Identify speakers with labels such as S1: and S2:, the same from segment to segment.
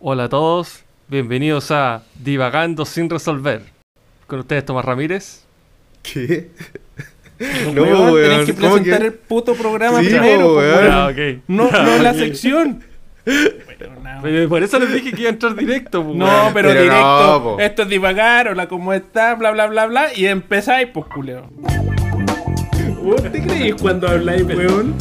S1: Hola a todos, bienvenidos a Divagando sin resolver. Con ustedes Tomás Ramírez.
S2: ¿Qué?
S3: No,
S2: No, weón,
S3: tenés que
S2: ¿cómo
S3: presentar
S2: que?
S3: el puto programa
S2: Sí,
S3: primero,
S2: weón.
S3: weón.
S1: Ah, ok.
S3: No,
S1: Ah,
S3: no la
S1: ok.
S3: sección. No.
S1: Pero por eso les dije que iba a entrar directo. pues,
S3: No, pero,
S2: Pero
S3: directo.
S2: no,
S3: esto es divagar, hola, ¿cómo está? Bla, bla, bla, bla. Y empezáis, pues, culeo. ¿Vos te creís cuando habláis, weón?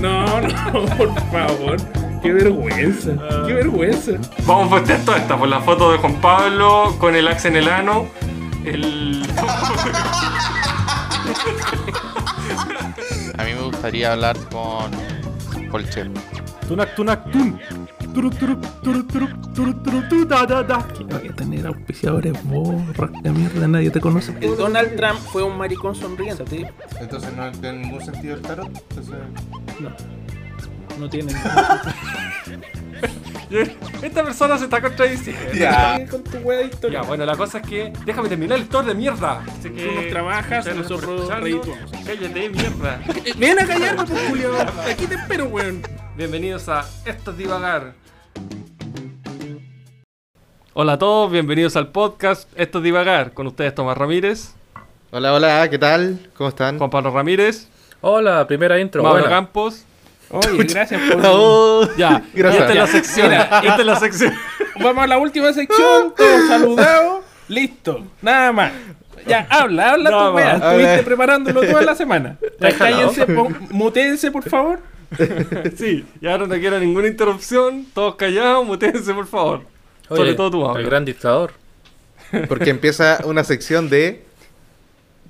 S3: No, no, por favor. Qué vergüenza. Qué vergüenza.
S1: Vamos a postear toda esta por la foto de Juan Pablo con el axe en el ano. El.
S4: A mí me gustaría hablar con Colchero.
S1: Tunac, tunac, tun. Turu, turu, turu, turu, turu, turu, tu, da, da, da.
S3: Voy a tener auspiciadores vos, rasca mierda, nadie te conoce. El Donald Trump fue un maricón sonriente, ¿sí?
S4: Entonces no tiene ningún sentido el tarot. Entonces...
S3: No. No tiene
S1: Esta persona se está contradiciendo.
S3: Ya. Con tu wea de historia.
S1: Ya, bueno, la cosa es que. Déjame terminar el tour de mierda. Así que.
S3: Tú nos trabajas, nosotros redituamos.
S1: Cállate, mierda.
S3: Ven a callarme, pues, Julio. Aquí te espero, weón.
S1: Bienvenidos a Esto es Divagar. Hola a todos, bienvenidos al podcast Esto es Divagar. Con ustedes Tomás Ramírez,
S2: Hola, hola, ¿qué tal? ¿Cómo están?
S1: Juan Pablo Ramírez,
S5: Hola, primera intro.
S1: Mauro
S5: buena.
S1: Campos.
S3: Oye, gracias por.
S2: Oh,
S1: Ya, y
S2: Gracias.
S1: esta es la sección.
S3: Mira,
S1: esta es la sección.
S3: Vamos a la última sección, todos saludados. Listo, nada más. Ya, habla, habla
S1: Nada
S3: tu wea. Estuviste preparándolo toda la semana. Cállense, mutéense, por favor.
S1: Sí, y ahora no quiero ninguna interrupción. Todos callados, mutéense por favor.
S5: Oye,
S1: Sobre todo tú,
S5: El gran dictador.
S2: Porque empieza una sección de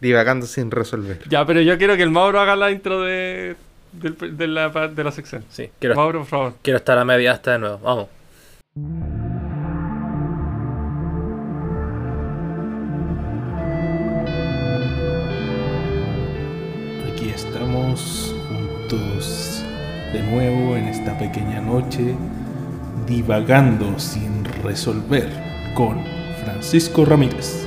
S2: divagando sin resolver.
S1: Ya, pero yo quiero que el Mauro haga la intro de, del- de, la, de la sección.
S5: Sí, quiero,
S1: Mauro, por favor.
S5: quiero estar a media hasta de nuevo. Vamos.
S3: Aquí estamos juntos de nuevo en esta pequeña noche, divagando sin resolver con Francisco Ramírez.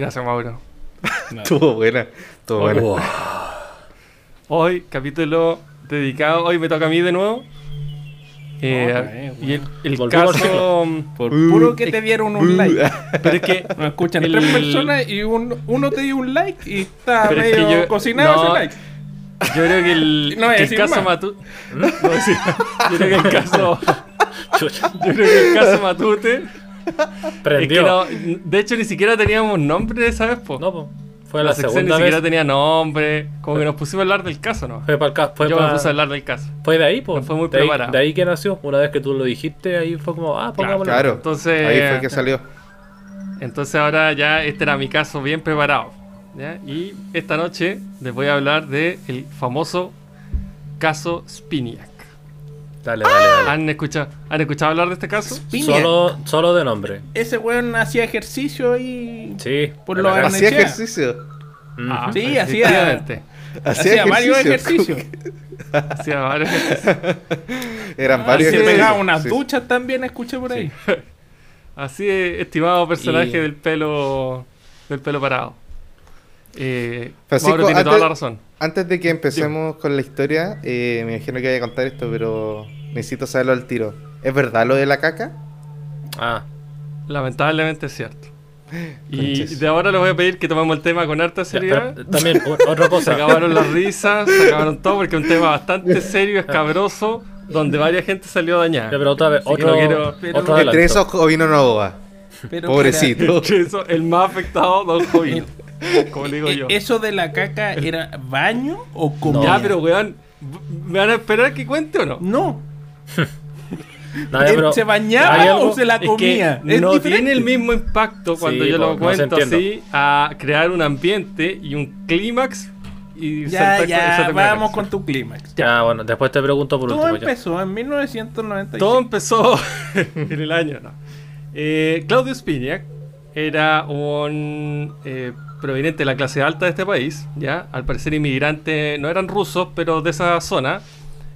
S1: Gracias, Mauro.
S2: Estuvo buena, estuvo buena.
S5: Wow.
S1: Hoy, capítulo dedicado. Hoy me toca a mí de nuevo. Eh, y el, caso.
S3: Por
S2: Uh,
S3: puro que te dieron un like.
S1: Pero es que.
S3: Nos escuchan
S1: El-
S3: tres personas y un- uno te dio un like y está
S1: Pero es que
S3: medio
S1: yo-
S3: cocinado
S1: no,
S3: ese like.
S1: Yo creo que el,
S3: No
S1: que caso. Matute. No, sí. Yo creo que el caso. Yo creo que el caso Matute. Es que
S5: Prendió.
S1: no, de hecho, ni siquiera teníamos nombre esa vez, po.
S5: No, po. Fue
S1: la,
S5: la,
S1: sección
S5: segunda
S1: ni siquiera tenía nombre. Como que nos pusimos a hablar del caso, ¿no?
S5: Fue para el caso. Fue,
S1: Yo
S5: pa-
S1: me puse a hablar del caso.
S5: fue de ahí, po.
S1: No fue muy
S5: de ahí,
S1: preparado.
S5: de ahí que nació. Una vez que tú lo dijiste, ahí fue como, ah, pongámoslo.
S2: Claro,
S1: Entonces-
S2: ahí fue que salió.
S1: Entonces ahora ya este era mi caso bien preparado. ¿ya? Y esta noche les voy a hablar del el famoso caso Spiniak.
S5: Dale, dale, dale.
S1: ¿Han escuchado, ¿Han escuchado hablar de este caso?
S5: Solo, solo de nombre.
S3: ese weón hacía ejercicio ahí.
S5: Sí.
S3: Por lo
S2: Hacía ejercicio.
S5: Mm.
S1: Ah,
S3: Sí, hacía-. Hacía, varios ejercicios.
S1: Hacía varios ejercicios.
S2: Eran
S3: Ah,
S2: varios
S3: se
S2: ejercicios.
S3: pegaba unas
S2: Sí.
S3: duchas también, escuché por ahí.
S1: Así es, estimado personaje
S5: Y-
S1: del pelo del pelo parado. Eh,
S2: Francisco,
S1: Mauro tiene toda
S2: antes-
S1: la razón.
S2: Antes de que empecemos con la historia, eh, me imagino que vaya a contar esto, pero necesito saberlo al tiro. ¿Es verdad lo de la caca?
S5: Ah,
S1: Lamentablemente es cierto. Y de ahora les voy a pedir que tomemos el tema con harta
S5: ya,
S1: seriedad.
S5: pero también, otra
S1: Se
S5: cosa.
S1: acabaron las risas, se acabaron todo porque es un tema bastante serio, escabroso, donde varias gente salió
S5: Ya,
S1: dañada.
S5: pero otra vez, otro,
S1: quiero-
S3: pero-
S5: otro
S2: Entre esos vino una boba.
S3: Pero
S2: Pobrecito.
S1: Entre eso, el más afectado, Don Jovino. Como le digo
S3: mira,
S1: yo.
S3: eh, ¿Eso de la caca era baño o comida?
S1: Ya, pero weón, ¿me van a esperar que cuente o no?
S3: No.
S5: No, ya,
S3: ¿Él
S5: pero
S3: ¿Se bañaba
S5: algo-
S3: o se la
S1: Es que
S3: comía? Es
S1: no
S3: diferente.
S1: tiene el mismo impacto cuando
S5: Sí,
S1: yo lo cuento así a crear un ambiente y un clímax y
S3: Ya, ya, vamos con tu clímax.
S5: Ya, bueno, después te pregunto por
S3: Todo
S5: último. ya.
S3: empezó en 1996.
S1: Todo empezó en el año, ¿no? Eh, Claudio Spiniak era un eh, proveniente de la clase alta de este país, ¿ya? Al parecer inmigrante, no eran rusos, pero de esa zona.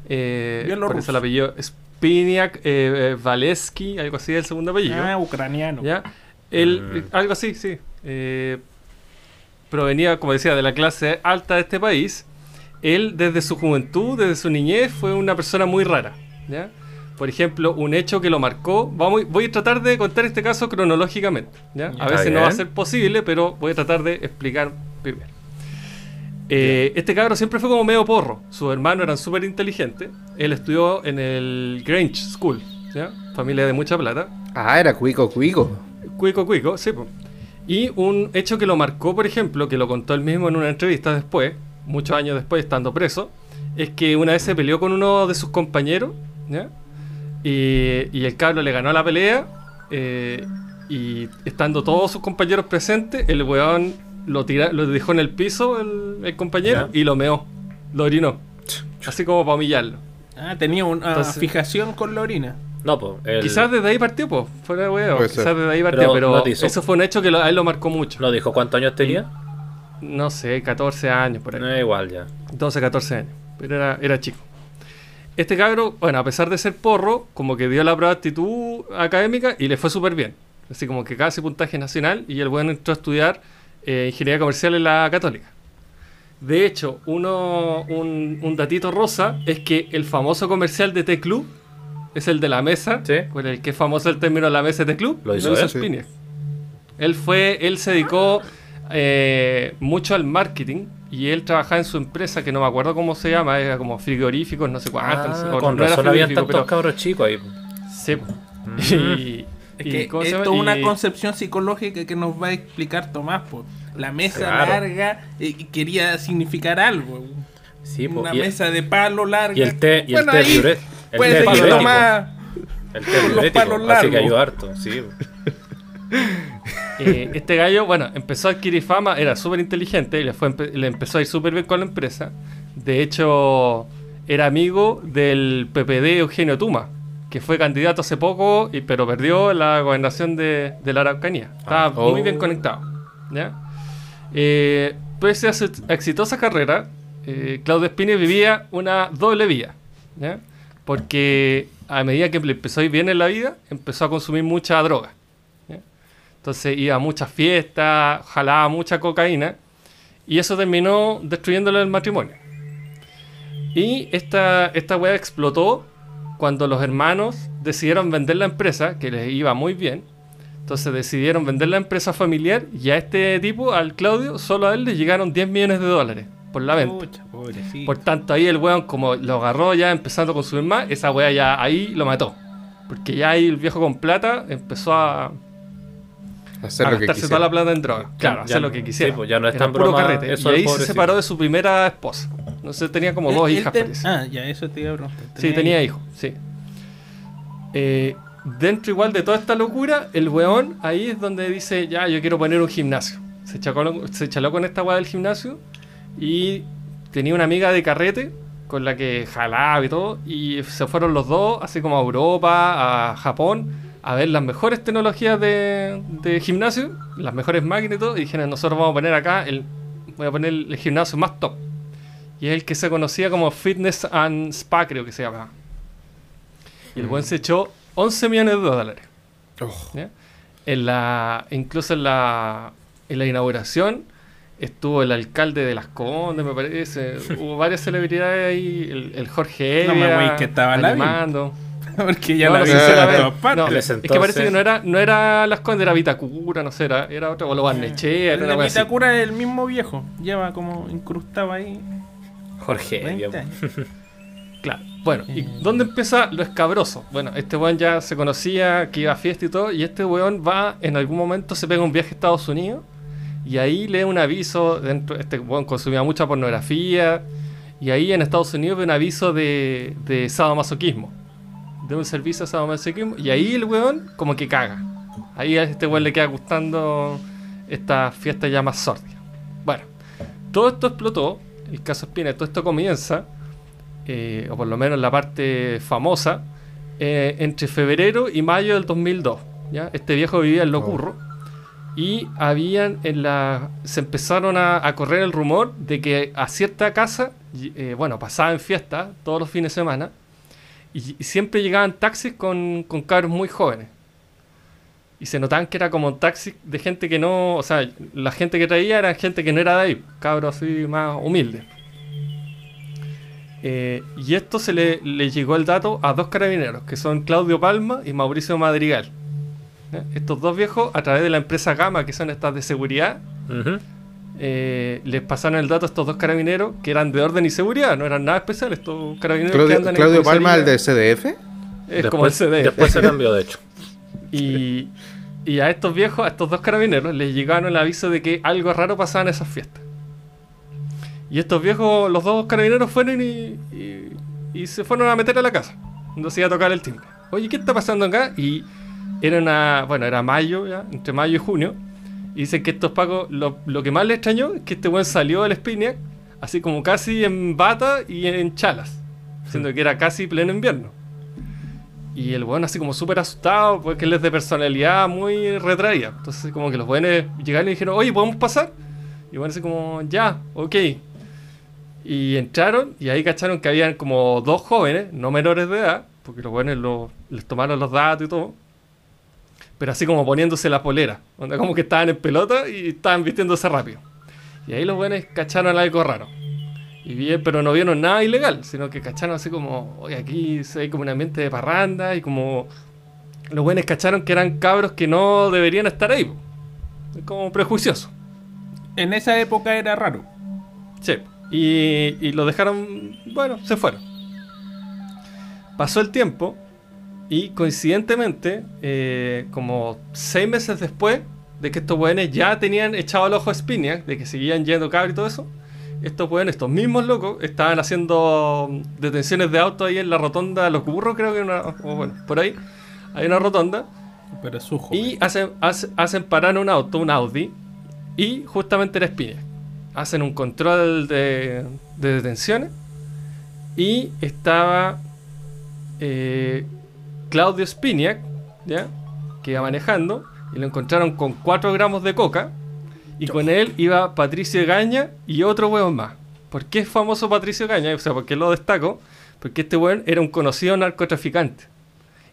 S1: Eh, por eso el apellido Spiniak eh, eh, Valesky, algo así el segundo apellido.
S3: Ah, ucraniano.
S1: ¿Ya? Él,
S5: Mm.
S1: Algo así, sí. Eh, provenía, como decía, de la clase alta de este país, él desde su juventud, desde su niñez, fue una persona muy rara. ¿ya? Por ejemplo, un hecho que lo marcó, vamos, voy a tratar de contar este caso cronológicamente. ¿ya? A veces no va a ser posible, pero voy a tratar de explicar primero. Eh, este cabro siempre fue como medio porro. Sus hermanos eran súper inteligentes. Él estudió en el Grange School, ¿ya? familia de mucha plata.
S2: Ah, era cuico, cuico.
S1: Cuico, cuico, sí. po. Y un hecho que lo marcó, por ejemplo, que lo contó él mismo en una entrevista después, muchos años después, estando preso, es que una vez se peleó con uno de sus compañeros, ¿ya? Y, y el cabro le ganó la pelea, eh, y estando todos sus compañeros presentes, el weón lo, tira, lo dejó en el piso, el, el compañero,
S5: Ya.
S1: y lo meó, lo orinó. Así como para humillarlo.
S3: Ah, tenía una
S1: Entonces-
S3: fijación con la orina.
S5: No, pues. el-
S1: Quizás desde ahí partió, pues, fuera de weón.
S2: Puede
S1: Quizás
S2: ser.
S1: desde ahí partió,
S5: Pero no
S1: eso fue un hecho que lo- a él lo marcó mucho.
S5: ¿No dijo cuántos años tenía?
S1: No sé, 14 años por ahí.
S5: No, igual ya.
S1: 12, 14 años. Pero era, era chico. Este cabro, bueno, a pesar de ser porro, como que dio la prueba de actitud académica y le fue súper bien. Así como que casi puntaje nacional y el bueno entró a estudiar eh, ingeniería comercial en la católica. De hecho, uno, un, un datito rosa es que el famoso comercial de T-Club es el de la mesa,
S5: Sí.
S1: por el que es famoso el término la mesa de T-Club.
S5: Lo hizo él.
S1: Spiniak. Él fue, él se dedicó eh, mucho al marketing y él trabajaba en su empresa que no me acuerdo cómo se llama, era como frigoríficos, no sé cuánto, no sé,
S5: Ah, con
S1: no era
S5: razón habían
S1: frigorífico,
S5: tantos
S1: pero-
S5: cabros chicos ahí.
S1: Sí. Y,
S3: Es
S1: y
S3: que
S1: ¿cómo se
S3: esto
S1: llama?
S3: es una
S1: Y-
S3: concepción psicológica que nos va a explicar Tomás. po. La mesa
S5: Claro.
S3: larga eh, quería significar algo.
S5: Sí, po,
S3: una
S5: y,
S3: mesa de palo larga.
S5: y el té, y el té
S3: ahí
S5: diure- el
S3: puede
S5: té
S3: seguir
S5: diurético.
S3: Tomás.
S5: El té
S3: con los
S5: diurético,
S3: palos
S5: así
S3: largos.
S5: que ayuda harto, sí.
S1: Eh, este gallo, bueno, empezó a adquirir fama, era súper inteligente y le, fue le empezó a ir súper bien con la empresa. De hecho, era amigo del PPD Eugenio Tuma, que fue candidato hace poco, y, pero perdió la gobernación de, de la Araucanía. Estaba
S2: Oh.
S1: muy bien conectado. ¿ya? Eh, pese a su exitosa carrera, eh, Claudio Spini vivía una doble vida. ¿ya? Porque a medida que le empezó a ir bien en la vida, empezó a consumir mucha droga. Entonces iba a muchas fiestas, jalaba mucha cocaína y eso terminó destruyéndole el matrimonio. Y esta, esta wea explotó cuando los hermanos decidieron vender la empresa, que les iba muy bien. Entonces decidieron vender la empresa familiar y a este tipo, al Claudio, solo a él le llegaron 10 millones de dólares por la venta.
S3: Pucha.
S1: Por tanto, ahí el weón, como lo agarró ya empezando a consumir más, esa wea ya ahí lo mató. Porque ya ahí el viejo con plata empezó a,
S2: Hacer
S1: a
S2: lo que quisiera.
S1: toda la plata en droga. Claro,
S5: Ya
S1: hacer lo que quisiera.
S5: sí, pues ya no es tan
S1: puro
S5: broma
S1: carrete.
S5: eso
S1: y ahí se separó de su primera esposa. No sé, tenía como dos hijas,
S3: ten-. Ah, ya, eso te iba a preguntar.
S1: sí, tenía hijos, sí. Eh, dentro igual de toda esta locura, el weón ahí es donde dice, ya, yo quiero poner un gimnasio. Se chaló, se chaló con esta weá del gimnasio y tenía una amiga de carrete con la que jalaba y todo, y se fueron los dos, así como a Europa, a Japón, a ver las mejores tecnologías de, de gimnasio, las mejores máquinas y todo, y dijeron, nosotros vamos a poner acá, el, voy a poner el gimnasio más top. Y es el que se conocía como Fitness and Spa, creo que se llama. Y el buen se echó 11 millones de dólares.
S2: Oh.
S1: ¿ya? En la, incluso en la, en la inauguración estuvo el alcalde de Las Condes, me parece. Hubo varias celebridades ahí. El, el Jorge
S3: No me
S1: Evia
S3: que estaba
S1: animando.
S3: Porque ya
S1: No,
S3: la vi
S1: no, es que parece que no era, no era Las Condes, era Vitacura, no sé, era, era otra, o lo Barnechea, así.
S3: Vitacura es el mismo viejo. Lleva como incrustado ahí.
S5: Jorge.
S3: 20
S5: ya,
S3: años.
S1: Claro. Bueno, ¿y
S3: Eh.
S1: dónde empieza lo escabroso? Bueno, este weón ya se conocía, que iba a fiesta y todo, y este weón va, en algún momento se pega un viaje a Estados Unidos, y ahí lee un aviso, dentro, este weón consumía mucha pornografía, y ahí en Estados Unidos ve un aviso de, de sadomasoquismo, de un servicio sadomasoquismo, y ahí el weón como que caga. Ahí a este weón le queda gustando esta fiesta ya más sórdida. Bueno, todo esto explotó, el caso Espina, todo esto comienza eh, o por lo menos la parte famosa, eh, entre febrero y mayo del 2002. ¿ya? Este viejo vivía en Locurro y habían en la se empezaron a, a correr el rumor de que a cierta casa, eh, bueno, pasaban fiestas todos los fines de semana y, siempre llegaban taxis con, con cabros muy jóvenes. Y se notaban que era como un taxi de gente que no. O sea, la gente que traía era gente que no era de ahí, cabros así más humildes. Eh, y esto se le, le llegó el dato a dos carabineros, que son Claudio Palma y Mauricio Madrigal. ¿Ya? Estos dos viejos, a través de la empresa Gama, que son estas de seguridad,
S5: Ujú.
S1: Eh, les pasaron el dato a estos dos carabineros que eran de orden y seguridad, no eran nada especial. Estos carabineros que
S2: Claudio,
S1: andan en
S2: Claudio Palma, el
S1: comisaría.
S2: de CDF.
S1: Es como el CD.
S5: Después se cambió, de hecho.
S1: Y, y a estos viejos, a estos dos carabineros, les llegaron el aviso de que algo raro pasaba en esas fiestas. Y estos viejos, los dos carabineros fueron y, y, y se fueron a meter a la casa. Donde se iba a tocar el timbre. Oye, ¿qué está pasando acá? Y era una. Bueno, era mayo, ya, entre mayo y junio. Y dicen que estos pacos, lo, lo que más les extrañó es que este buen salió del Spinac, así como casi en bata y en chalas. Siendo que era casi pleno invierno. Y el weón así como súper asustado, porque él es de personalidad muy retraída. Entonces como que los buenos llegaron y dijeron, oye, ¿podemos pasar? Y bueno, así como, ya, ok. Y entraron y ahí cacharon que habían como dos jóvenes, no menores de edad, porque los buenos lo- les tomaron los datos y todo. Pero así como poniéndose la polera. Onda como que estaban en pelota y estaban vistiéndose rápido. Y ahí los buenos cacharon algo raro. Y bien, pero no vieron nada ilegal, sino que cacharon así como, oye, aquí se ve como un ambiente de parranda y como los buenos cacharon que eran cabros que no deberían estar ahí. po. Como prejuicioso.
S3: En esa época era raro.
S1: Sí. Y, y lo dejaron, bueno, se fueron. Pasó el tiempo y coincidentemente, eh, como seis meses después de que estos buenos ya tenían echado el ojo a Spiniak, de que seguían yendo cabros y todo eso, estos buenos, estos mismos locos, estaban haciendo mm, detenciones de auto ahí en la rotonda de los burros, creo que una, o bueno, por ahí, hay una rotonda.
S3: Pero es su joven.
S1: Y hacen, hace- hacen parar un auto, un Audi, y justamente era Spinac. Hacen un control de, de detenciones y estaba eh, Claudio Spinac, ¿ya? que iba manejando, y lo encontraron con 4 gramos de coca, y con él iba Patricio Gaña y otro hueón más. ¿Por qué es famoso Patricio Gaña? O sea, ¿por qué lo destaco? Porque este hueón era un conocido narcotraficante.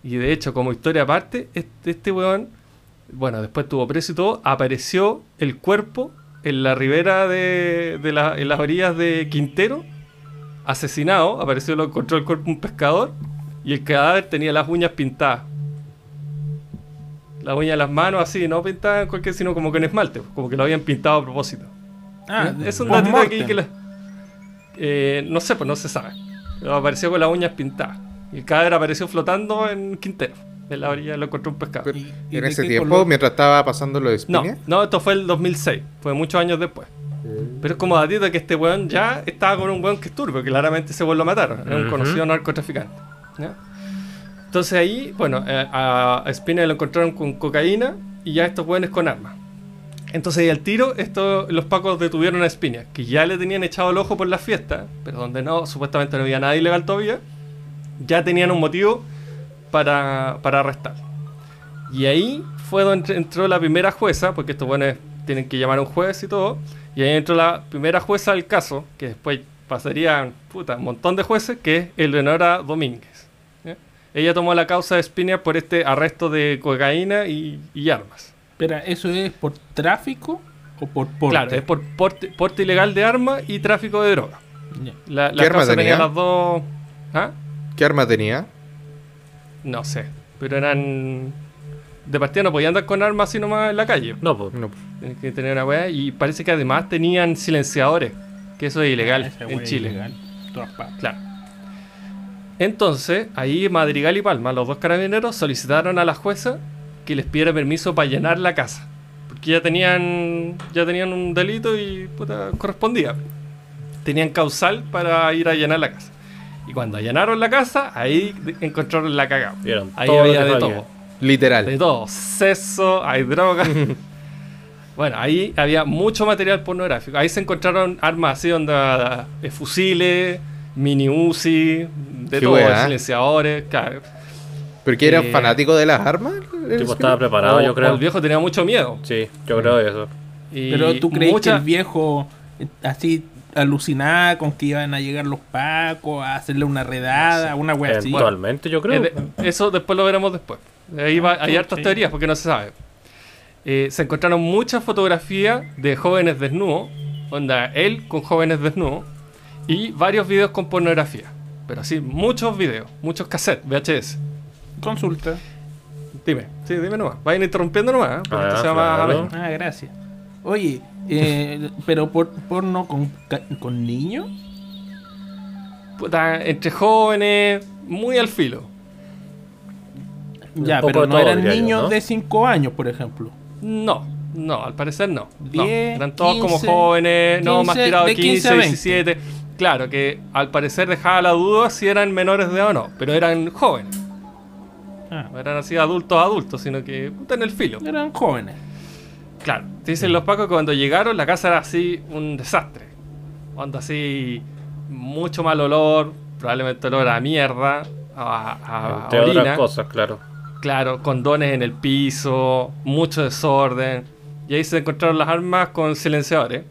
S1: Y de hecho, como historia aparte, este, este bueno, después tuvo preso y todo, apareció el cuerpo en la ribera de, de la- las orillas de Quintero, asesinado, apareció, lo encontró el cuerpo un pescador, y el cadáver tenía las uñas pintadas. Las uñas de las manos así, no pintadas en cualquier, sino como con esmalte, como que lo habían pintado a propósito.
S3: Ah,
S1: es un datito aquí que la- eh, no sé, pues no se sabe. Pero apareció con las uñas pintadas. Y el cadáver apareció flotando en Quintero. En la orilla lo encontró un pescado.
S2: Pero-
S3: ¿Y- y
S2: en ese tiempo,
S3: color?
S2: mientras estaba pasando lo de
S1: No,
S2: Spinac.
S1: no, esto fue el 2006. Fue muchos años después. Pero es como datito que este weón ya estaba con un weón que es turbio, que claramente ese weón lo mataron. Era un
S5: Ujú.
S1: conocido narcotraficante. Entonces ahí, bueno, eh, a, a Spinner lo encontraron con cocaína y ya estos weones con armas. Entonces al tiro, esto, los pacos detuvieron a Spinner, que ya le tenían echado el ojo por la fiesta, pero donde no, supuestamente no había nada ilegal todavía, ya tenían un motivo para, para arrestar. Y ahí fue donde entró la primera jueza, porque estos buenos tienen que llamar a un juez y todo. Y ahí entró la primera jueza del caso, que después pasarían puta, un montón de jueces, que es Eleonora Domínguez. Ella tomó la causa de Spinia por este arresto de cocaína y, y armas.
S3: Espera, ¿eso es por tráfico o por porte?
S1: Claro, es por porte, porte ilegal de armas y tráfico de droga. La, la
S2: ¿Qué arma
S1: tenía
S2: tenía?
S1: las dos. ¿Ah?
S2: ¿Qué arma tenía?
S1: No sé, pero eran. De partida no podían andar con armas así nomás en la calle.
S5: No, pues.
S2: No.
S1: Tienes que tener una weá. Y parece que además tenían silenciadores. Que eso es ilegal
S3: Ah,
S1: en Chile.
S3: ilegal. En todas partes.
S1: Claro. Entonces, ahí Madrigal y Palma, los dos carabineros, solicitaron a la jueza que les pidiera permiso para llenar la casa. Porque ya tenían, ya tenían un delito y puta, correspondía. Tenían causal para ir a llenar la casa. Y cuando allanaron la casa, ahí encontraron la cagada. Ahí había de todo.
S2: Literal.
S1: De todo, sexo, hay droga. bueno, ahí había mucho material pornográfico. Ahí se encontraron armas así, onda eh, fusiles, mini Uzi, de
S2: Qué
S1: todo, silenciadores, claro.
S2: ¿Pero que era
S1: Eh,
S2: fanático de las armas? el
S5: tipo estaba preparado,
S1: O-
S5: yo creo.
S1: el viejo tenía mucho miedo.
S5: Sí, yo creo eso.
S1: Y
S3: Pero tú crees
S1: mucha-
S3: que el viejo eh, así alucinaba con que iban a llegar los pacos a hacerle una redada, una wea así.
S5: Eventualmente, yo creo.
S1: eh, de- eso después lo veremos después. Ahí va, hay hartas
S3: sí.
S1: teorías porque no se sabe. Eh, se encontraron muchas fotografías de jóvenes desnudos, onda él con jóvenes desnudos, y varios videos con pornografía. Pero así, muchos videos, muchos cassettes, VHS.
S3: Consulta.
S1: Dime, sí, dime nomás. Vayan interrumpiendo nomás, ¿eh? porque
S5: Ah,
S1: esto sea más
S5: claro.
S3: Ah, gracias. Oye, eh, pero por, porno con, con niños.
S1: Puta, entre jóvenes, muy al filo.
S3: Ya, pero no
S5: todo,
S3: eran niños
S5: ¿no?
S3: de 5 años, por ejemplo.
S1: No, no, al parecer no. No,
S3: 10,
S1: eran todos
S3: 15,
S1: como jóvenes, no, más
S3: 15,
S1: tirados
S3: de 15 a
S1: 15,
S3: 20.
S1: 17. Claro, que al parecer dejaba la duda si eran menores de edad o no, pero eran jóvenes.
S3: Ah,
S1: No eran así adultos adultos, sino que puta en el filo.
S3: eran jóvenes.
S1: Claro, dicen los pacos que cuando llegaron la casa era así un desastre. Onda así, mucho mal olor, probablemente olor a mierda, a, a
S5: Entre
S1: orina.
S5: otras cosas, claro.
S1: Claro, condones en el piso, mucho desorden. Y ahí se encontraron las armas con silenciadores.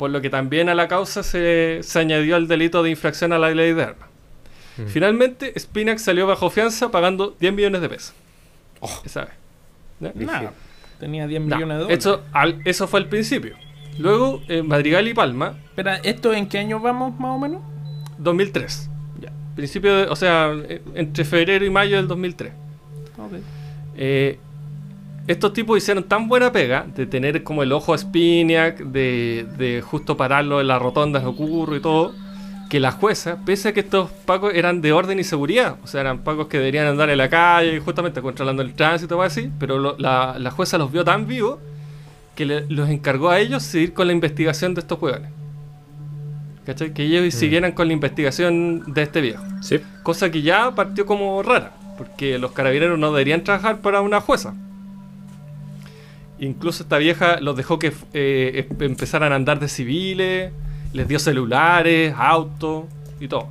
S1: Por lo que también a la causa se, se añadió el delito de infracción a la ley de armas.
S5: Mm.
S1: Finalmente, Spinac salió bajo fianza pagando 10 millones de pesos. Vez. ¿Ya?
S3: Nada. Tenía 10
S1: No,
S3: millones de dólares.
S1: eso, al- eso fue el principio. Luego, eh, Madrigal y Palma,
S3: Espera, ¿esto en qué año vamos más o menos?
S1: 2003.
S3: Ya.
S1: Principio de, o sea, eh, entre febrero y mayo del 2003.
S3: Ok.
S1: Eh, estos tipos hicieron tan buena pega de tener como el ojo a Spiniak, de, de justo pararlo en las rotondas de ocurro y todo, que la jueza, pese a que estos pacos eran de orden y seguridad, o sea, eran pacos que deberían andar en la calle, justamente controlando el tránsito o así, pero lo- la, la jueza los vio tan vivos que le- los encargó a ellos seguir con la investigación de estos hueones. ¿Cachai? Que ellos siguieran con la investigación de este viejo.
S5: Sí.
S1: Cosa que ya partió como rara, porque los carabineros no deberían trabajar para una jueza. Incluso esta vieja los dejó que eh, em- empezaran a andar de civiles, les dio celulares, autos y todo.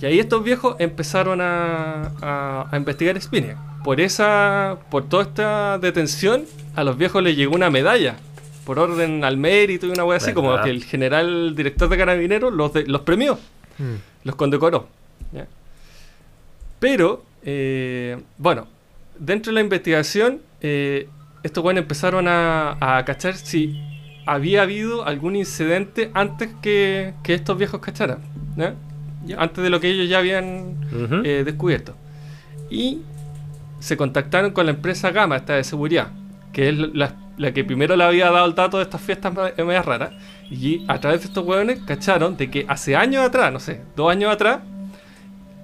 S1: Y ahí estos viejos empezaron a, a- a investigar Spinac. Por esa, por toda esta detención, a los viejos les llegó una medalla. Por orden al mérito y una wea así, como que el general director de carabineros los, de- los premió
S5: Mm.
S1: los condecoró. ¿ya? Pero, eh, bueno, dentro de la investigación, eh, estos buenos empezaron a, a cachar si había habido algún incidente antes que, que estos viejos cacharan. Antes de lo que ellos ya habían eh, descubierto. Y se contactaron con la empresa Gama, esta de seguridad, que es la, la que primero le había dado el dato de estas fiestas me- medias raras. Y a través de estos hueones cacharon de que hace años atrás, no sé, dos años atrás,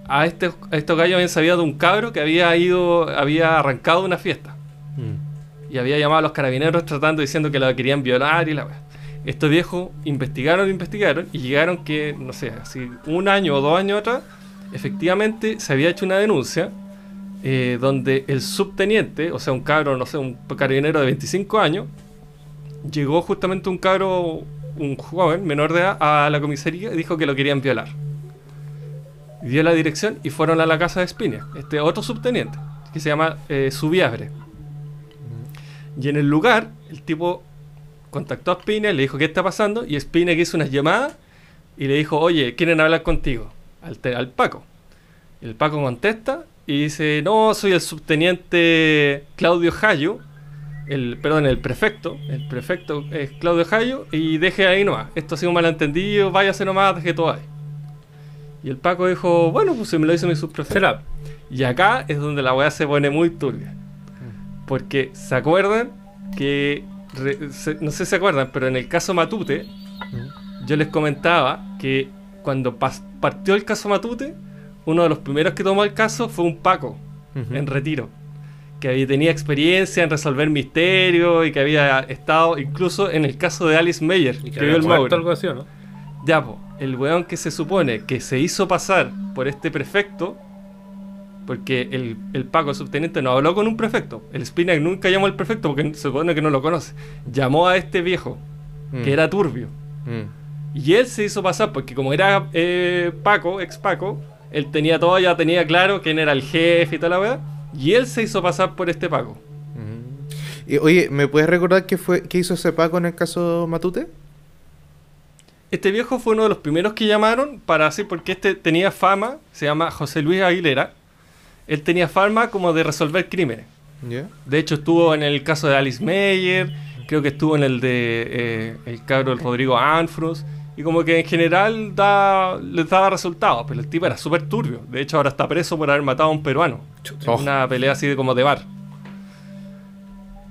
S1: a, este, a estos gallos habían sabido de un cabro que había ido, había arrancado una fiesta.
S5: Mm.
S1: Y había llamado a los carabineros tratando diciendo que la querían violar y la weá. Estos viejos investigaron, investigaron y llegaron que, no sé, así un año o dos años atrás, efectivamente se había hecho una denuncia eh, donde el subteniente, o sea, un cabro, no sé, un carabinero de 25 años, llegó justamente un cabro, un joven menor de edad, a la comisaría y dijo que lo querían violar. Dio la dirección y fueron a la casa de Spinia, este otro subteniente, que se llama eh. Y en el lugar, el tipo contactó a Spina, le dijo qué está pasando, y Spina hizo unas llamadas y le dijo, oye, quieren hablar contigo, al, te- al Paco. Y el Paco contesta y dice, no, soy el subteniente Claudio Jayo, el, perdón, el prefecto, el prefecto es Claudio Jayo, y deje ahí nomás, esto ha sido un malentendido, váyase nomás, deje todo ahí. Y el Paco dijo, bueno, pues se me lo dice mi subprefecto. Y acá es donde la weá se pone muy turbia. Porque se acuerdan que, re- se- no sé si se acuerdan, pero en el caso Matute, yo les comentaba que cuando pas- partió el caso Matute, uno de los primeros que tomó el caso fue un Paco, en retiro. Que había, tenía experiencia en resolver misterios y que había estado incluso en el caso de Alice Meyer,
S5: Y
S1: que
S5: que
S1: vio
S5: había
S1: el
S5: muerto algo así, ¿o ¿no?
S1: Ya, po, el weón que se supone que se hizo pasar por este prefecto, porque el, el Paco, el subteniente, no habló con un prefecto. El Spinac nunca llamó al prefecto porque se supone que no lo conoce. Llamó a este viejo,
S2: Mm.
S1: que era turbio.
S2: Mm.
S1: Y él se hizo pasar porque como era eh, Paco, ex Paco, él tenía todo, ya tenía claro quién era el jefe y toda la weá. Y él se hizo pasar por este Paco.
S2: Mm. Y, oye, ¿me puedes recordar qué fue qué hizo ese Paco en el caso Matute?
S1: Este viejo fue uno de los primeros que llamaron para así, porque este tenía fama, se llama José Luis Aguilera. Él tenía fama como de resolver crímenes. De hecho, estuvo en el caso de Alice Meyer, creo que estuvo en el de eh, el cabro del Rodrigo Anfrus, y como que en general da, les daba resultados, pero el tipo era súper turbio. De hecho, ahora está preso por haber matado a un peruano. En
S2: Oh.
S1: una pelea así de como de bar.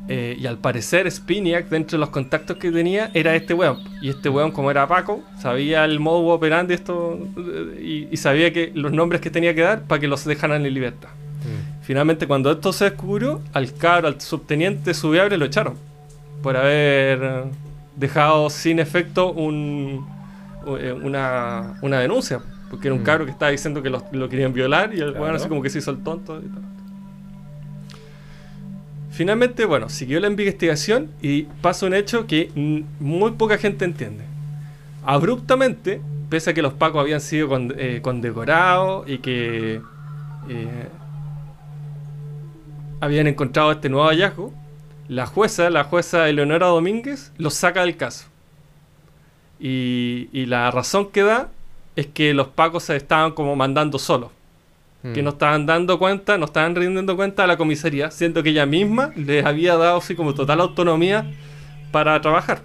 S1: Eh, y al parecer Spiniak, dentro de los contactos que tenía, era este weón. Y este weón, como era Paco, sabía el modo operandi esto eh, y, y sabía que los nombres que tenía que dar para que los dejaran en libertad.
S2: Mm.
S1: Finalmente, cuando esto se descubrió, al cabro, al subteniente subiable lo echaron por haber dejado sin efecto un, eh, una, una denuncia. Porque era un
S2: Mm.
S1: cabro que estaba diciendo que lo, lo querían violar y el
S5: Claro.
S1: weón así como que se hizo el tonto. y tal. Finalmente, bueno, siguió la investigación y pasa un hecho que muy poca gente entiende. Abruptamente, pese a que los pacos habían sido eh, condecorados y que eh, habían encontrado este nuevo hallazgo, la jueza, la jueza Eleonora Domínguez, los saca del caso. Y, y la razón que da es que los pacos se estaban como mandando solos que
S2: Mm.
S1: no estaban dando cuenta, no estaban rindiendo cuenta a la comisaría, siendo que ella misma les había dado así como total autonomía para trabajar.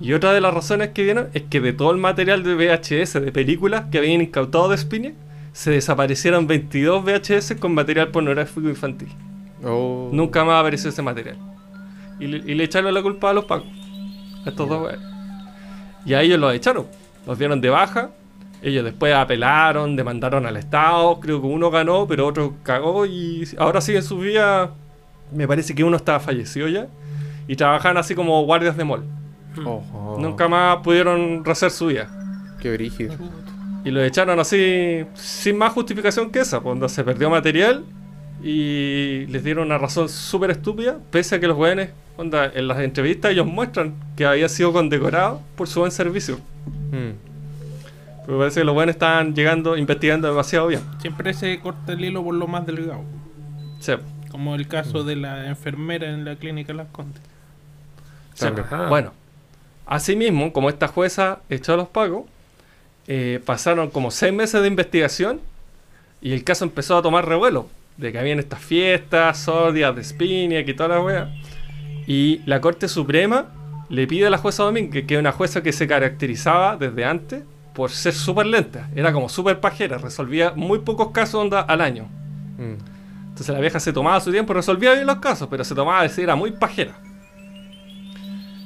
S1: Y otra de las razones que vieron es que de todo el material de VHS de películas que habían incautado de Spiniak, se desaparecieron 22 VHS con material pornográfico infantil.
S2: Oh.
S1: Nunca más apareció ese material. Y le, y le echaron la culpa a los pacos. A estos dos weones. Y a ellos los echaron. Los dieron de baja. Ellos después apelaron, demandaron al Estado. Creo que uno ganó, pero otro cagó. Y ahora siguen sus vidas. Me parece que uno estaba fallecido ya. Y trabajan así como guardias de mall.
S2: Ojo.
S1: Nunca más pudieron rehacer su vida.
S2: Qué brígido.
S1: Y lo echaron así, sin más justificación que esa, cuando se perdió material y les dieron una razón súper estúpida, pese a que los jóvenes, onda, en las entrevistas ellos muestran que había sido condecorado por su buen servicio.
S2: Mm.
S1: Pero parece que los jóvenes estaban llegando, investigando demasiado bien.
S3: Siempre se corta el hilo por lo más delgado.
S1: Sí,
S3: Como el caso de la enfermera en la clínica Las Condes.
S1: sí. Bueno, asimismo, como esta jueza echó a los pagos, eh, pasaron como seis meses de investigación y el caso empezó a tomar revuelo. De que habían estas fiestas, sordias de Spiniak y toda la wea. Y la Corte Suprema le pide a la jueza Domínguez, que es una jueza que se caracterizaba desde antes por ser súper lenta. Era como súper pajera, resolvía muy pocos casos onda, al año.
S2: Mm.
S1: Entonces la vieja se tomaba su tiempo, resolvía bien los casos, pero se tomaba era muy pajera.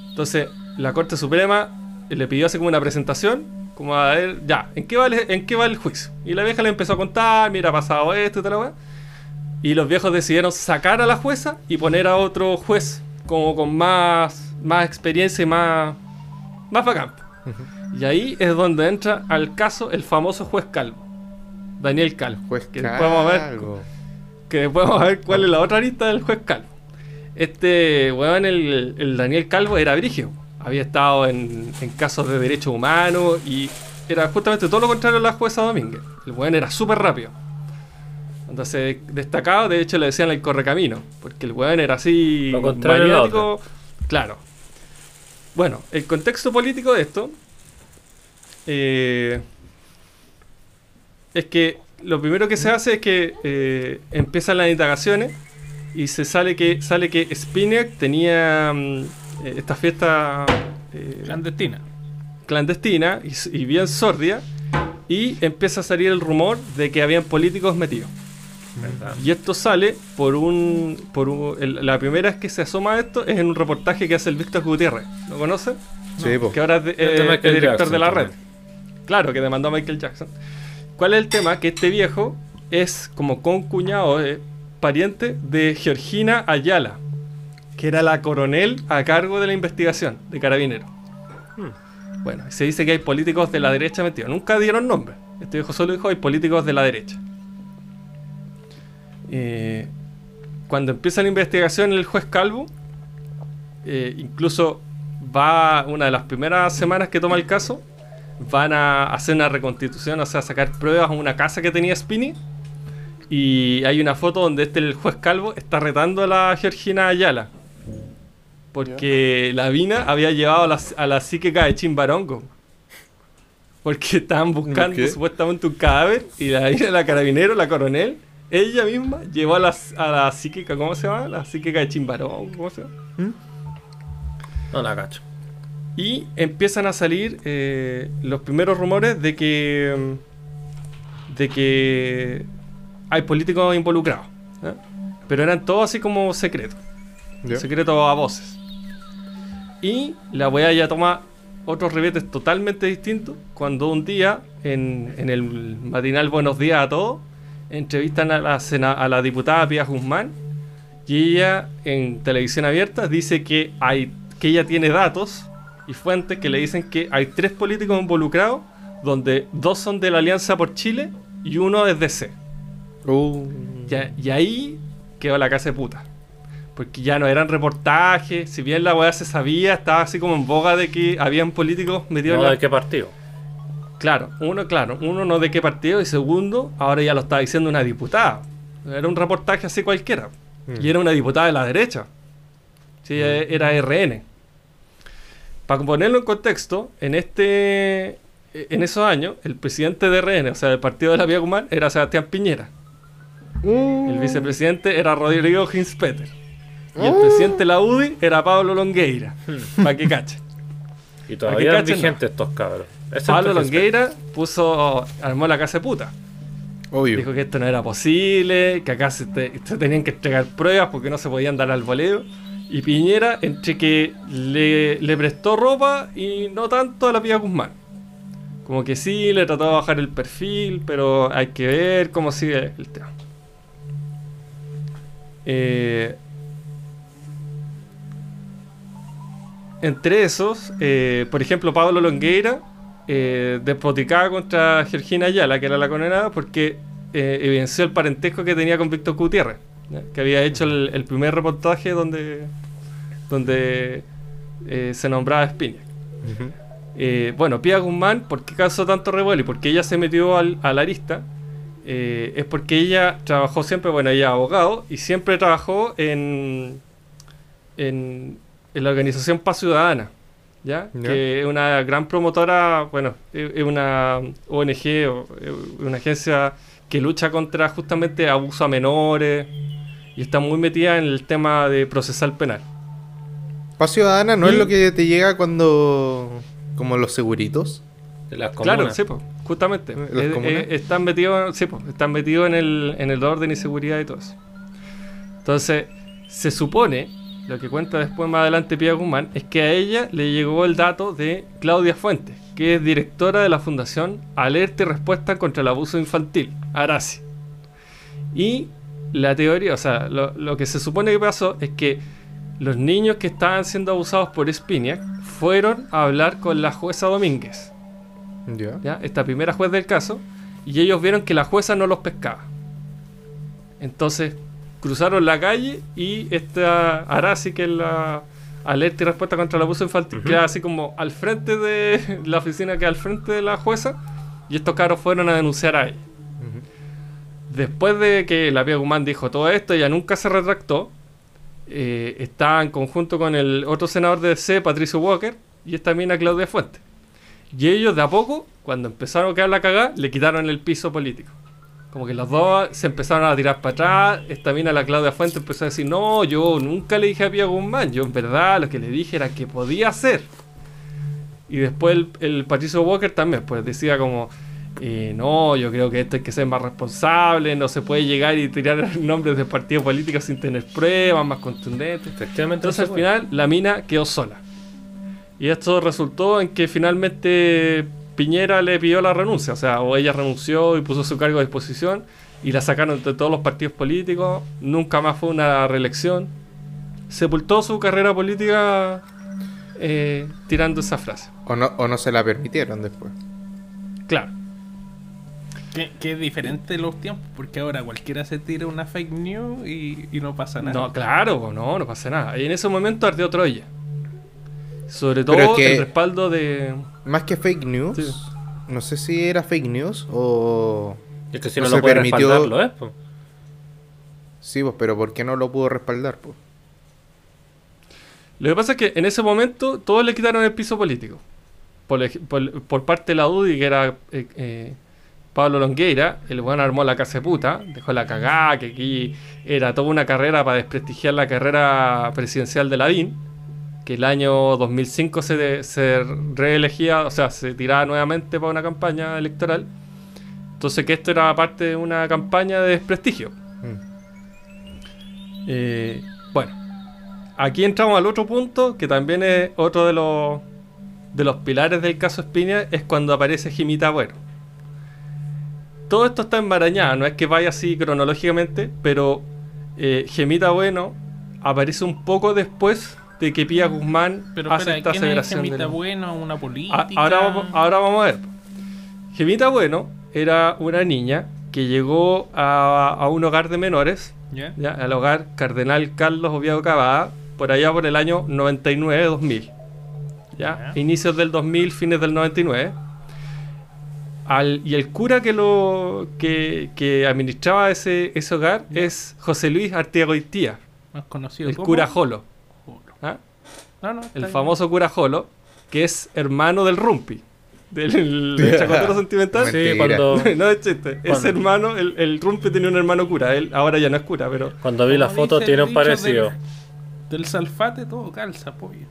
S1: Entonces la Corte Suprema le pidió así como una presentación, como a ver, ya, ¿en qué va el, en qué va el juicio? Y la vieja le empezó a contar, mira, ha pasado esto y tal, weá. Y los viejos decidieron sacar a la jueza y poner a otro juez, como con más, más experiencia y más, más bacán. Y ahí es donde entra al caso el famoso juez Calvo, Daniel Calvo.
S2: Juez
S1: que después vamos a ver
S2: Calvo.
S1: que después vamos a ver cuál es la otra arista del juez Calvo. Este weón, el, el Daniel Calvo, era brigio. Había estado en, en casos de derechos humanos y era justamente todo lo contrario a la jueza Domínguez. El weón era súper rápido. Entonces destacado, de hecho le decían el correcamino, porque el weón era así maniático. Claro. Bueno, el contexto político de esto eh, es que lo primero que se hace es que eh, empiezan las indagaciones y se sale que sale que Spinac tenía mm, eh, esta fiesta eh,
S3: Clandestina.
S1: clandestina y, bien sordia y empieza a salir el rumor de que habían políticos metidos.
S5: ¿Verdad?
S1: Y esto sale por un. Por un- el- la primera vez que se asoma a esto es en un reportaje que hace el Víctor Gutiérrez. ¿Lo conocen?
S2: Sí, po.
S1: Que ahora es de-
S5: Este
S1: eh, director
S5: Jackson
S1: de la red.
S5: también.
S1: Claro, que demandó a Michael Jackson. ¿Cuál es el tema? Que este viejo es como concuñado, eh, pariente de Georgina Ayala, que era la coronel a cargo de la investigación de Carabineros.
S5: Hmm.
S1: Bueno, se dice que hay políticos de la derecha metidos. Nunca dieron nombre. Este viejo solo dijo hay políticos de la derecha. Eh, cuando empieza la investigación el juez Calvo, eh, incluso va una de las primeras semanas que toma el caso, van a hacer una reconstitución, o sea, a sacar pruebas a una casa que tenía Spini. Y hay una foto donde este el juez Calvo está retando a la Georgina Ayala. Porque la Vina había llevado a la, a la psíquica de Chimbarongo. Porque estaban buscando
S2: qué?
S1: supuestamente un cadáver y la Vina, la carabinero, la coronel, ella misma llevó a la, a la psíquica, ¿cómo se llama? La psíquica de Chimbarón, ¿cómo se llama?
S5: No la cacho.
S1: Y empiezan a salir eh, los primeros rumores de que. mm, de que hay políticos involucrados. Pero eran todos así como secretos.
S2: ¿Ya?
S1: Secretos a voces. Y la weá ya toma otros rebetes totalmente distintos cuando un día en, en el matinal Buenos Días a Todos entrevistan a la, sena- a la diputada Pia Guzmán y ella en televisión abierta dice que, hay, que ella tiene datos y fuentes que le dicen que hay tres políticos involucrados donde dos son de la Alianza por Chile y uno es de C.
S2: Uh,
S1: Ya- y ahí quedó la casa de puta. Porque ya no eran reportajes, si bien la weá se sabía, estaba así como en boga de que habían políticos metidos
S5: No,
S1: en la...
S5: ¿de qué partido?
S1: Claro, uno, claro, uno no de qué partido y segundo, ahora ya lo estaba diciendo una diputada. Era un reportaje así cualquiera. Y era una diputada de la derecha. Sí, e- era RN. Para ponerlo en contexto, en este en esos años, el presidente de RN, o sea, del partido de la Vía Guzmán, era Sebastián Piñera. El vicepresidente era Rodrigo Hinspeter. Y el presidente de la UDI era Pablo Longueira. Para que cachen.
S5: Y todavía es vigente estos cabros.
S1: Pablo Longueira puso, armó la casa de puta.
S2: obvio.
S1: Dijo que esto no era posible, que acá se, te- se tenían que entregar pruebas porque no se podían dar al voleo. Y Piñera, entre que le, le prestó ropa y no tanto a la Pía Guzmán. Como que sí, le trató de bajar el perfil, pero hay que ver cómo sigue el tema. Eh, entre esos, eh, por ejemplo, Pablo Longueira eh, despoticaba contra Georgina Ayala, que era la condenada, porque eh, evidenció el parentesco que tenía con Víctor Gutiérrez, ¿ya? que había hecho el, el primer reportaje donde, donde eh, se nombraba Spinac. Eh, bueno, Pia Guzmán, ¿por qué causó tanto revuelo y por qué ella se metió al, a la lista? Eh, es porque ella trabajó siempre, bueno, ella es abogado y siempre trabajó en, en, en la organización Paz Ciudadana, ¿ya? Que es una gran promotora, bueno, es una ONG o una agencia que lucha contra justamente abuso a menores y está muy metida en el tema de procesal penal.
S2: Paz Ciudadana no
S1: Y-
S2: es lo que te llega cuando. como los seguritos.
S5: De las
S1: Claro,
S5: comunas.
S1: sí, pues, justamente.
S2: ¿En las
S1: Eh, eh, están metidos, sí, pues, están metidos en el, en el orden y seguridad y todo eso. Entonces, se supone, lo que cuenta después más adelante Pia Guzmán, es que a ella le llegó el dato de Claudia Fuentes, que es directora de la Fundación Alerta y Respuesta contra el Abuso Infantil, ARASI. Y la teoría, o sea, lo, lo que se supone que pasó es que los niños que estaban siendo abusados por Spinac fueron a hablar con la jueza Domínguez.
S2: Ya.
S1: ¿ya? esta primera juez del caso, y ellos vieron que la jueza no los pescaba. Entonces cruzaron la calle y esta Arasi, que es la alerta y respuesta contra el abuso infantil,
S5: Ujú.
S1: queda así como al frente de la oficina que al frente de la jueza, y estos caros fueron a denunciar a ella. Después de que la Pia Guzmán dijo todo esto, ella nunca se retractó. Eh, estaba en conjunto con el otro senador de DC, Patricio Walker, y esta mina Claudia Fuentes. Y ellos de a poco, cuando empezaron a quedar la cagada, le quitaron el piso político. Como que los dos se empezaron a tirar para atrás. Esta mina, la Claudia Fuentes, empezó a decir, no, yo nunca le dije a Pia Guzmán. Yo en verdad lo que le dije era que podía hacer. Y después el, el Patricio Walker también, pues decía como, eh, no, yo creo que esto hay que ser más responsable, no se puede llegar y tirar nombres de partidos políticos sin tener pruebas más contundentes.
S5: Efectivamente.
S1: Entonces
S5: no
S1: al final la mina quedó sola. Y esto resultó en que finalmente Piñera le pidió la renuncia. O sea, o ella renunció y puso su cargo a disposición y la sacaron de todos los partidos políticos. Nunca más fue una reelección. Sepultó su carrera política eh, tirando esa frase.
S2: O no, o no se la permitieron después.
S1: Claro.
S3: Que, que es diferente los tiempos, porque ahora cualquiera se tira una fake news y, y no pasa nada.
S1: No, claro, po, no, no pasa nada. Y en ese momento ardió Troya. Sobre todo
S2: es que-
S1: el respaldo de...
S2: Más que fake news,
S1: Sí.
S2: no sé si era fake news o.
S5: Es que si
S2: no
S5: no,
S2: se
S5: lo puede
S2: permitió-
S5: po.
S2: Sí, pues, pero ¿por qué no lo pudo respaldar? Pues?
S1: Lo que pasa es que en ese momento todos le quitaron el piso político. Por, por- por parte de la UDI, que era eh, eh, Pablo Longueira, el weón armó la casa de puta, dejó la cagada, que aquí era toda una carrera para desprestigiar la carrera presidencial de Lavín, que el año 2005 se, reelegía, o sea, se tiraba nuevamente para una campaña electoral. Entonces que esto era parte de una campaña de desprestigio. Eh, bueno, aquí entramos al otro punto, que también es otro de los, de los pilares del caso Espiña, es cuando aparece Jimita Bueno. Todo esto está embarañado, no es que vaya así cronológicamente, pero eh, Gemita Bueno aparece un poco después de que Pía Guzmán
S3: Pero
S1: hace
S3: espera,
S1: esta
S3: ¿quién es. Gemita Bueno? ¿Una política?
S1: a- ahora, vamos, ahora vamos a ver. Gemita Bueno era una niña que llegó a, a un hogar de menores, al hogar Cardenal Carlos Oviedo Cavada, por allá por el año 99-2000. ¿ya?
S3: Ya.
S1: Inicios del 2000, fines del 99. Al- y el cura que lo que, que administraba ese, ese hogar es José Luis Artiagoitía,
S3: Más conocido
S1: el
S3: como-
S1: cura Jolo.
S3: Jolo.
S1: ¿ah?
S3: No, no, está
S1: El
S3: bien.
S1: famoso cura Jolo, que es hermano del Rumpi, del, del chacotero sentimental.
S5: Sí, cuando,
S1: no es chiste, hermano, el, el Rumpi tenía un hermano cura, él ahora ya no es cura, pero
S5: cuando vi la foto tiene un parecido.
S3: Del, del salfate todo calza, pollo.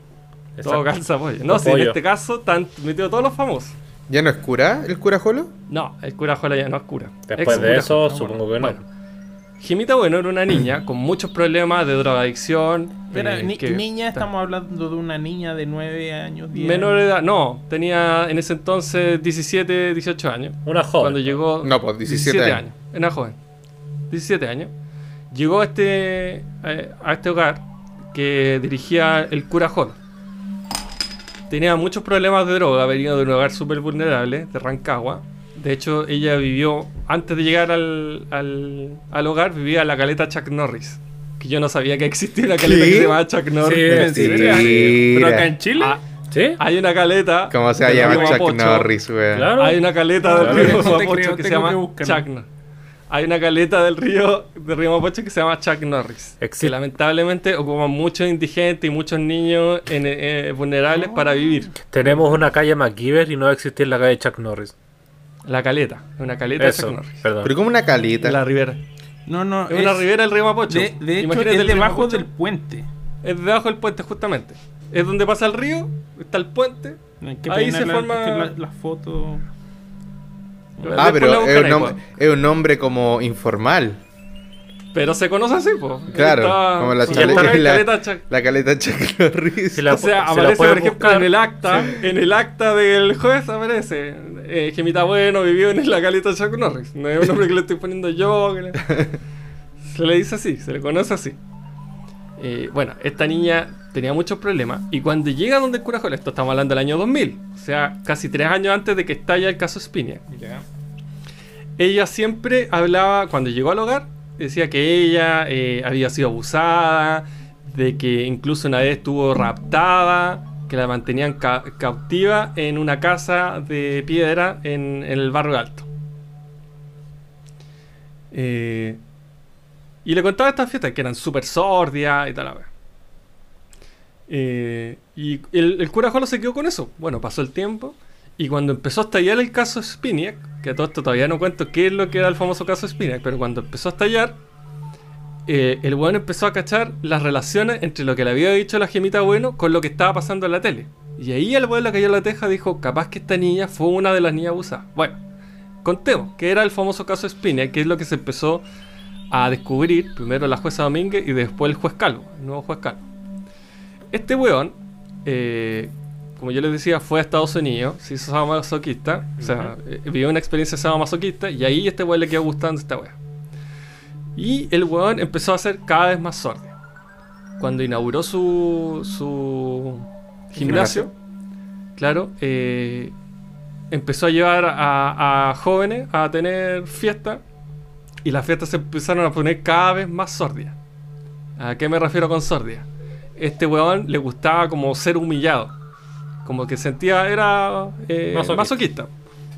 S1: todo calza pollo. No, si en este caso están metidos todos los famosos.
S2: ¿Ya no es cura el cura Jolo?
S1: No, el cura Jola ya no es cura.
S5: Después de eso, supongo que no.
S1: Bueno, Jimita Bueno era una niña con muchos problemas de drogadicción. Eh,
S3: ni-
S1: que-
S3: niña, estamos hablando de una niña de 9 años, 10
S1: Menor
S3: años.
S1: edad, no, tenía en ese entonces 17, 18 años.
S5: Una joven.
S1: Cuando llegó.
S2: No, pues 17 años.
S1: Era joven. 17 años. Llegó a este, eh, a este hogar que dirigía el cura Jolo. Tenía muchos problemas de droga, venía de un hogar súper vulnerable, de Rancagua. De hecho, ella vivió, antes de llegar al, al, al hogar, vivía en la caleta Chuck Norris. Que yo no sabía que existía una caleta
S2: ¿Qué?
S1: que se llamaba Chuck Norris.
S5: Sí.
S2: Mentira.
S3: ¿Pero acá en Chile?
S1: Ah,
S5: ¿Sí?
S1: hay una caleta.
S2: ¿Cómo se va a
S1: del
S2: llamar
S1: río
S2: Chuck
S1: Mapocho.
S2: Norris, weón?
S5: Claro.
S1: Hay una caleta
S5: Claro.
S3: No te
S1: Mapocho
S3: creo,
S1: que se llama. Chuck Norris. Hay una caleta del río, del río Mapocho que se llama Chuck Norris. Que
S5: Existe.
S1: lamentablemente ocupan muchos indigentes y muchos niños en- eh, vulnerables para vivir.
S5: Tenemos una calle MacGyver y no va a existir la calle Chuck Norris.
S1: La caleta, una caleta de Chuck Norris.
S5: perdón.
S2: Pero como una calita.
S1: En la ribera.
S3: No, no.
S1: Es una ribera del río Mapocho.
S3: De, de hecho,
S1: Imagínate
S3: es debajo del puente.
S1: Es debajo del puente, justamente. Es donde pasa el río, está el puente.
S3: Qué
S1: Ahí se
S3: la,
S1: forma-
S3: que la, la foto.
S2: Ah,
S1: Después
S2: pero
S1: la
S2: es un, es un nombre como informal.
S1: Pero se conoce así, pues.
S2: Claro, como la
S1: caleta,
S2: chale- la-
S1: caleta Chuck
S2: La caleta Chuck Norris.
S5: La-
S1: o sea,
S5: la
S1: aparece, por ejemplo,
S5: buscar.
S1: en el acta, en el acta del juez aparece, eh, Gemita Bueno vivió en la caleta Chuck Norris. No es un nombre que le estoy poniendo yo. que le- Se le dice así, se le conoce así. Eh, bueno, esta niña tenía muchos problemas y cuando llega donde el cura Joel, esto estamos hablando del año 2000, o sea, casi tres años antes de que estalla el caso Spinia, ella siempre hablaba, cuando llegó al hogar, decía que ella eh, había sido abusada, de que incluso una vez estuvo raptada, que la mantenían ca- cautiva en una casa de piedra en, en el barrio alto. Eh, y le contaba estas fiestas que eran súper sordias y tal. Eh, y el, cura Jolo se quedó con eso. Bueno, pasó el tiempo. Y cuando empezó a estallar el caso Spiniak, que a todo esto todavía no cuento qué es lo que era el famoso caso Spiniak, pero cuando empezó a estallar, eh, el bueno empezó a cachar las relaciones entre lo que le había dicho la gemita bueno con lo que estaba pasando en la tele. Y ahí el bueno cayó en la teja dijo, capaz que esta niña fue una de las niñas abusadas. Bueno, contemos, que era el famoso caso Spiniak, que es lo que se empezó a descubrir, primero la jueza Domínguez y después el juez Calvo, el nuevo juez Calvo. Este weón, eh, como yo les decía, fue a Estados Unidos, se hizo sadomasoquista, o sea, eh, vivió una experiencia sadomasoquista y ahí este weón le quedó gustando esta wea. Y el weón empezó a ser cada vez más sordo. Cuando inauguró su, su gimnasio, claro, eh, empezó a llevar a, a jóvenes a tener fiestas y las fiestas se empezaron a poner cada vez más sordias. ¿A qué me refiero con sordia? Este weón le gustaba como ser humillado. Como que sentía, era eh,
S5: Masoquista.
S1: masoquista.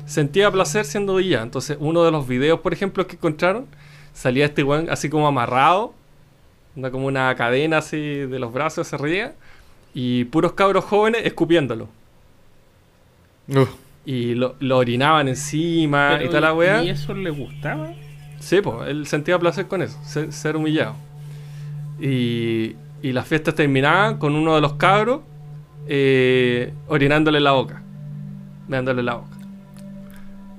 S1: Sentía placer siendo humillado. Entonces, uno de los videos, por ejemplo, que encontraron, salía este weón así como amarrado, como una cadena así de los brazos, se reía, y puros cabros jóvenes escupiéndolo. Y lo, lo orinaban encima y toda la weá.
S3: ¿Y eso le gustaba?
S1: Sí, pues, él sentía placer con eso, ser, ser humillado. Y, y las fiestas terminaban con uno de los cabros eh, orinándole la boca, meándole la boca.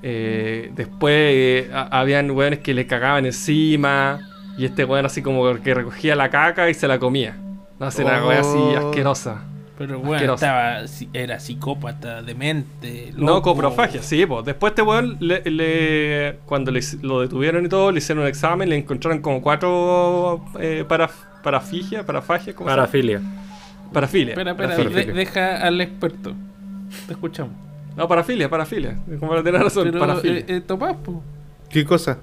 S1: Eh, después eh, ha- habían weones que le cagaban encima y este weón así como que recogía la caca y se la comía. No hace una wea así
S2: Oh.
S1: asquerosa.
S3: Pero bueno,
S1: Asqueroso.
S3: estaba, era psicópata, demente.
S1: No, coprofagia, sí, pues. Después este weón, le, le- cuando le lo detuvieron y todo, le hicieron un examen, le encontraron como cuatro eh, para, parafigia, parafagia, ¿cómo se llama?
S5: Parafilia.
S1: Parafilia.
S3: Espera, espera,
S1: parafilia.
S3: de- deja al experto. Te escuchamos.
S1: No, parafilia, parafilia. Como la tenés razón,
S3: Pero,
S1: parafilia.
S3: eh, eh, po.
S2: ¿Qué cosa?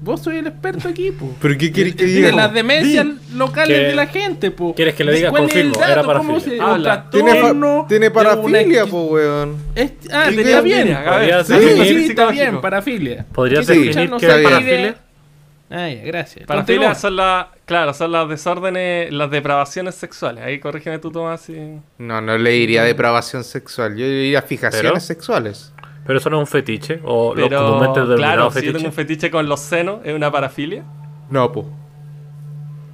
S3: Vos sois el experto aquí, po.
S2: ¿Pero qué quieres que
S3: De
S2: diga?
S3: las demencias locales
S5: ¿Qué-
S3: de la gente, po.
S5: quieres que le diga?
S3: ¿Cuál es el
S5: Confirmo,
S3: dato?
S5: era
S3: ¿Cómo
S5: parafilia.
S3: se-
S1: Habla.
S2: Tiene,
S3: trastorno
S2: tiene
S3: de una
S2: parafilia, po, weón.
S3: Es- ah,
S2: ¿Qué
S3: está
S2: quieres?
S3: bien.
S1: Mira,
S3: Sí,
S5: ser-
S3: sí,
S1: Sí,
S3: está bien, parafilia.
S5: ¿Podrías
S3: ¿Qué
S5: definir qué
S3: se
S5: es parafilia?
S3: Ah, ya, gracias.
S1: Parafilia
S3: Continúa.
S1: son las, claro, son las desórdenes, las depravaciones sexuales. Ahí corrígeme tú, Tomás. Si...
S2: No, no le diría depravación sexual. Yo diría fijaciones
S5: ¿Pero?
S2: sexuales.
S5: Pero eso no es un fetiche. O lo
S1: Pero,
S5: comúnmente denominado
S1: claro, si yo tengo un fetiche con los senos, es una parafilia.
S2: No, po.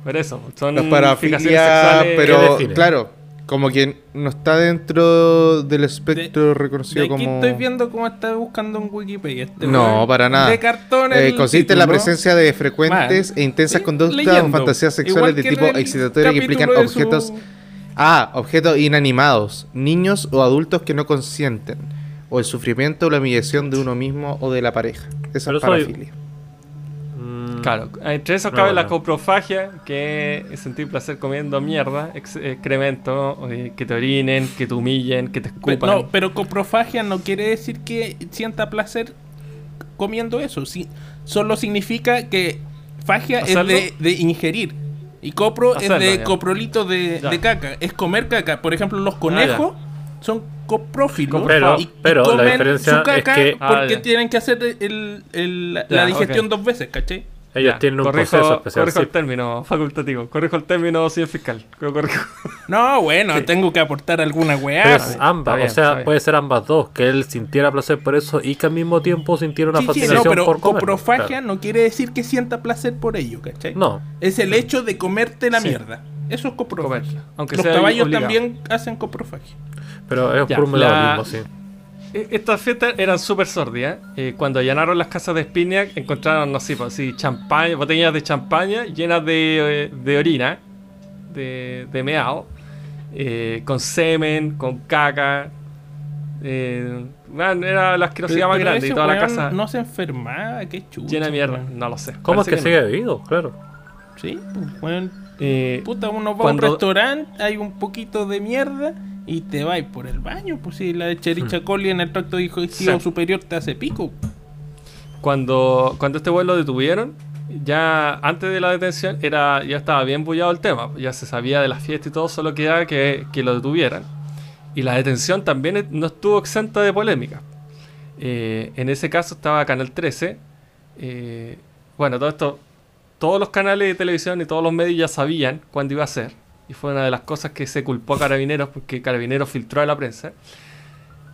S1: Por eso, son
S2: Las
S1: fijaciones
S2: parafilia,
S1: sexuales.
S5: ¿Qué
S2: pero claro, como que no está dentro del espectro
S3: De
S2: reconocido
S3: aquí
S2: como...
S3: estoy viendo cómo está buscando en Wikipedia. Este
S2: No, para nada.
S3: De cartón
S2: Eh, consiste en la presencia de frecuentes e intensas
S3: Sí,
S2: conductas o fantasías sexuales de tipo excitatorio que implican
S3: de su-
S2: objetos... Ah, objetos inanimados, niños o adultos que no consienten, o el sufrimiento o la humillación de uno mismo o de la pareja. Esa
S5: Pero
S2: es parafilia.
S1: Claro, entre eso cabe
S5: no.
S1: la coprofagia, que es sentir placer comiendo mierda, ex- excremento, eh, que te orinen, que te humillen, que te escupan.
S3: No, pero coprofagia no quiere decir que sienta placer comiendo eso. Sí, solo significa que fagia es de, de ingerir. Y copro
S1: Hacerlo,
S3: es de
S1: ya.
S3: coprolito de, de caca. Es comer caca. Por ejemplo, los conejos son coprófilos.
S5: Pero-
S3: y- y
S5: pero la
S3: comen
S5: diferencia
S3: su caca
S5: es que-
S3: porque
S1: Ah, ya.
S3: tienen que hacer el- el- la,
S1: Ya,
S3: la digestión dos veces, ¿cachai?
S5: Ellos
S1: Ya,
S5: tienen un
S1: corrijo,
S5: proceso especial.
S1: Corrijo
S5: sí.
S1: el término facultativo, corrijo el término, señor fiscal. Corrijo.
S3: No, bueno,
S1: Sí.
S3: tengo que aportar alguna weá.
S5: Es ambas,
S1: bien,
S5: o sea, puede ser ambas dos, que él sintiera placer por eso y que al mismo tiempo sintiera una
S3: Sí, sí,
S5: fascinación
S3: no, pero
S5: por comer.
S3: coprofagia
S5: Claro.
S3: no quiere decir que sienta placer por ello, ¿cachai?
S5: No,
S3: Es el hecho de comerte la
S1: Sí.
S3: mierda. Eso es coprofagia.
S1: Aunque
S3: Los
S1: sea
S3: caballos
S1: obligado.
S3: también hacen coprofagia.
S5: pero es
S1: Ya,
S5: por un
S1: la-
S5: sí.
S1: E- Estas fiestas eran súper sordias. Eh, cuando allanaron las casas de Spinac, encontraron, no sé, pues, así, champaña, botellas de champaña llenas de, eh, de orina, de, de eh, con semen, con caca. Eh, man, era la asquerosidad más
S3: Pero
S1: grande y toda la casa
S3: No se enfermaba, qué chucha.
S1: llena de mierda. No lo sé.
S5: ¿Cómo es que
S1: Parece
S5: sigue
S1: no.
S5: vivo? Claro.
S3: Sí, pues, weón.
S1: Eh,
S3: Puta, uno va
S1: Cuando-
S3: a un restaurante, hay un poquito de mierda y te vas por el baño. Pues si la chericha coli en el tracto digestivo
S1: Sí.
S3: superior te hace pico.
S1: cuando, cuando este vuelo lo detuvieron, ya antes de la detención era ya estaba bien bullado el tema, ya se sabía de la fiesta y todo, solo quedaba que, que lo detuvieran. Y la detención también no estuvo exenta de polémica. Eh, en ese caso estaba Canal 13. eh, bueno, todo esto, todos los canales de televisión y todos los medios ya sabían cuándo iba a ser. Y fue una de las cosas que se culpó a Carabineros porque Carabineros filtró a la prensa.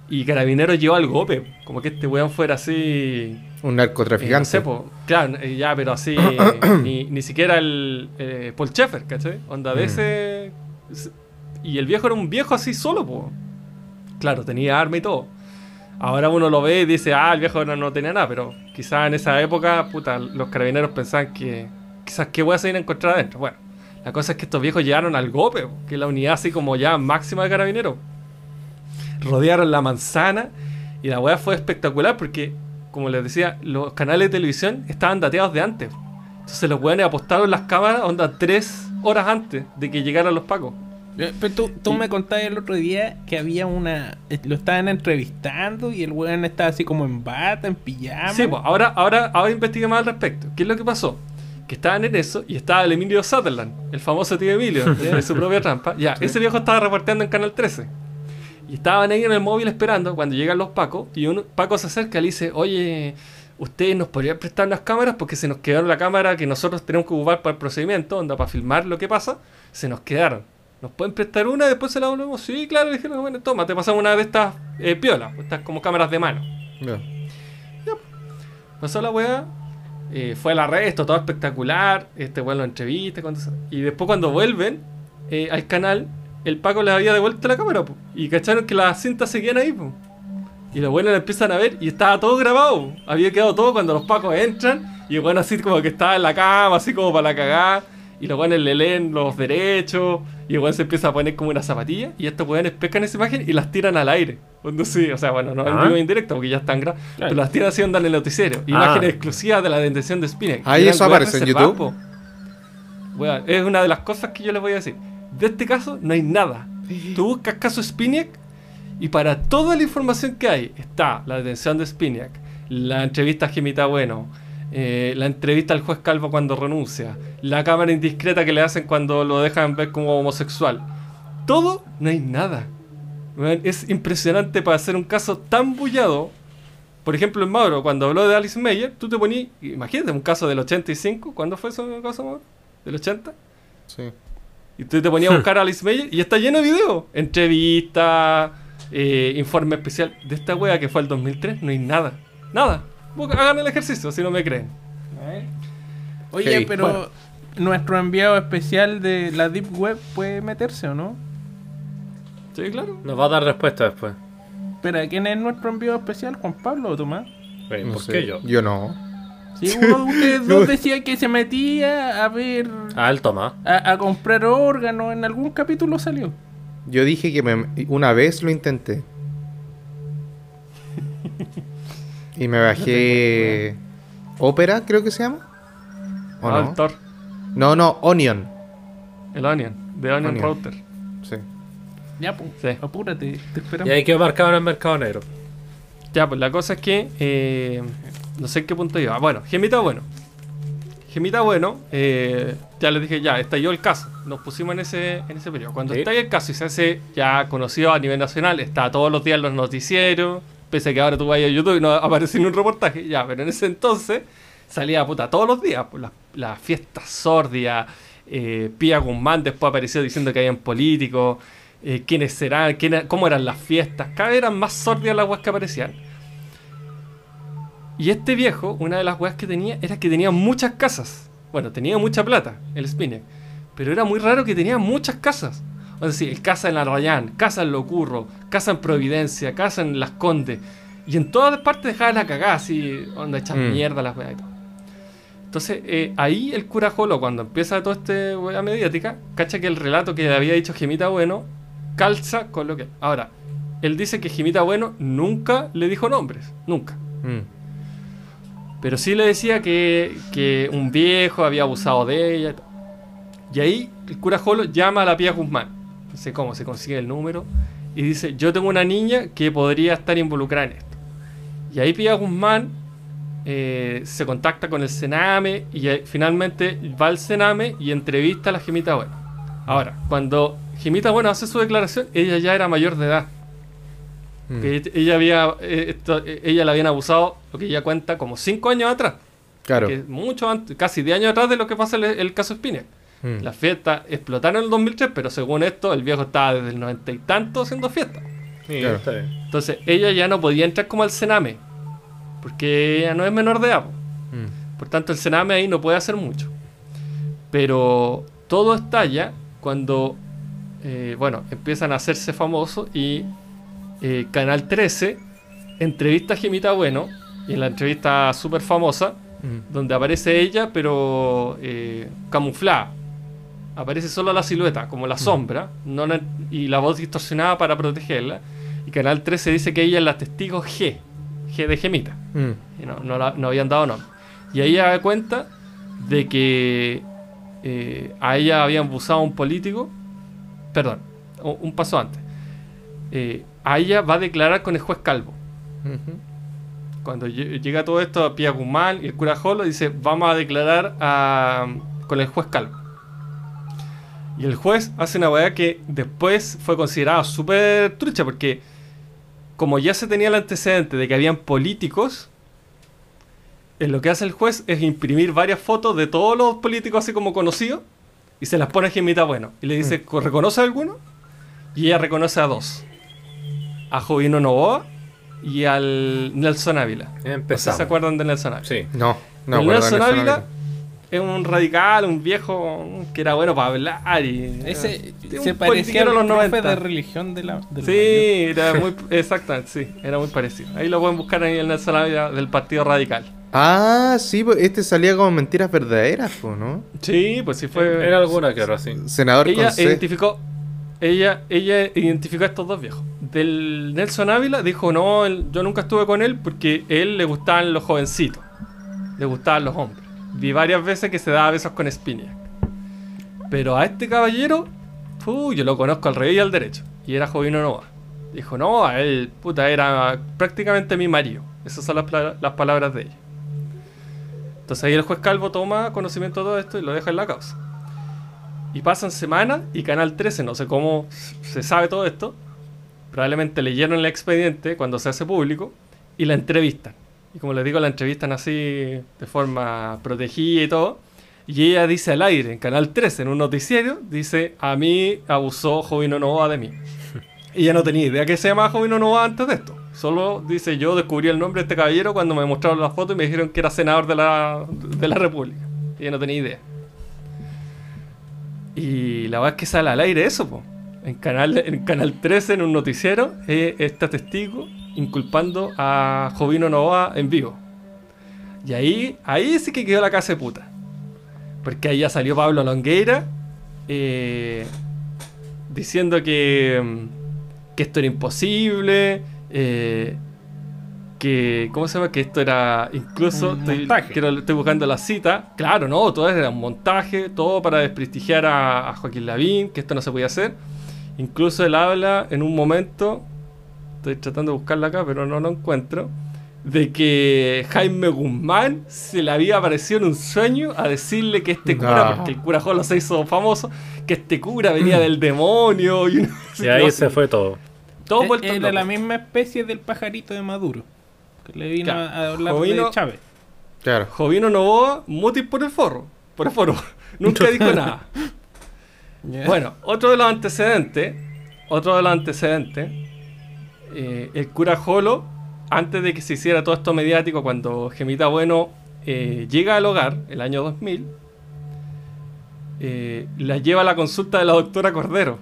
S1: Y Carabineros llevó al gope, como que este weón fuera así
S2: Un
S1: eh,
S2: narcotraficante.
S1: no sé, po, claro, eh, ya, pero así, ni, ni siquiera el eh, Paul Schaeffer, ¿cachai? Onda de
S2: Mm.
S1: ese... Y el viejo era un viejo así solo, po. Claro, tenía arma y todo. Ahora uno lo ve y dice, ah, el viejo no, no tenía nada, pero quizás en esa época, puta, los carabineros pensaban que quizás qué hueá se iban a encontrar adentro. Bueno, la cosa es que estos viejos llegaron al GOPE, po, que es la unidad así como ya máxima de carabineros. Rodearon la manzana y la weá fue espectacular porque, como les decía, los canales de televisión estaban dateados de antes. Entonces los weones apostaron las cámaras onda tres horas antes de que llegaran los pacos.
S3: Pero tú, tú me contabas el otro día que había una. eh, Lo estaban entrevistando y el weón estaba así como en bata, en pijama.
S1: Sí, pues ahora, ahora, ahora investigué más al respecto. ¿Qué es lo que pasó? Que estaban en eso y estaba el Emilio Sutherland, el famoso tío Emilio, de su propia trampa. Ya, ese viejo estaba reporteando en Canal 13. Y estaban ahí en el móvil esperando cuando llegan los pacos. Y un Paco se acerca y le dice: Oye, ¿ustedes nos podrían prestar unas cámaras? Porque se nos quedaron la cámara que nosotros tenemos que ocupar para el procedimiento, onda, para filmar lo que pasa. Se nos quedaron. ¿nos pueden prestar una? Después se la volvemos. Sí, claro, le dijeron, bueno, toma, te pasamos una de estas eh, piolas, estas como cámaras de mano.
S2: Ya.
S1: Pasó la weá, eh, fue al arresto, todo espectacular. Este weón lo entrevista. cuando Y después, cuando vuelven eh, al canal, el Paco les había devuelto la cámara. po, y cacharon que las cintas seguían ahí. po. Y los buenos la empiezan a ver y estaba todo grabado. Había quedado todo cuando los Pacos entran. Y el weón así como que estaba en la cama, así como para la cagada. Y los weones le leen los derechos. Y el weón se empieza a poner como una zapatilla. Y estos weones pescan esa imagen y las tiran al aire. Sí, o sea, bueno, no en
S5: Ah.
S1: vivo e indirecto porque ya están.
S3: Claro.
S1: Pero las tiran así onda en el noticiero.
S5: Ah.
S1: Imágenes exclusivas de la detención de Spinner.
S2: Ah, ¿y
S1: Eran
S2: eso aparece en YouTube?
S1: Weón, es una de las cosas que yo les voy a decir. De este caso no hay nada. Tú buscas caso Spiniak y para toda la información que hay está la detención de Spiniak, la entrevista a Gemita Bueno, eh, la entrevista al juez Calvo cuando renuncia, la cámara indiscreta que le hacen cuando lo dejan ver como homosexual. Todo, no hay nada. Es impresionante para hacer un caso tan bullado. Por ejemplo, en Mauro, cuando habló de Alice Meyer, tú te ponías, imagínate, un caso del 85, ¿cuándo fue ese caso, Mauro? ¿Del 80?
S2: Sí.
S1: Y tú te ponías a buscar a Alice Meyer y está lleno de videos. Entrevistas, eh, informe especial. De esta wea que fue el 2003, no hay nada. Nada. Hagan el ejercicio si no me creen.
S3: Oye, pero
S1: Bueno.
S3: nuestro enviado especial de la Deep Web puede meterse o no?
S1: Sí, claro.
S5: Nos va a dar respuesta después.
S3: Espera, ¿quién es nuestro enviado especial? ¿Juan Pablo o Tomás?
S5: Oye,
S2: No
S5: ¿Por
S2: sé.
S5: qué yo?
S2: Yo no.
S3: Sí, uno de ustedes dos decía que se metía a ver.
S5: Ah, el Tomás.
S3: A, a comprar órganos. En algún capítulo salió.
S2: Yo dije que me- una vez lo intenté. Y me bajé. Ópera, creo que se llama. ¿O
S1: Ah,
S2: no?
S1: el Thor,
S2: No, no, Onion.
S1: el Onion, de Onion,
S2: Onion.
S1: Router.
S2: Sí.
S3: Ya, pues.
S1: Sí.
S3: Apúrate, te
S5: Y
S3: esperamos.
S5: ahí quedó marcado en el mercado negro.
S1: Ya, pues la cosa es que. eh, no sé en qué punto iba. Bueno, Gemita Bueno. Gemita Bueno, eh, ya les dije, ya, estalló el caso. Nos pusimos en ese, en ese periodo. Cuando
S5: Sí.
S1: estalla el caso y se hace ya conocido a nivel nacional, está todos los días en los noticieros. Pese a que ahora tú vayas a YouTube y no aparece ni un reportaje. Ya, pero en ese entonces salía puta todos los días. Pues, las fiestas sórdidas. Eh, Pía Guzmán después apareció diciendo que habían políticos. eh, quiénes serán, quiénes- cómo eran las fiestas. Cada vez eran más sórdidas las weas que aparecían. Y este viejo, una de las weas que tenía era que tenía muchas casas. Bueno, tenía mucha plata, el Spinner. Pero era muy raro que tenía muchas casas. Sea, sí, casa en la Rayán, casa en Locurro, casa en Providencia, casa en Las Condes. Y en todas partes dejaba la cagada, así, onda echar
S2: Mm.
S1: mierda a las weas y todo. Entonces, eh, ahí el cura Jolo, cuando empieza toda esta wea mediática, cacha que el relato que le había dicho Gemita Bueno calza con lo que. Ahora, él dice que Gemita Bueno nunca le dijo nombres, nunca.
S2: Mm.
S1: Pero sí le decía que, que un viejo había abusado de ella. y. Y ahí el cura Jolo llama a la Pía Guzmán. No sé cómo se consigue el número. Y dice, yo tengo una niña que podría estar involucrada en esto. Y ahí Pía Guzmán eh, se contacta con el Sename y finalmente va al Sename y entrevista a la Gemita Bueno. Ahora, cuando Gemita Bueno hace su declaración, ella ya era mayor de edad.
S2: Mm.
S1: Que ella- había eh, esto- eh, ella la habían abusado, lo que ella cuenta, como 5 años atrás.
S2: Claro.
S1: Que mucho antes, casi 10 años atrás de lo que pasa el, el caso Spinner.
S2: Mm.
S1: Las fiestas explotaron en el 2003, pero según esto, el viejo estaba desde el 90 y tanto haciendo fiestas.
S5: Sí,
S2: Claro.
S5: está bien.
S1: Entonces, ella ya no podía entrar como al Sename, porque ella no es menor de edad.
S2: Mm.
S1: Por tanto, el Sename ahí no puede hacer mucho. Pero todo estalla cuando, eh, bueno, empiezan a hacerse famosos y eh, Canal 13 entrevista a Gemita Bueno, y en la entrevista súper famosa,
S2: Mm.
S1: donde aparece ella, pero eh, camuflada. Aparece solo la silueta, como la sombra, no la- y la voz distorsionada para protegerla. Y Canal 13 dice que ella es la testigo G, G de Gemita.
S2: Mm.
S1: Y no, no, la- no habían dado nombre. Y ahí ella da cuenta de que eh, a ella habían abusado un político. Perdón, un, un paso antes. Eh, a ella va a declarar con el juez Calvo. Cuando lle- llega todo esto a Pía Guzmán y el cura Jolo dice, vamos a declarar a- con el juez Calvo. Y el juez hace una weá que después fue considerada súper trucha porque como ya se tenía el antecedente de que habían políticos, en lo que hace el juez es imprimir varias fotos de todos los políticos así como conocidos y se las pone a Gemita Bueno. Y le dice, ¿reconoce a alguno? Y ella reconoce a dos. A Jovino Novoa y al Nelson Ávila. No. ¿Se acuerdan de Nelson Ávila?
S5: Sí.
S2: No, no,
S1: el Nelson
S2: de Nelson
S1: Ávila
S2: Ávila.
S1: Es un radical, un viejo que era bueno para hablar y...
S3: Ese
S1: era
S3: se
S1: un
S3: parecía a los
S1: los 90.
S3: profe de religión de la. del
S1: Sí, era muy... Exactamente, sí. Era muy parecido. Ahí lo pueden buscar ahí el Nelson Ávila del Partido Radical.
S2: Ah, sí, pues este salía como mentiras verdaderas, po, ¿no?
S1: Sí, pues sí fue...
S5: Era alguna que ahora sí.
S2: Senador
S1: ella
S2: con C.
S1: identificó ella ella identificó a estos dos viejos del Nelson Ávila dijo no él- yo nunca estuve con él porque a él le gustaban los jovencitos le gustaban los hombres vi varias veces que se daba besos con Spiniak pero a este caballero yo lo conozco al revés y al derecho. Y era Jovino Nova dijo no a él puta era prácticamente mi marido esas son las, las palabras de ella. Entonces ahí el juez Calvo toma conocimiento de todo esto y lo deja en la causa. Y pasan semanas y Canal 13, no sé cómo se sabe todo esto, probablemente leyeron el expediente cuando se hace público y la entrevistan. Y como les digo, la entrevistan así de forma protegida y todo. Y ella dice al aire, en Canal 13, en un noticiero, dice, a mí abusó Jovino Nova de mí. Y ella no tenía idea que se llamaba Jovino Nova antes de esto. Solo dice, yo descubrí el nombre de este caballero cuando me mostraron la foto y me dijeron que era senador de la, de la República. Ella no tenía idea. Y la verdad es que sale al aire eso, po. En canal, en canal 13, en un noticiero, eh, está testigo inculpando a Jovino Novoa en vivo. Y ahí, ahí sí que quedó la casa de puta. Porque ahí ya salió Pablo Longueira eh, diciendo que, mm, que esto era imposible, eh, que, ¿cómo se llama? Que esto era incluso,
S3: Un
S1: estoy, quiero- estoy buscando la cita, claro, no, todo era un montaje, todo para desprestigiar a, a Joaquín Lavín, que esto no se podía hacer. Incluso él habla en un momento, estoy tratando de buscarla acá, pero no lo encuentro, de que Jaime Guzmán se le había aparecido en un sueño a decirle que este cura,
S2: No.
S1: porque el cura Jolo se hizo famoso, que este cura venía del demonio y,
S5: ahí se fue todo.
S1: todo
S3: Eh,
S1: vuelto
S3: Era
S1: loco.
S3: la misma especie del pajarito de Maduro. Que le vino
S1: Claro.
S3: a hablar
S1: Jovino-
S3: de Chávez.
S2: Claro.
S1: Jovino Novoa, mutis por el forro, por el foro. Nunca dijo nada. Bueno, otro de los antecedentes, otro de los antecedentes, eh, el cura Jolo, antes de que se hiciera todo esto mediático, cuando Gemita Bueno eh, llega al hogar, el año 2000, eh, la lleva a la consulta de la doctora Cordero.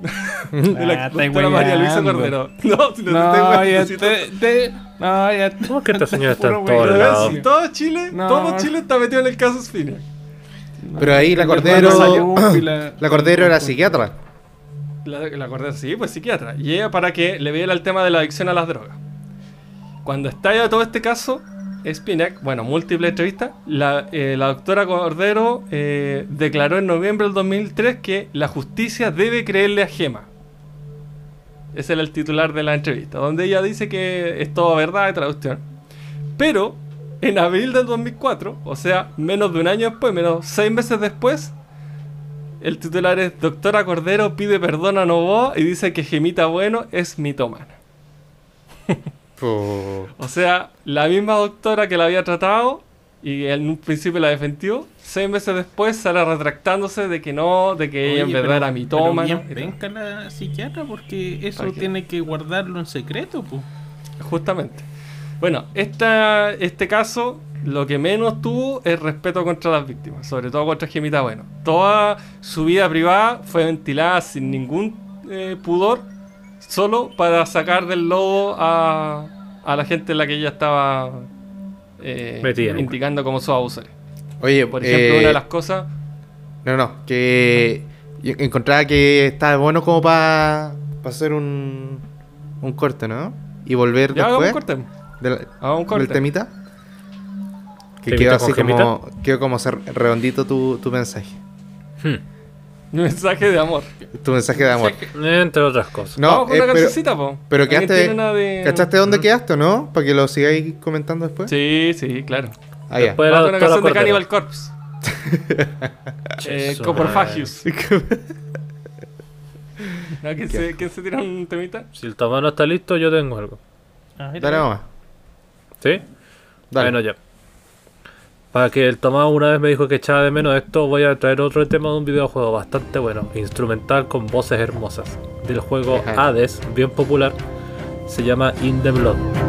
S1: de la
S3: Ah,
S1: doctora María Luisa. Cordero. No, si no,
S3: No,
S1: te estoy
S3: te, te- no, ya te-
S5: ¿Cómo que esta señora está en lados?
S1: si todo Chile,
S3: No.
S1: todo Chile está metido en el caso Spinac.
S2: Pero ahí la Cordero.
S3: la-
S2: La Cordero era psiquiatra.
S1: La, la Cordero, sí, pues psiquiatra. Y ella para que le viera el tema de la adicción a las drogas. Cuando estalla todo este caso, Spinac, bueno, múltiples entrevistas, la, eh, la doctora Cordero eh, declaró en noviembre del 2003 que la justicia debe creerle a Gema. Ese era el titular de la entrevista, donde ella dice que es todo verdad y traducción. Pero en abril del 2004, o sea, menos de un año después, menos seis meses después, el titular es Doctora Cordero pide perdón a Novoa y dice que Gemita Bueno es mitómana.
S2: Po.
S1: O sea, la misma doctora que la había tratado y en un principio la defendió, seis meses después sale retractándose de que no, de que ella en
S3: Oye,
S1: verdad
S3: pero-
S1: era mitómana.
S3: pero bien penca la psiquiatra porque eso tiene que guardarlo en secreto, pues.
S1: Justamente. Bueno, esta, este caso lo que menos tuvo es respeto contra las víctimas, sobre todo contra Gemita Bueno. Toda su vida privada fue ventilada sin ningún eh, pudor, solo para sacar del lodo a, a la gente en la que ella estaba eh,
S5: Metida.
S1: indicando como sus abusores.
S2: Oye,
S1: Por ejemplo,
S2: eh,
S1: una de las cosas...
S2: No, no, que yo encontraba que estaba bueno como para hacer un, un corte, ¿no? Y volver
S1: Ya
S2: después
S1: un corte.
S2: de la-
S1: Hagamos un corte.
S2: del temita. Que
S5: ¿Temita
S2: quedó
S5: con
S2: así como, quedó como ser redondito tu, tu mensaje.
S5: Hmm.
S1: Mensaje de amor.
S2: Tu mensaje de amor.
S5: Entre otras cosas.
S2: No,
S1: Vamos con
S2: eh,
S1: una
S2: pero,
S1: po.
S2: pero
S1: ¿Alguien
S2: quedaste,
S1: de-
S2: ¿cachaste dónde quedaste o no? Para que lo sigáis comentando después.
S1: Sí, sí, claro.
S2: Ah.
S5: Después-
S1: Vamos
S5: la
S1: con una canción de. Cannibal Corpse. eh, Coprofagius. ¿No? ¿Quién, se, ¿Quién se tira un temita?
S5: Si el tamaño no está listo, yo tengo algo.
S2: Dale, mamá.
S5: ¿Sí?
S2: Dale.
S5: Bueno, ya. Para que el Tomás una vez me dijo que echaba de menos esto, voy a traer otro tema de un videojuego bastante bueno, instrumental con voces hermosas, del juego. Hades, bien popular, se llama In the Blood.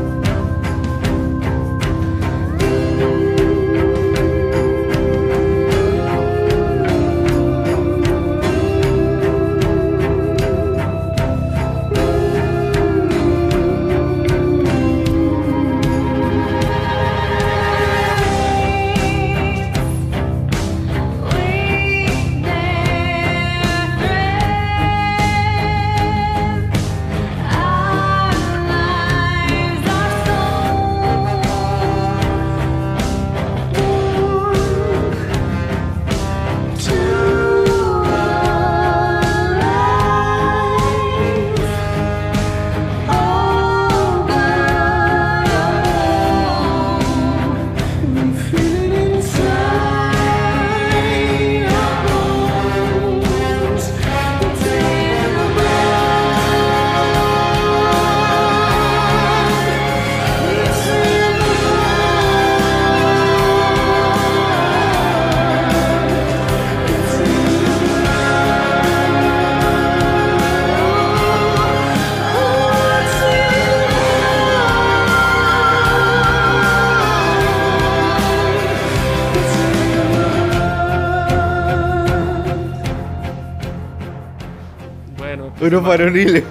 S2: Varoniles.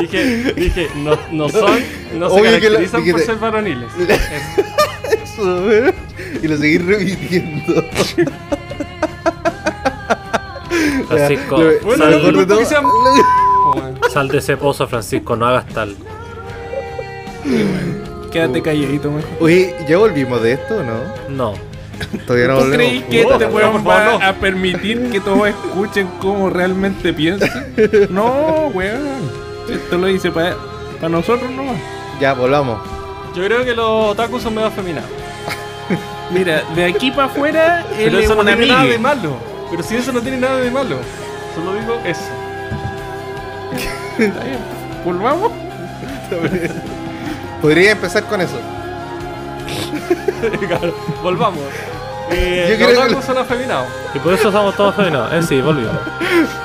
S1: dije, dije, no, no son, no se
S2: Obvio que la-
S1: caracterizan
S2: dije
S1: por ser varoniles. Eso.
S2: Eso, weón. Y lo seguís repitiendo.
S5: Francisco,
S2: Lo-
S1: Bueno,
S2: lo
S5: sal,
S2: mejor de
S1: no,
S2: todo-
S1: porque sean- bueno.
S5: sal de ese pozo, Francisco, no hagas tal.
S3: Quédate calladito, mejor.
S2: Oye, ¿ya volvimos de esto o no?
S5: No.
S2: Todavía no
S3: ¿Tú
S2: volvemos.
S3: crees que
S1: No,
S3: este weón
S1: por favor,
S3: va
S1: no.
S3: a permitir que todos escuchen cómo realmente piensa? No, weón. Esto lo hice para nosotros nomás.
S2: Ya, volvamos.
S1: Yo creo que los otakus son medio afeminados.
S3: Mira, de aquí para afuera, él
S1: Pero
S3: es
S1: eso no tiene nada de malo. Pero si eso no tiene nada de malo. Solo digo eso.
S3: Está bien. Volvamos.
S2: Podría empezar con eso.
S1: Claro, volvamos. Eh,
S2: Yo
S1: los
S2: creo que-
S1: son afeminados.
S5: Y por eso estamos todos feminados. En sí, volvió.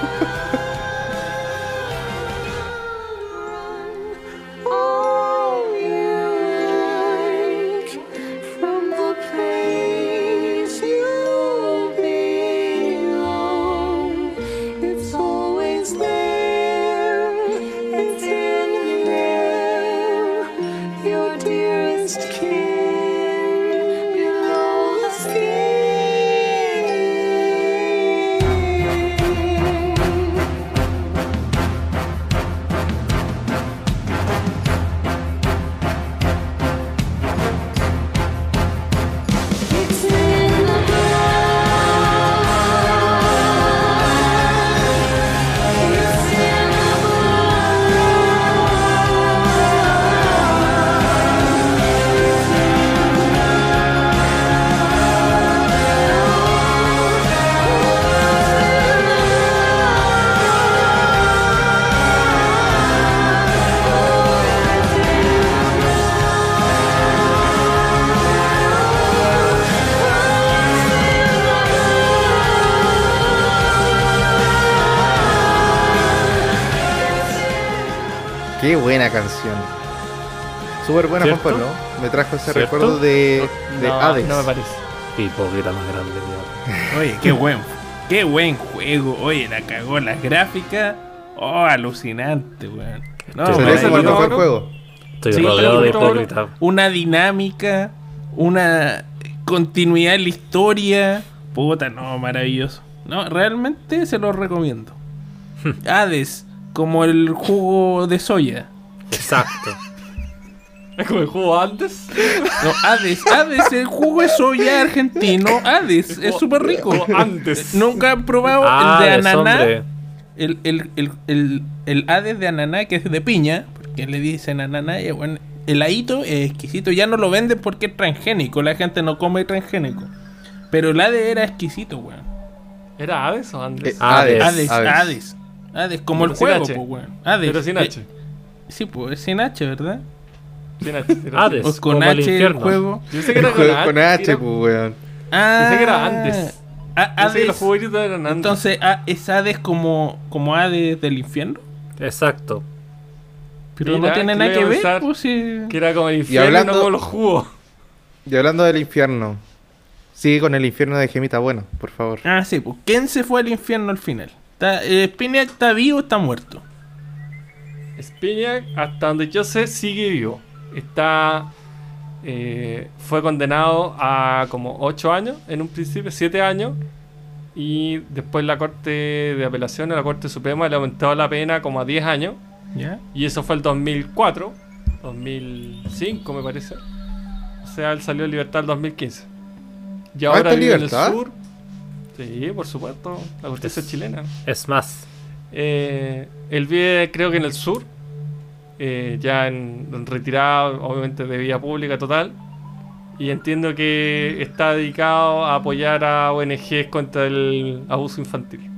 S2: buena canción. Súper buena, Juan. Pablo. Me trajo ese
S5: ¿Cierto?
S2: recuerdo de, de
S1: no,
S2: Hades.
S1: no me parece.
S5: Hipócrita más grande, mierda.
S3: Oye, qué buen, qué buen juego. Oye, la cagó las gráficas. Oh, alucinante, weón. No,
S2: le hace
S5: ese
S2: el
S1: ¿no?
S2: juego.
S5: Estoy
S3: Sí,
S5: rodeado de hipócritas.
S3: una dinámica, una continuidad en la historia. Puta, no, maravilloso. No, realmente se lo recomiendo. Hades, como el jugo de soya.
S5: Exacto.
S1: Es como el juego antes.
S3: No, Hades, Hades, el jugo de soya argentino. Hades, es súper rico.
S1: Antes.
S3: Nunca han probado
S5: Ah,
S3: el de
S5: de
S3: ananá. El, el, el, el, el Hades de ananá, que es de piña, porque le dicen ananá, y bueno, el ahito es exquisito. Ya no lo venden porque es transgénico, la gente no come transgénico. Pero el Hades era exquisito, weón.
S1: ¿Era Hades o Andes?
S2: Eh,
S5: Hades.
S3: Hades,
S2: Hades.
S3: Hades. Hades, como
S1: Pero
S3: el juego, pues, weón. Hades.
S1: Pero sin
S3: Eh,
S1: H.
S3: sí, pues es sin H, ¿verdad?
S1: Sin H, era
S5: Hades.
S3: O con
S5: como el
S3: H el
S5: infierno.
S3: juego.
S1: Yo pensé que era
S2: El
S1: con,
S2: con
S1: H,
S2: H,
S1: era-
S2: pues, weón.
S3: Ah,
S1: Pensé que era antes.
S3: Ah,
S1: pensé que los
S3: Hades.
S1: favoritos eran antes.
S3: Entonces, ah, ¿es Hades como, como Hades del infierno?
S5: Exacto.
S3: Pero
S1: Mira,
S3: no tiene nada que ver, pues, sí.
S1: que era como el infierno y
S2: hablando-
S1: no como los jugos.
S2: Y hablando del infierno, sigue con el infierno de Gemita Bueno, por favor.
S3: Ah, sí, pues ¿quién se fue al infierno al final? Está, eh, Spinac está vivo o está muerto.
S1: Spinac, hasta donde yo sé, sigue vivo. Está. eh, fue condenado a como 8 años, en un principio, 7 años. Y después la Corte de Apelaciones, la Corte Suprema, le aumentó la pena como a 10 años.
S3: ¿Ya?
S1: Y eso fue el 2004, 2005 me parece. O sea, él salió en libertad el 2015. Y
S2: ¿Ah,
S1: ahora vive en el
S2: libertad?
S1: sur. Sí, por supuesto, la justicia
S5: Es-
S1: chilena.
S5: Es más,
S1: Eh, él vive, creo que en el sur, eh, ya en, en retirado, obviamente de vía pública total. Y entiendo que está dedicado a apoyar a ONGs contra el abuso infantil.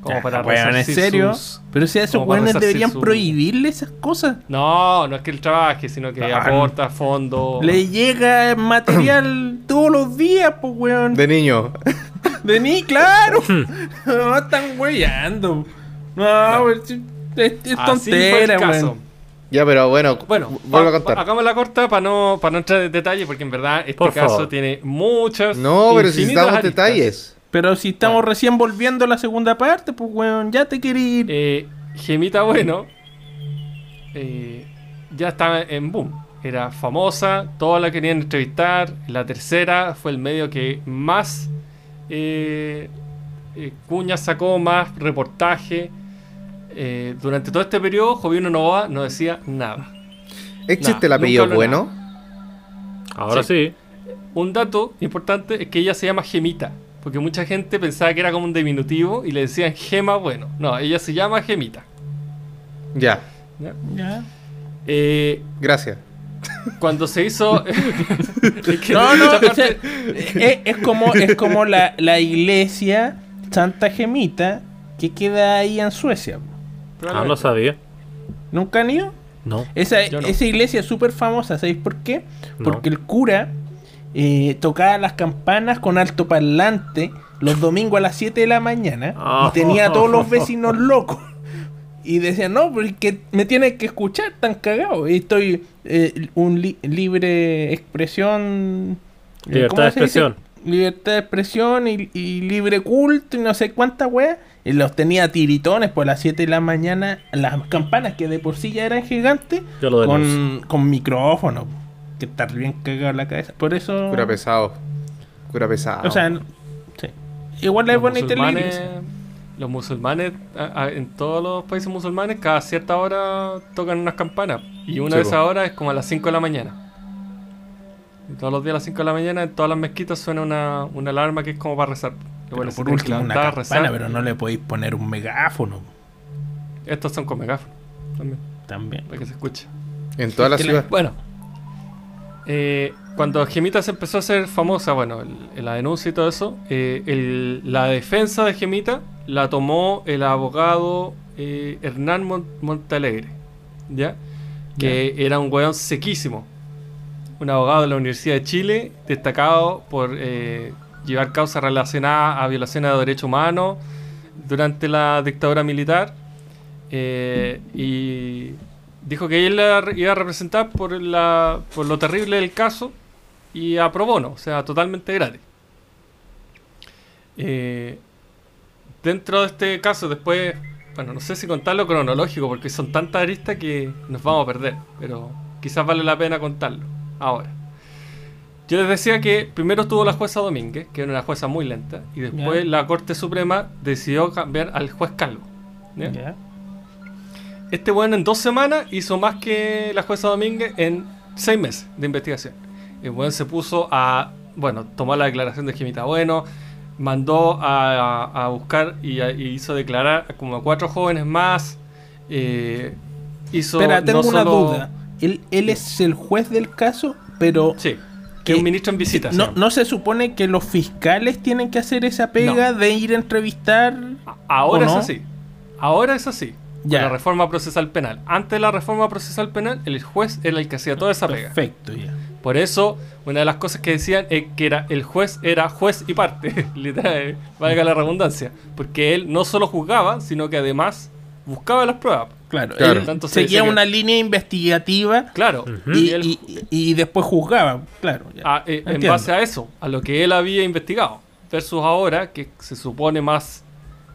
S1: Como
S3: Ah,
S1: para
S3: weón, ¿en serio?
S1: sus-
S3: Pero si a esos
S1: resarcir
S3: deberían
S1: su-
S3: prohibirle esas cosas.
S1: No, no es que él trabaje, sino que
S3: Ah,
S1: aporta fondos.
S3: Le llega material todos los días, pues, weón.
S2: De niño.
S3: De ni, claro. no, están weyando. No, sí, es, es
S1: Así
S3: tontera,
S1: fue el caso.
S3: weón.
S2: Ya, pero bueno,
S1: Bueno,
S2: vuelvo a contar.
S1: hagamos la corta para no, para no entrar en detalle, porque en verdad este
S5: Por
S1: caso
S5: favor.
S1: tiene muchas.
S2: No, pero si necesitamos
S1: aristas.
S2: detalles.
S3: Pero si estamos
S1: Bueno.
S3: recién volviendo a la segunda parte, pues, weón, ya te quería ir.
S1: Eh, Gemita Bueno eh, ya estaba en boom. Era famosa, todas la querían entrevistar. La tercera fue el medio que más eh, eh, cuñas sacó, más reportaje. Eh, durante todo este periodo, Jovino Novoa no decía nada.
S2: ¿Existe el apellido bueno?
S5: ahora sí.
S1: Un dato importante es que ella se llama Gemita. Porque mucha gente pensaba que era como un diminutivo y le decían Gema Bueno. No, ella se llama Gemita.
S2: Ya,
S1: ¿ya?
S3: Ya.
S1: Eh,
S2: gracias.
S1: cuando se hizo. Es que
S3: No, no, o sea, es, es como, es como la, la iglesia Santa Gemita que queda ahí en Suecia.
S5: Ah, no sabía.
S3: ¿Nunca han ido?
S5: No.
S3: Esa,
S1: no.
S3: esa iglesia es súper famosa, ¿sabéis por qué?
S5: No.
S3: Porque el cura eh, tocaba las campanas con alto parlante los domingos a las 7 de la mañana
S5: Ah.
S3: y tenía a todos los vecinos locos. Y decían, no, porque me tienen que escuchar, tan cagado. Y estoy eh, un li- libre expresión. eh,
S5: Libertad
S3: ¿cómo
S5: de
S3: dice? Libertad de expresión y, y libre culto y no sé cuánta wea. Y los tenía tiritones por las 7 de la mañana. Las campanas que de por sí ya eran gigantes.
S5: Yo lo denuncio.
S3: Con, con micrófono. Que está bien cagado la cabeza. Por eso.
S2: Cura pesado. Cura pesado.
S3: O sea, no- sí. Igual bonita la iglesia.
S1: los musulmanes en todos los países musulmanes, cada cierta hora tocan unas campanas. Y una
S2: Sí,
S1: de esas horas es como a las 5 de la mañana. Y todos los días a las 5 de la mañana, en todas las mezquitas suena una, una alarma que es como para rezar. Bueno,
S3: por último, una campana,
S1: rezar.
S3: pero no le podéis poner un megáfono.
S1: Estos son con megáfono también,
S3: También.
S1: para que se escuche.
S2: en toda la ciudad.
S1: Bueno, eh, cuando Gemita se empezó a hacer famosa, bueno, el- la denuncia y todo eso, eh, el- la defensa de Gemita la tomó el abogado eh, Hernán Mon- Montalegre, ¿ya? Que era un weón sequísimo. Un abogado de la Universidad de Chile, destacado por eh, llevar causas relacionadas a violaciones de derechos humanos durante la dictadura militar. Eh, y dijo que él la iba a representar por, lo terrible del caso y a pro bono, o sea, totalmente gratis. Eh, dentro de este caso, después, bueno, no sé si contarlo cronológico porque son tantas aristas que nos vamos a perder, pero quizás vale la pena contarlo ahora. Yo les decía que primero estuvo la jueza Domínguez, que era una jueza muy lenta, y después la Corte Suprema decidió cambiar al juez Calvo. ¿ya?
S3: Ya.
S1: Este bueno en dos semanas hizo más que la jueza Domínguez en seis meses de investigación. El buen se puso a, bueno, tomó la declaración de Jimita Bueno, mandó a, a buscar y, a- y hizo declarar como a cuatro jóvenes más. eh, hizo
S3: Espera, tengo
S1: no
S3: una
S1: solo-
S3: duda. Él, él es el juez del caso, pero
S1: Sí, que un ministro en visita.
S3: no, se supone que los fiscales tienen que hacer esa pega de ir a entrevistar.
S1: Ahora es así. Ahora es así. con
S3: Ya.
S1: la reforma procesal penal. Antes de la reforma procesal penal, el juez era el que hacía toda esa pega.
S3: Perfecto, ya.
S1: Por eso, una de las cosas que decían es que era el juez era juez y parte, literal, eh, valga la redundancia, porque él no solo juzgaba, sino que además buscaba las pruebas.
S3: Claro,
S2: Claro.
S3: él seguía
S1: que-
S3: una línea investigativa
S1: Claro,
S3: y,
S1: y él,
S3: y- y después juzgaba, claro. ya.
S1: a- eh, en base a eso, a lo que él había investigado, versus ahora que se supone más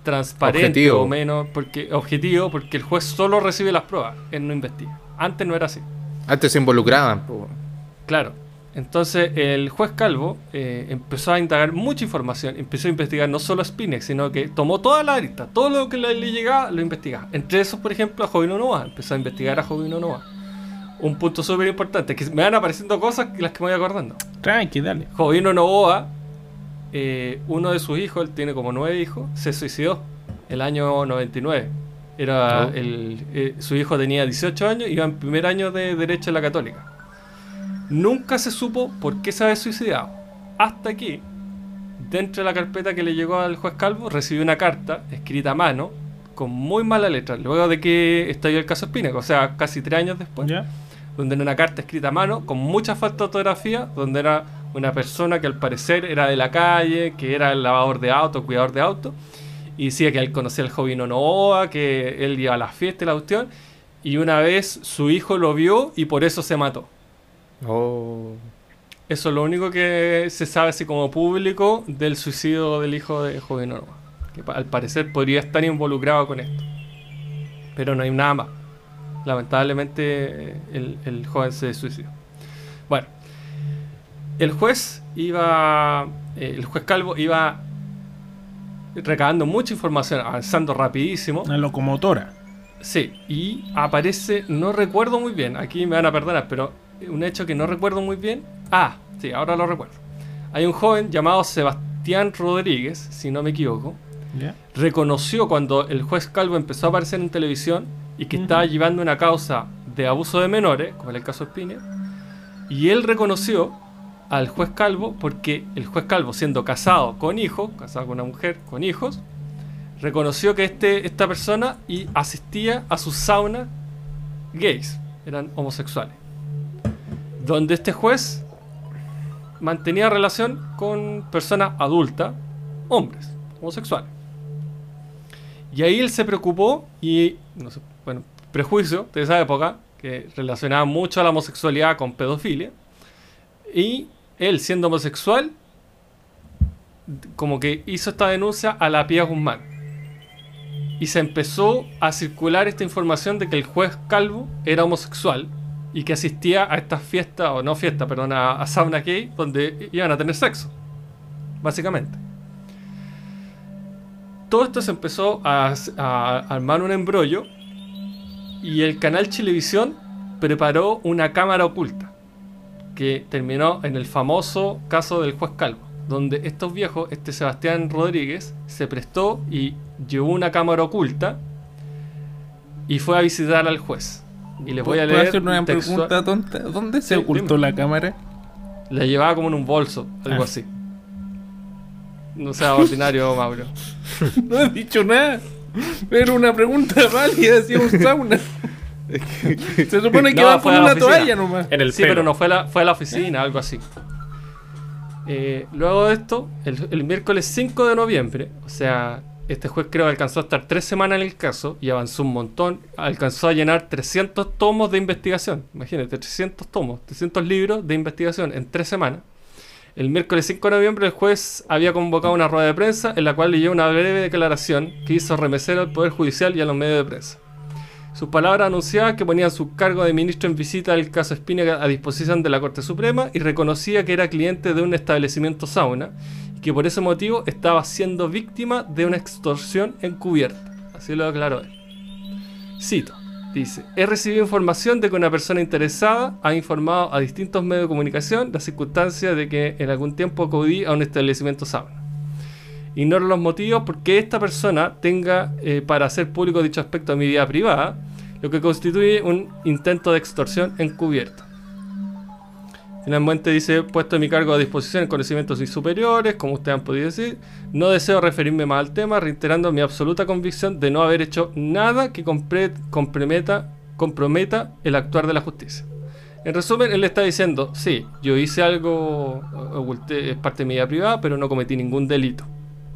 S1: transparente
S2: Objetivo.
S1: o menos porque objetivo, porque el juez solo recibe las pruebas, él no investiga. Antes no era así.
S2: Antes se involucraban.
S1: Claro. Entonces el juez Calvo eh, empezó a indagar mucha información, empezó a investigar no solo a Spinex, sino que tomó toda la lista, todo lo que le, le llegaba lo investigaba. Entre esos, por ejemplo, a Jovino Novoa, empezó a investigar a Jovino Novoa. Un punto súper importante, que me van apareciendo cosas que las que me voy acordando.
S3: Tranqui, dale.
S1: Jovino Novoa, eh, uno de sus hijos, él tiene como nueve hijos, se suicidó el año 99. Era
S2: Oh.
S1: el, eh, su hijo tenía 18 años, iba en primer año de Derecho en la Católica. Nunca se supo por qué se había suicidado. Hasta que, dentro de la carpeta que le llegó al juez Calvo, recibió una carta escrita a mano, con muy mala letra, luego de que estalló el caso Espínaco, o sea, casi tres años después donde era una carta escrita a mano con mucha falta de ortografía, donde era una persona que al parecer era de la calle, que era el lavador de auto, cuidador de auto, y decía que él conocía al Jovino Novoa, que él iba a las fiestas y la cuestión, y una vez su hijo lo vio y por eso se mató.
S2: Oh.
S1: Eso es lo único que se sabe así como público del suicidio del hijo de Jovino Novoa, que al parecer podría estar involucrado con esto. Pero no hay nada más. Lamentablemente el, el joven se suicidó. Bueno, el juez iba, eh, el juez Calvo iba recabando mucha información, avanzando rapidísimo.
S3: Una locomotora.
S1: Sí, y aparece, no recuerdo muy bien, aquí me van a perdonar, pero un hecho que no recuerdo muy bien. Ah, sí, ahora lo recuerdo. Hay un joven llamado Sebastián Rodríguez, si no me equivoco, reconoció cuando el juez Calvo empezó a aparecer en televisión y que estaba llevando una causa de abuso de menores, como en el caso Spinner, y él reconoció al juez Calvo porque el juez Calvo, siendo casado con hijos, casado con una mujer con hijos, reconoció que este, esta persona y asistía a sus saunas gays, eran homosexuales, donde este juez mantenía relación con personas adultas, hombres, homosexuales. Y ahí él se preocupó y, bueno, prejuicio de esa época, que relacionaba mucho a la homosexualidad con pedofilia. Y él, siendo homosexual, como que hizo esta denuncia a la Pía Guzmán. Y se empezó a circular esta información de que el juez Calvo era homosexual y que asistía a estas fiestas, o no fiestas, perdón, a, a sauna gay, donde iban a tener sexo. Básicamente todo esto se empezó a, a armar un embrollo y el canal Chilevisión preparó una cámara oculta que terminó en el famoso caso del juez Calvo, donde estos viejos, este Sebastián Rodríguez, se prestó y llevó una cámara oculta y fue a visitar al juez. Y les voy a
S3: ¿Puedo
S1: leer
S3: hacer una
S1: textual-
S3: pregunta tonta? ¿Dónde se
S1: Sí,
S3: ocultó
S1: dime.
S3: la cámara?
S1: La llevaba como en un bolso, algo
S3: Ah.
S1: así. No sea ordinario, Mauro.
S3: No he dicho nada. Era una pregunta válida, hacía un sauna. Se supone que
S1: No,
S3: va
S1: a la
S3: una toalla nomás.
S5: En el
S1: sí,
S5: pelo.
S1: pero no fue a la, fue a la oficina, algo así. Eh, luego de esto, el, el miércoles 5 de noviembre, o sea, este juez creo alcanzó a estar tres semanas en el caso y avanzó un montón. Alcanzó a llenar 300 tomos de investigación. Imagínate, 300 tomos, 300 libros de investigación en tres semanas. El miércoles 5 de noviembre el juez había convocado una rueda de prensa en la cual leyó una breve declaración que hizo remecer al Poder Judicial y a los medios de prensa. Sus palabras anunciaban que ponían su cargo de ministro en visita del caso Espínaga a disposición de la Corte Suprema y reconocía que era cliente de un establecimiento sauna que por ese motivo estaba siendo víctima de una extorsión encubierta. Así lo declaró él. Cito. Dice, he recibido información de que una persona interesada ha informado a distintos medios de comunicación las circunstancias de que en algún tiempo acudí a un establecimiento sauna. Ignoro los motivos por qué esta persona tenga eh, para hacer público dicho aspecto de mi vida privada, lo que constituye un intento de extorsión encubierta. Finalmente dice, puesto mi cargo a disposición en conocimientos y superiores, como ustedes han podido decir, no deseo referirme más al tema, reiterando mi absoluta convicción de no haber hecho nada que comprometa, comprometa el actuar de la justicia. En resumen, él está diciendo, sí, yo hice algo, oculté, es parte de mi vida privada, pero no cometí ningún delito,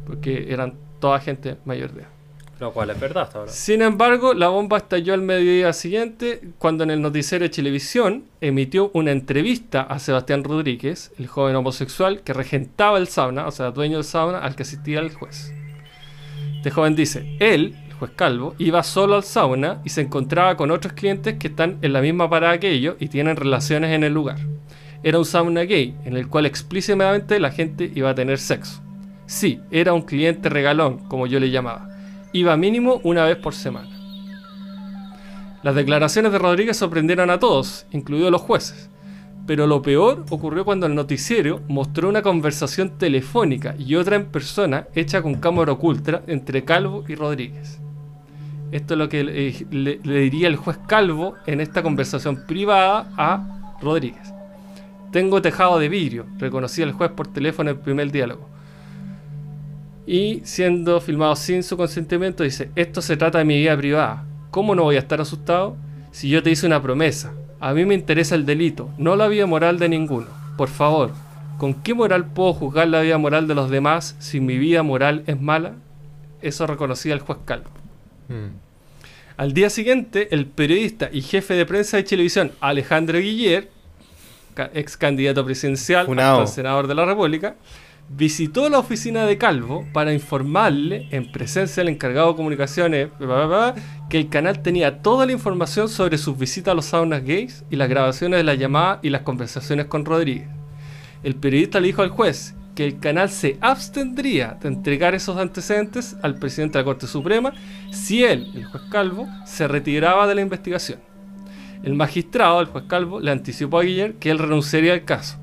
S1: porque eran toda gente mayor de edad.
S5: Lo cual es verdad.
S1: Sin embargo, la bomba estalló al mediodía siguiente cuando en el noticiero de televisión emitió una entrevista a Sebastián Rodríguez, el joven homosexual que regentaba el sauna, o sea, dueño del sauna al que asistía el juez. Este joven dice, él, el juez Calvo, iba solo al sauna y se encontraba con otros clientes que están en la misma parada que ellos y tienen relaciones en el lugar. Era un sauna gay, en el cual explícitamente la gente iba a tener sexo. Sí, era un cliente regalón, como yo le llamaba iba mínimo una vez por semana. Las declaraciones de Rodríguez sorprendieron a todos, incluidos los jueces. Pero lo peor ocurrió cuando el noticiero mostró una conversación telefónica y otra en persona hecha con cámara oculta entre Calvo y Rodríguez. Esto es lo que le, le diría el juez Calvo en esta conversación privada a Rodríguez. Tengo tejado de vidrio, reconocía el juez por teléfono en el primer diálogo. Y siendo filmado sin su consentimiento, dice, esto se trata de mi vida privada. ¿Cómo no voy a estar asustado si yo te hice una promesa? A mí me interesa el delito, no la vida moral de ninguno. Por favor, ¿con qué moral puedo juzgar la vida moral de los demás si mi vida moral es mala? Eso reconocía el juez Calvo.
S2: Mm.
S1: Al día siguiente, el periodista y jefe de prensa de televisión Alejandro Guiller, ex candidato presidencial al senador de la República, visitó la oficina de Calvo para informarle, en presencia del encargado de comunicaciones, que el canal tenía toda la información sobre sus visitas a los saunas gays y las grabaciones de la llamada y las conversaciones con Rodríguez. El periodista le dijo al juez que el canal se abstendría de entregar esos antecedentes al presidente de la Corte Suprema si él, el juez Calvo, se retiraba de la investigación. El magistrado, el juez Calvo, le anticipó a Guiller que él renunciaría al caso.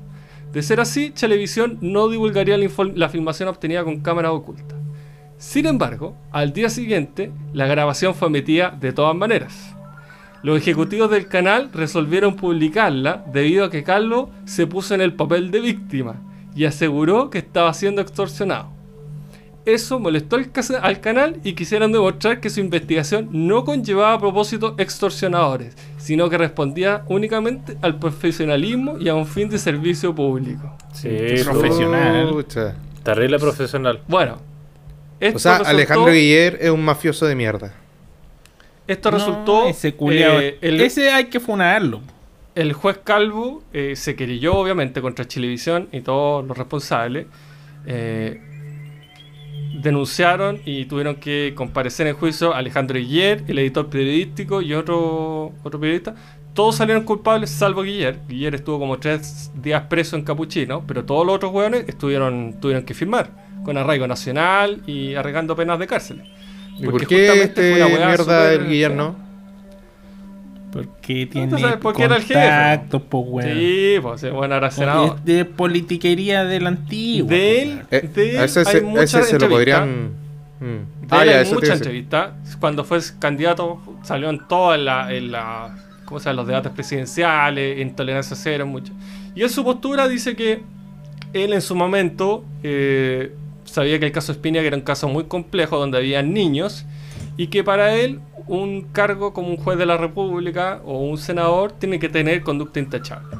S1: De ser así, Televisión no divulgaría la, filmación obtenida con cámara oculta. Sin embargo, al día siguiente, la grabación fue emitida de todas maneras. Los ejecutivos del canal resolvieron publicarla debido a que Calvo se puso en el papel de víctima y aseguró que estaba siendo extorsionado. Eso molestó al, canal y quisieron demostrar que su investigación no conllevaba propósitos extorsionadores, sino que respondía únicamente al profesionalismo y a un fin de servicio público.
S5: Sí,
S3: Profesional.
S2: Pucha.
S5: terrible profesional.
S1: Bueno, esto
S2: O sea,
S1: resultó-
S2: Alejandro Guiller es un mafioso de mierda.
S1: esto
S3: No,
S1: resultó
S3: ese
S1: eh, el,
S3: Ese hay que funarlo.
S1: el juez Calvo eh, se querelló obviamente contra Chilevisión y todos los responsables. eh, denunciaron y tuvieron que comparecer en juicio Alejandro Guiller, el editor periodístico y otro, otro periodista. Todos salieron culpables salvo Guiller. Guiller estuvo como tres días preso en Capuchino, pero todos los otros hueones estuvieron, tuvieron que firmar con arraigo nacional y arregando penas de cárcel.
S2: ¿Y
S1: Porque
S2: por qué
S1: justamente
S2: este
S1: fue una weá
S2: mierda del Guiller no?
S3: Porque
S1: tú
S3: tiene
S1: sabes por qué era el jefe,
S3: contactos, pues, weón.
S1: Sí, pues bueno, era senador.
S3: Es de politiquería del antiguo.
S1: De él.
S2: Eh,
S1: de él
S2: a ese,
S1: hay muchas
S2: ese se lo
S1: entrevistas.
S2: podrían. Mm.
S1: De
S2: Ah,
S1: él
S2: ya,
S1: hay
S2: eso
S1: muchas entrevistas. Cuando fue candidato, salió en todas la, en la, ¿cómo se llama? los debates presidenciales, intolerancia cero, mucho. Y en su postura dice que él en su momento eh, sabía que el caso Espinia era un caso muy complejo donde había niños y que para él un cargo como un juez de la República o un senador tiene que tener conducta intachable.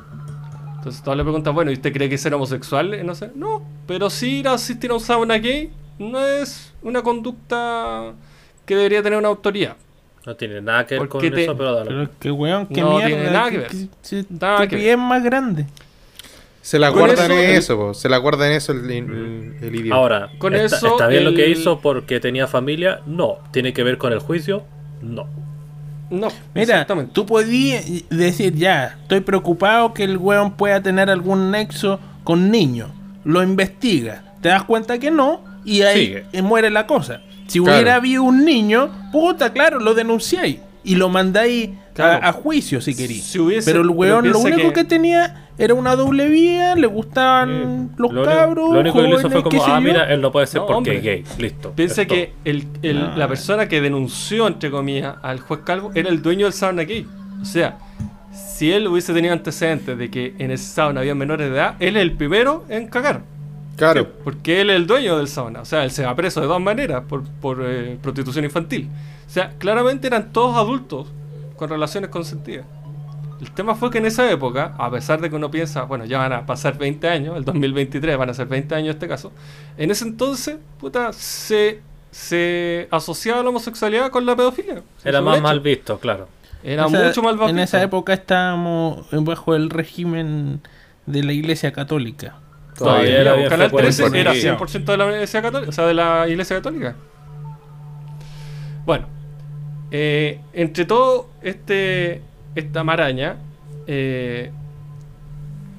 S1: Entonces todos le preguntan, bueno, ¿y usted cree que ser homosexual? No sé, no, pero sí ir a asistir a un sauna gay no es una conducta que debería tener una autoridad.
S5: No tiene nada que ver con
S1: Porque te-
S5: eso, pero dale.
S3: Pero que, weón, qué
S1: No
S3: mierda.
S1: tiene nada que
S3: qué-
S1: ver.
S3: qué- qué
S1: Nada que
S3: estupidez más grande.
S2: Se la
S1: Con
S2: guardan
S1: eso,
S2: en
S1: el-
S2: eso, po. Se la guardan en eso el, el, el idioma.
S5: Ahora,
S1: Con
S5: ¿está,
S1: eso,
S5: ¿está bien lo que hizo porque tenía familia? No. ¿Tiene que ver con el juicio? No.
S1: No,
S3: Mira, tú podías decir ya, estoy preocupado que el weón pueda tener algún nexo con niños. Lo investiga. Te das cuenta que no y ahí
S5: Sigue.
S3: eh, muere la cosa. Si
S2: Claro.
S3: hubiera habido un niño, puta, claro, lo denunciáis y lo mandáis
S1: Claro.
S3: a, a juicio si queréis.
S1: Si
S3: pero el
S1: pero
S3: weón lo único que...
S1: que-
S3: tenía era una doble vía, le gustaban
S5: Eh,
S3: los
S5: lo único-
S3: cabros.
S5: Lo único que le hizo fue como, ah, mira, él no puede ser
S1: No,
S5: porque
S1: hombre.
S5: es gay. Listo.
S1: Piensa que el, el-
S3: Ah.
S1: la persona que denunció, entre comillas, al juez Calvo era el dueño del sauna gay. O sea, si él hubiese tenido antecedentes de que en ese sauna había menores de edad, él es el primero en cagar.
S2: Claro.
S1: Porque él es el dueño del sauna. O sea, él se va preso de todas maneras por, por eh, prostitución infantil. O sea, claramente eran todos adultos con relaciones consentidas. El tema fue que en esa época, a pesar de que uno piensa, bueno, ya van a pasar 20 años, el 2023 van a ser 20 años en este caso, en ese entonces, puta, se, se asociaba la homosexualidad con la pedofilia.
S5: Era más
S1: hecho.
S5: mal visto, claro.
S1: Era
S3: Esa-
S1: mucho más
S3: En esa época estábamos bajo el régimen de la Iglesia Católica.
S5: Todavía era
S1: Canal
S5: frecuente.
S1: 13 era
S5: Sí.
S1: 100% de la Iglesia Católica, o sea, de la Iglesia Católica. Bueno, eh, entre todo este esta maraña, eh,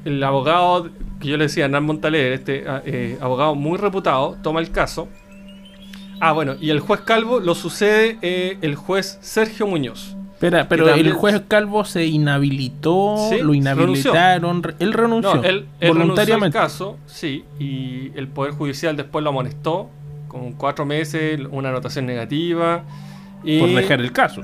S1: el abogado que yo le decía, Hernán Montaler, este ah, eh, abogado muy reputado, toma el caso. Ah, bueno, y el juez Calvo lo sucede eh, el juez Sergio Muñoz.
S3: Espera, pero
S1: también-
S3: el juez Calvo se inhabilitó,
S1: Sí,
S3: lo inhabilitaron, re- él renunció
S1: No, él, él renunció al
S3: voluntariamente.
S1: caso, sí, y el Poder Judicial después lo amonestó con cuatro meses, una anotación negativa. Y,
S3: por dejar el caso.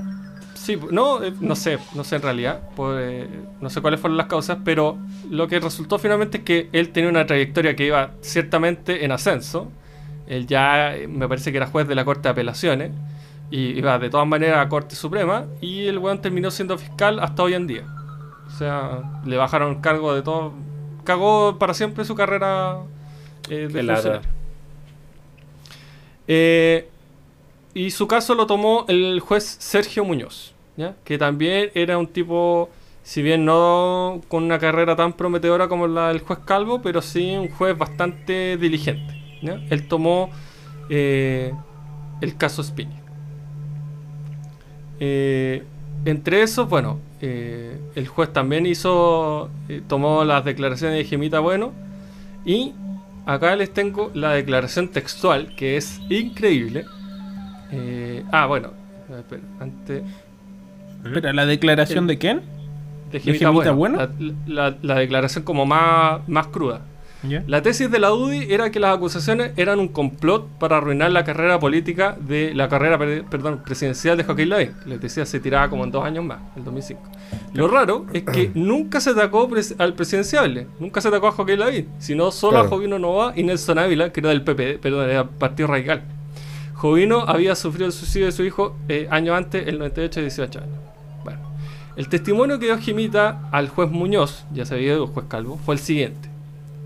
S1: Sí, no, eh, no sé, no sé en realidad, por, eh, no sé cuáles fueron las causas, pero lo que resultó finalmente es que él tenía una trayectoria que iba ciertamente en ascenso. Él ya, eh, me parece que era juez de la Corte de Apelaciones, y iba de todas maneras a Corte Suprema, y el weón terminó siendo fiscal hasta hoy en día. O sea, le bajaron cargo de todo. Cagó para siempre su carrera eh, de funcionario. Eh, y su caso lo tomó el juez Sergio Muñoz, que también era un tipo, si bien no con una carrera tan prometedora como la del juez Calvo, pero sí un juez bastante diligente. Él tomó eh, el caso Spini. Eh, entre esos, bueno, eh, el juez también hizo, eh, tomó las declaraciones de Gemita Bueno y acá les tengo la declaración textual que es increíble. Ah, bueno, espera, antes
S3: Espera, ¿la declaración de quién?
S1: de
S3: Gemita
S1: Gemita
S3: Bueno?
S1: Bueno, la, la- la declaración como más, más cruda.
S3: ¿Ya?
S1: La tesis de la UDI era que las acusaciones eran un complot para arruinar la carrera política de la carrera per- perdón, presidencial de Joaquín Lavín. Les decía, se tiraba como en dos años más, el 2005. Lo raro es que nunca se atacó pres- al presidenciable, nunca se atacó a Joaquín Lavín, sino solo a
S2: Claro.
S1: Jovino Nova y Nelson Ávila, que era del PP, perdón, era Partido Radical. Jovino había sufrido el suicidio de su hijo eh, años antes, el 98 y 18 años. El testimonio que dio Jimita al juez Muñoz, ya se había ido el juez Calvo, fue el siguiente.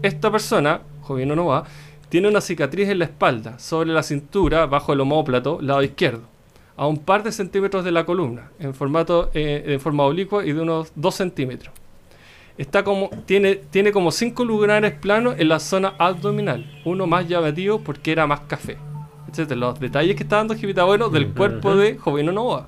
S1: Esta persona, Jovino Nova, tiene una cicatriz en la espalda, sobre la cintura, bajo el homóplato, lado izquierdo, a un par de centímetros de la columna, en formato eh, en forma oblicua y de unos 2 centímetros. Está como, tiene, tiene como 5 lugares planos en la zona abdominal, uno más llamativo porque era más café. Etcétera. Los detalles que está dando Jimita Bueno del cuerpo de Jovino Novoa.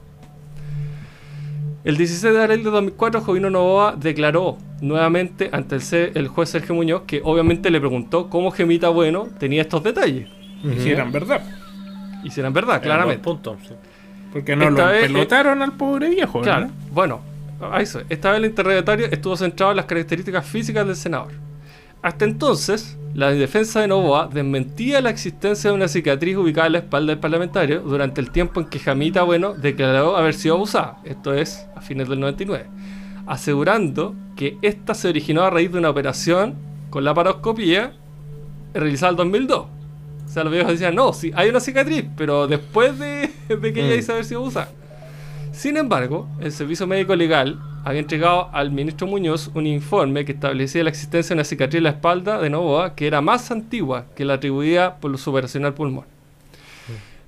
S1: El 16 de abril de 2004, Jovino Novoa declaró nuevamente ante el, ce- el juez Sergio Muñoz que obviamente le preguntó cómo Gemita Bueno tenía estos detalles.
S3: Y si eran verdad.
S1: Y si eran verdad,
S5: Era
S1: claramente.
S5: buen punto, sí.
S3: Porque no
S1: Esta
S3: lo
S1: vez,
S3: pelotaron al pobre viejo,
S1: Claro, bueno, a eso. Esta vez el interrogatorio estuvo centrado en las características físicas del senador. Hasta entonces, la defensa de Novoa desmentía la existencia de una cicatriz ubicada en la espalda del parlamentario durante el tiempo en que Jamita Bueno declaró haber sido abusada, esto es, a fines del 99, asegurando que esta se originó a raíz de una operación con la paroscopía realizada en 2002. O sea, los viejos decían, no, sí, hay una cicatriz, pero después de, de que ella
S2: Mm.
S1: hizo haber sido abusada. Sin embargo, el Servicio Médico Legal había entregado al ministro Muñoz un informe que establecía la existencia de una cicatriz en la espalda de Novoa que era más antigua que la atribuida por su operación al pulmón.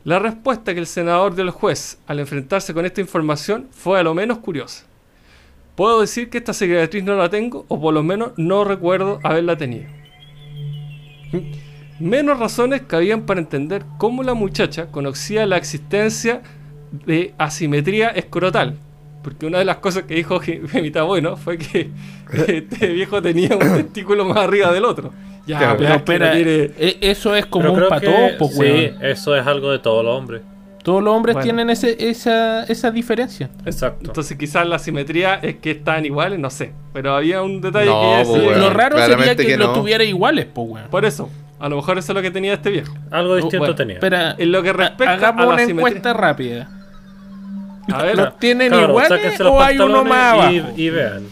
S1: La respuesta que el senador dio al juez al enfrentarse con esta información fue a lo menos curiosa. Puedo decir que esta cicatriz no la tengo, o por lo menos no recuerdo haberla tenido. Menos razones cabían para entender cómo la muchacha conocía la existencia de asimetría escrotal. Porque una de las cosas que dijo Ge- Gemita Bueno fue que este viejo tenía un testículo más arriba del otro. Ya,
S2: Claro,
S3: Pero
S1: no
S3: espera, e- eso es como un
S5: creo
S3: pato,
S5: que
S3: po,
S5: sí, eso es algo de todos los hombres.
S3: Todos los hombres
S1: Bueno.
S3: tienen ese, esa, esa diferencia.
S5: Exacto.
S1: Entonces quizás la simetría es que están iguales, no sé. Pero había un detalle
S2: No,
S1: que
S2: pues,
S1: decía-
S2: weón.
S3: lo raro sería que,
S2: que
S3: lo
S2: no.
S3: tuviera iguales, po, weón.
S1: Por eso, a lo mejor eso es lo que tenía este viejo.
S5: Algo distinto
S1: bueno,
S5: tenía.
S3: Espera,
S1: En lo que
S3: hagamos
S1: a la
S3: una
S1: simetría.
S3: encuesta rápida.
S1: A ver,
S3: ¿Los tienen
S5: Cabros,
S3: iguales o hay uno más abajo?
S5: y, y vean.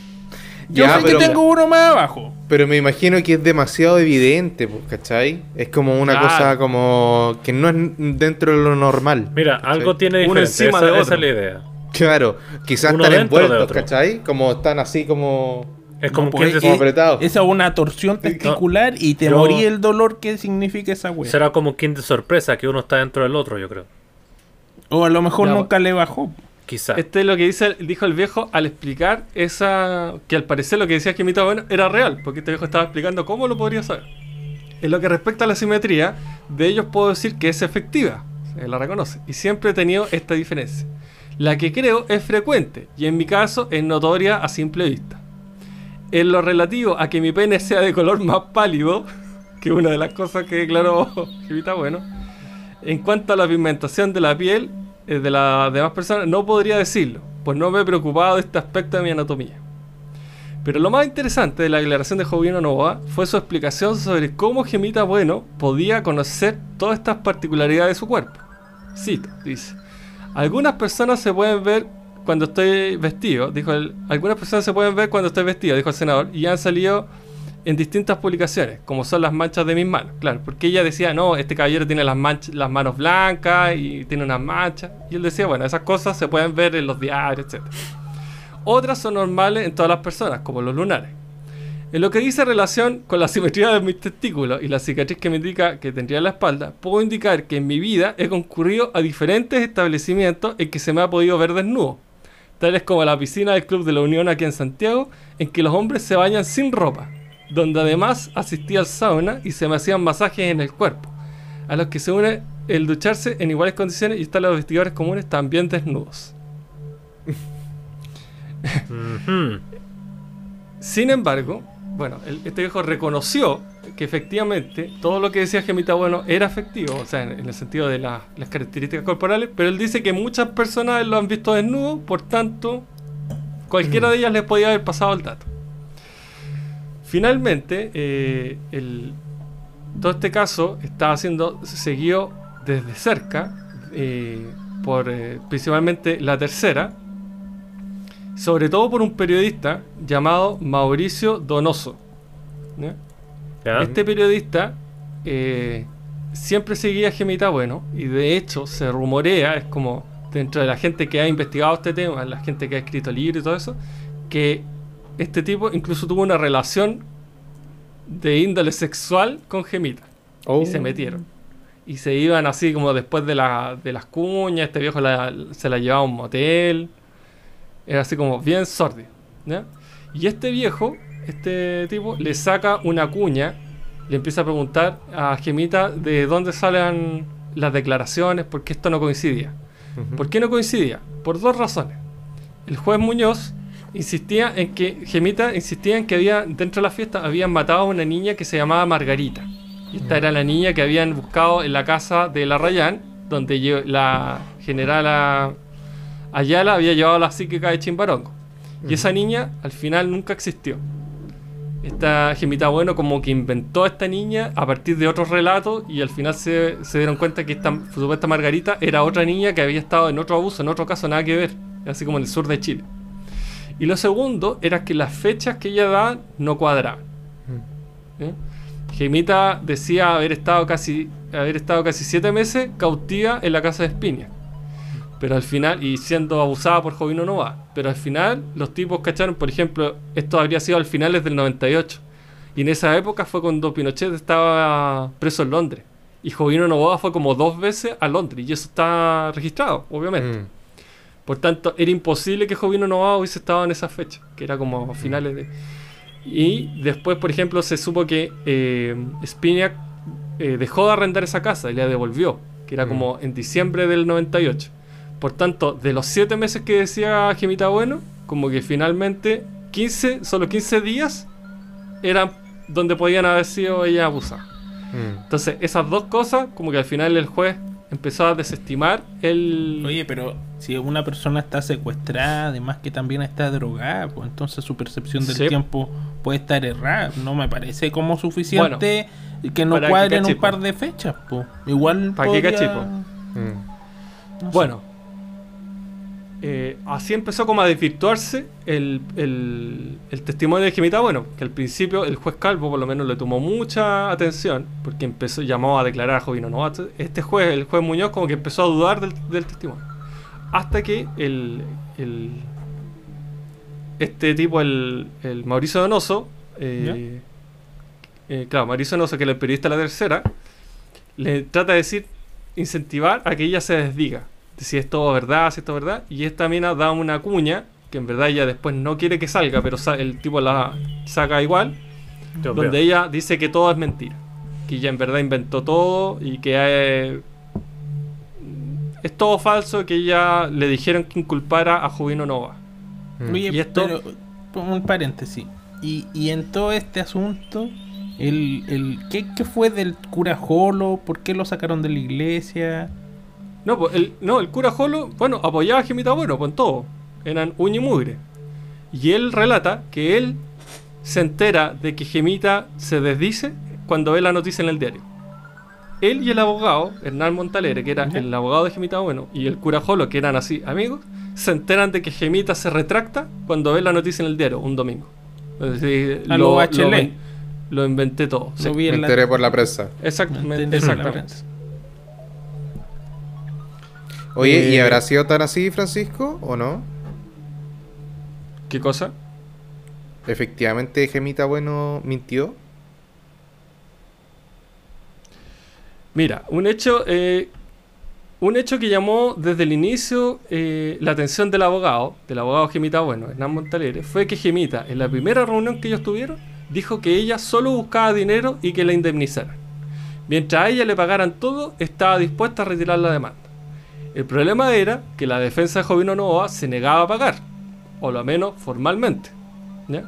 S3: Yo
S2: Ya,
S3: sé
S2: pero-
S3: que tengo uno más abajo.
S2: Pero me imagino que es demasiado evidente, pues, ¿cachai? Es como una
S1: Claro.
S2: cosa como que no es dentro de lo normal.
S5: Mira,
S2: ¿cachai?
S5: algo tiene
S1: Uno
S5: diferente.
S1: encima
S5: esa,
S1: de
S5: esa
S1: otro.
S5: es la idea.
S2: Claro, quizás
S5: Uno
S2: están envueltos. ¿cachai? Como están así como...
S5: Es como
S3: No,
S5: que
S3: pues,
S5: se-
S2: como apretado.
S3: Esa es una torsión testicular y te
S5: Yo-
S3: morí el dolor que significa esa wea.
S5: será como un kit de sorpresa que uno está dentro del otro, yo creo.
S3: O a lo mejor
S1: Ya,
S3: nunca le bajó.
S5: Quizá.
S1: Este es lo que dice, dijo el viejo al explicar esa. que al parecer lo que decía Gemita Bueno era real, porque este viejo estaba explicando cómo lo podría saber. En lo que respecta a la simetría, de ellos puedo decir que es efectiva, se la reconoce, y siempre he tenido esta diferencia. La que creo es frecuente, y en mi caso es notoria a simple vista. En lo relativo a que mi pene sea de color más pálido, que una de las cosas que declaró Gemita Bueno, en cuanto a la pigmentación de la piel eh, de las demás personas, no podría decirlo, pues no me he preocupado de este aspecto de mi anatomía. Pero lo más interesante de la declaración de Jovino Novoa fue su explicación sobre cómo Gemita Bueno podía conocer todas estas particularidades de su cuerpo. Cito, dice. Algunas personas se pueden ver cuando estoy vestido, dijo él. Algunas personas se pueden ver cuando estoy vestido, dijo el senador, y han salido en distintas publicaciones, como son las manchas de mis manos. Claro, porque ella decía, no, este caballero tiene las, manch- las manos blancas y tiene unas manchas. Y él decía, bueno, esas cosas se pueden ver en los diarios, etc. Otras son normales en todas las personas, como los lunares. En lo que dice relación con la simetría de mis testículos y la cicatriz que me indica que tendría en la espalda, puedo indicar que en mi vida he concurrido a diferentes establecimientos en que se me ha podido ver desnudo, tales como la piscina del Club de la Unión aquí en Santiago, en que los hombres se bañan sin ropa, donde además asistía al sauna y se me hacían masajes en el cuerpo, a los que se une el ducharse en iguales condiciones y están los vestidores comunes también desnudos. Sin embargo, bueno, el- este viejo reconoció que efectivamente todo lo que decía Gemita Bueno era efectivo, o sea, en, en el sentido de la- las características corporales, pero él dice que muchas personas lo han visto desnudo, por tanto, cualquiera de ellas les podía haber pasado el dato. Finalmente, eh, el- todo este caso estaba siendo seguido desde cerca eh, por eh, principalmente la tercera, sobre todo por un periodista llamado Mauricio Donoso. Este periodista eh, siempre seguía a Gemita Bueno y de hecho se rumorea, es como dentro de la gente que ha investigado este tema, la gente que ha escrito libros y todo eso, que este tipo incluso tuvo una relación de índole sexual con Gemita
S2: Oh.
S1: y se metieron. Y se iban así como después de, la- de las cuñas, este viejo la- se la llevaba a un motel. Era así como bien sordio. ¿ya? Y este viejo, este tipo, le saca una cuña, le empieza a preguntar a Gemita de dónde salen las declaraciones, porque esto no coincidía. ¿Por qué no coincidía? Por dos razones. El juez Muñoz insistía en que, Gemita insistía en que había, dentro de la fiesta, habían matado a una niña que se llamaba Margarita. Y esta era la niña que habían buscado en la casa de la Rayán, donde la generala Ayala había llevado la psíquica de Chimbarongo. Y esa niña al final nunca existió. Esta Gemita Bueno como que inventó a esta niña a partir de otros relatos y al final se, se dieron cuenta que esta supuesta Margarita era otra niña que había estado en otro abuso, en otro caso nada que ver, así como en el sur de Chile. Y lo segundo era que las fechas que ella daba no cuadraban. ¿eh? Gemita decía haber estado casi haber estado casi siete meses cautiva en la casa de Espinia. Pero al final, y siendo abusada por Jovino Nova. Pero al final, los tipos cacharon, por ejemplo, esto habría sido al finales del 98. Y en esa época fue cuando Pinochet estaba preso en Londres. Y Jovino Novoa fue como dos veces a Londres. Y eso está registrado, obviamente.
S2: Mm.
S1: Por tanto, era imposible que Jovino Novoa hubiese estado en esa fecha, que era como a finales de... Y después, por ejemplo, se supo que eh, Spinac eh, dejó de arrendar esa casa y la devolvió, que era
S2: Mm.
S1: como en diciembre del 98. Por tanto, de los 7 meses que decía Gemita Bueno, como que finalmente 15, solo 15 días eran donde podían haber sido ella abusada.
S2: Mm.
S1: Entonces, esas dos cosas, como que al final el juez empezó a desestimar el...
S3: Oye, pero si una persona está secuestrada, además que también está drogada, pues entonces su percepción del
S1: Sí.
S3: tiempo puede estar errada. No me parece como suficiente que no
S1: que
S3: cuadren un par de fechas, pues. Igual
S1: Para que
S3: podría-
S1: po.
S2: Mm.
S3: no.
S1: Bueno, eh, así empezó como a desvirtuarse el, el- el testimonio de Gemita Bueno, que al principio el juez Calvo por lo menos le tomó mucha atención, porque empezó, llamó a declarar a Jovino Novato. Este juez, el juez Muñoz, como que empezó a dudar del, del testimonio. Hasta que el, el- este tipo, el, el Mauricio Donoso, eh, eh, claro, Mauricio Donoso, que es el periodista de la tercera, le trata de decir, incentivar a que ella se desdiga. De si es todo verdad, si es verdad, y esta mina da una cuña, que en verdad ella después no quiere que salga, pero sa- el tipo la saca igual, donde ella dice que todo es mentira, que ella en verdad inventó todo y que eh, es todo falso, que ella le dijeron que inculpara a Jovino Nova.
S2: Mm.
S3: Oye,
S1: ¿Y esto?
S3: pero, un paréntesis. Y, y en todo este asunto, el, el, ¿qué, qué fue del cura Jolo? ¿Por qué lo sacaron de la iglesia?
S1: No, pues, el, no, el cura Jolo, bueno, apoyaba a Gemita Bueno, con todo. Eran uña y mugre. Y él relata que él se entera de que Gemita se desdice cuando ve la noticia en el diario. Él y el abogado, Hernán Montalere, que era el abogado de Gemita Bueno, y el cura Jolo, que eran así amigos, se enteran de que Gemita se retracta cuando ve la noticia en el diario, un domingo. Es decir,
S3: A lo Bachelet.
S1: lo inventé todo. sí.
S3: Lo
S2: Me enteré por la prensa.
S1: Exactamente. exactamente.
S3: prensa.
S2: Oye, ¿y
S1: Eh,
S2: habrá sido tan así, Francisco, o no?
S1: ¿Qué cosa?
S2: ¿Efectivamente Gemita Bueno mintió?
S1: Mira, un hecho, eh, un hecho que llamó desde el inicio eh, la atención del abogado, del abogado Gemita Bueno, Hernán Montalere, fue que Gemita, en la primera reunión que ellos tuvieron, dijo que ella solo buscaba dinero y que la indemnizaran. Mientras a ella le pagaran todo, estaba dispuesta a retirar la demanda. El problema era que la defensa de Jovino Novoa se negaba a pagar, o lo menos formalmente. ¿ya?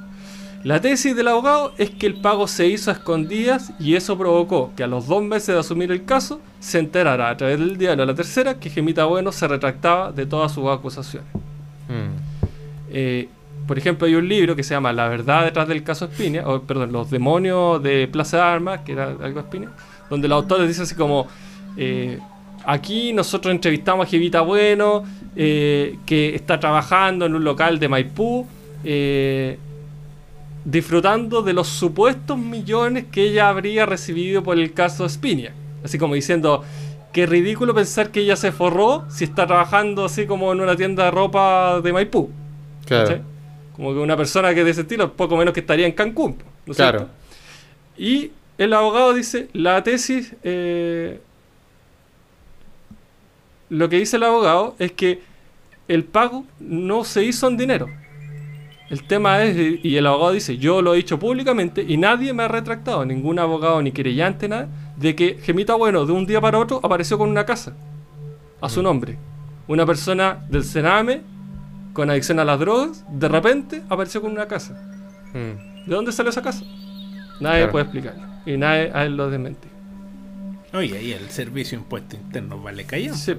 S1: La tesis del abogado es que el pago se hizo a escondidas y eso provocó que a los dos meses de asumir el caso se enterara a través del diario La Tercera que Gemita Bueno se retractaba de todas sus acusaciones.
S2: Mm.
S1: Eh, por ejemplo, hay un libro que se llama La verdad detrás del caso Espinia, o perdón, Los demonios de Plaza de Armas, que era algo Espinia, donde los autores dicen así como, eh, aquí nosotros entrevistamos a Jevita Bueno, eh, que está trabajando en un local de Maipú, eh, disfrutando de los supuestos millones que ella habría recibido por el caso Espinia. Así como diciendo, qué ridículo pensar que ella se forró si está trabajando así como en una tienda de ropa de Maipú.
S2: Claro.
S1: Como que una persona que de ese estilo, poco menos que estaría en Cancún. ¿no es
S2: Claro.
S1: cierto? Y el abogado dice, la tesis, eh, lo que dice el abogado es que el pago no se hizo en dinero. El tema es, y el abogado dice, yo lo he dicho públicamente y nadie me ha retractado, ningún abogado ni querellante, nada, de que Gemita Bueno de un día para otro apareció con una casa a su nombre. Una persona del Sename con adicción a las drogas, de repente apareció con una casa.
S2: Mm.
S1: ¿De dónde salió esa casa? Nadie
S2: Claro.
S1: puede explicarlo. Y nadie a él lo desmentí.
S3: Oye, ahí el servicio de impuesto interno vale callado.
S1: Sí.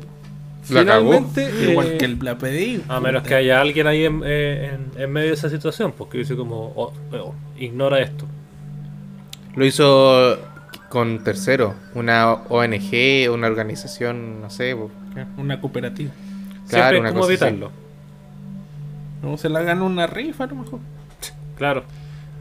S2: La cagó.
S1: Finalmente,
S3: Igual
S1: eh,
S3: que el la PDI.
S5: A menos que haya alguien ahí en, eh, en- en medio de esa situación, porque dice como, oh, oh, ignora esto.
S2: Lo hizo con tercero, una ONG, una organización, no sé.
S3: Una cooperativa.
S2: Claro,
S5: Siempre
S2: una
S5: es como
S2: cosa así.
S5: evitarlo.
S3: No se la gana una rifa a lo mejor.
S5: Claro.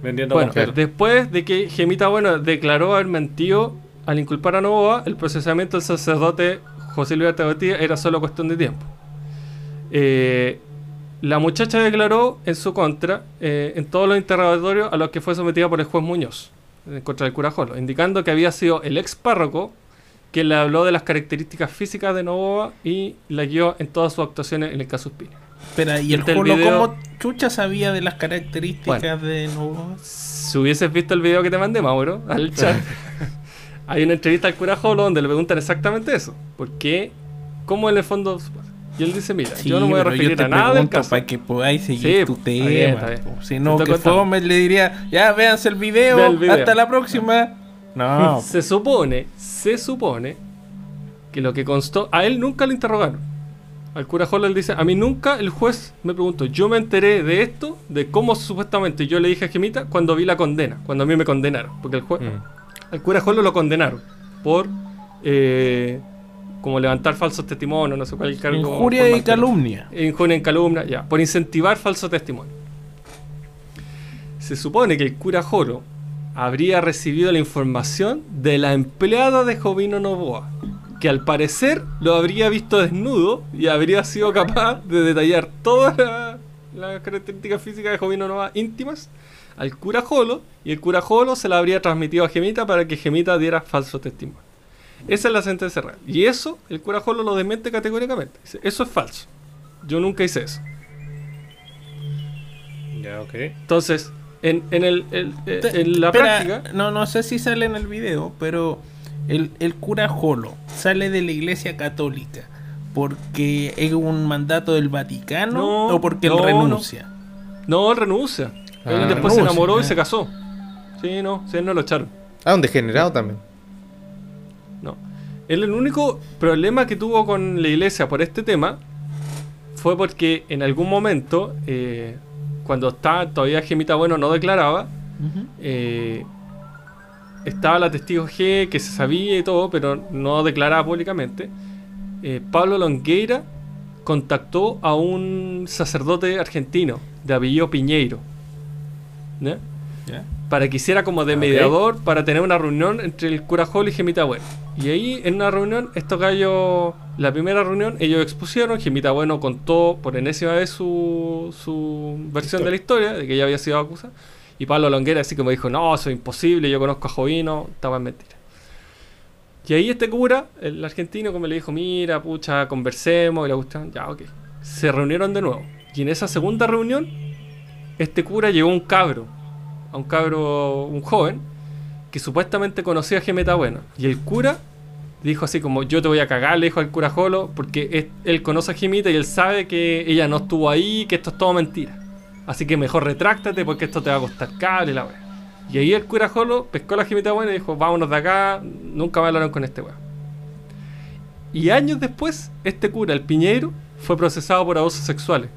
S5: Vendiendo
S1: Bueno, después de que Gemita Bueno declaró haber mentido al inculpar a Novoa, el procesamiento del sacerdote José Luis Artagatía era solo cuestión de tiempo. Eh, la muchacha declaró en su contra eh, en todos los interrogatorios a los que fue sometida por el juez Muñoz, en contra del cura Jolo, indicando que había sido el ex párroco quien le habló de las características físicas de Novoa y la guió en todas sus actuaciones en el caso Espina.
S3: Espera, ¿y el
S1: el
S3: Jolo
S1: video.
S3: cómo chucha sabía de las características de Novoa?
S1: Si hubieses visto el video que te mandé, Mauro, al chat, hay una entrevista al cura Jolo donde le preguntan exactamente eso. ¿Por qué? ¿Cómo en el fondo? Y él dice, mira,
S3: Sí,
S1: yo no me voy a referir a nada del caso.
S3: Para que podáis seguir
S1: Sí,
S3: tu
S1: está
S3: tema.
S1: bien, está bien.
S3: Si no, que. Fome le diría, ya véanse el video,
S1: Ve el video.
S3: hasta la próxima. No,
S1: Se supone, se supone que lo que constó, a él nunca lo interrogaron. Al cura Jolo él dice, a mí nunca el juez me preguntó, yo me enteré de esto, de cómo supuestamente yo le dije a Gemita cuando vi la condena, cuando a mí me condenaron. Porque el juez,
S2: Mm.
S1: Al cura Jolo lo condenaron por eh, como levantar falsos testimonios, no sé cuál cargo.
S3: Injuria y calumnia.
S1: Injuria en calumnia, ya, por incentivar falso testimonio. Se supone que el cura Joro habría recibido la información de la empleada de Jovino Novoa, que al parecer lo habría visto desnudo y habría sido capaz de detallar todas la- las características físicas de Jovino Novoa íntimas al cura Jolo y el cura Jolo se la habría transmitido a Gemita para que Gemita diera falso testimonio. Esa es la sentencia real. Y eso, el cura Jolo lo desmente categóricamente. Dice, eso es falso. Yo nunca hice eso.
S5: Ya, ok.
S1: Entonces, en, en, el, el- eh, en la
S3: espera,
S1: práctica,
S3: No, no sé si sale en el video, pero el, el cura Jolo sale de la iglesia católica porque es un mandato del Vaticano
S1: No,
S3: o porque
S1: no,
S3: él renuncia.
S1: no, él renuncia. Él
S2: Ah,
S1: después se
S3: renuncia,
S1: enamoró y se casó. Sí, no, sí, él no lo echaron.
S2: Ah, un degenerado también.
S1: No. Él el único problema que tuvo con la iglesia por este tema fue porque en algún momento, eh, cuando estaba todavía Gemita Bueno no declaraba, eh, estaba la testigo G que se sabía y todo, pero no declaraba públicamente. Eh, Pablo Longueira contactó a un sacerdote argentino de apellido Piñeiro. ¿Ya? Para que hiciera como de mediador para tener una reunión entre el cura Jol y Gemita Bueno. Y ahí en una reunión, estos gallos, la primera reunión, ellos expusieron, Gemita Bueno contó por enésima vez su, su versión de la historia, de que ella había sido acusada. Y Pablo Longuera así como dijo, no, eso es imposible, yo conozco a Jovino, estaba en mentira. Y ahí este cura, el argentino, como le dijo, mira, pucha, conversemos, y la cuestión, ya, ok. Se reunieron de nuevo. Y en esa segunda reunión, este cura llevó un cabro, a un cabro, un joven, que supuestamente conocía a Gemeta Bueno. Y el cura dijo así como, yo te voy a cagar, le dijo al cura Jolo, porque él conoce a Gemita y él sabe que ella no estuvo ahí, que esto es todo mentira. Así que mejor retráctate porque esto te va a costar cable y la wea. Y ahí el cura Jolo pescó a la Gemita Bueno y dijo, vámonos de acá, nunca me hablaron con este weón. Y años después, este cura, el Piñeiro, fue procesado por abusos sexuales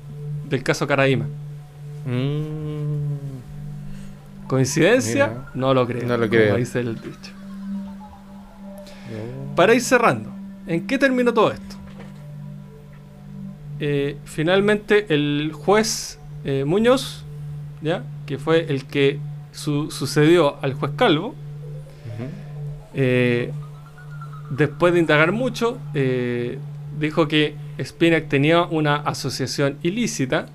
S1: del caso Caraíma.
S2: Mm.
S1: ¿Coincidencia?
S2: Mira.
S1: No lo creo.
S2: No lo
S1: como
S2: creo.
S1: dice el dicho. Para ir cerrando, ¿en qué terminó todo esto? Eh, finalmente el juez eh, Muñoz, ¿ya? que fue el que su- sucedió al juez Calvo, eh, después de indagar mucho, dijo que Spinac tenía una asociación ilícita.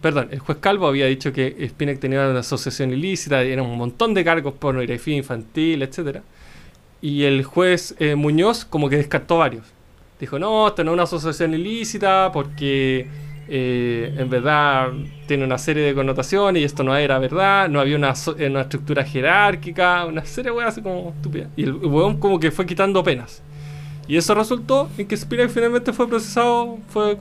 S1: Perdón, el juez Calvo había dicho que Spinac tenía una asociación ilícita, era un montón de cargos, pornografía infantil, etcétera. Y el juez eh, Muñoz como que descartó varios. Dijo, no, esto no es una asociación ilícita porque eh, en verdad tiene una serie de connotaciones y esto no era verdad, no había una, una estructura jerárquica, una serie de weas así como estúpida. Y el weón como que fue quitando penas. Y eso resultó en que Spinac finalmente fue procesado fue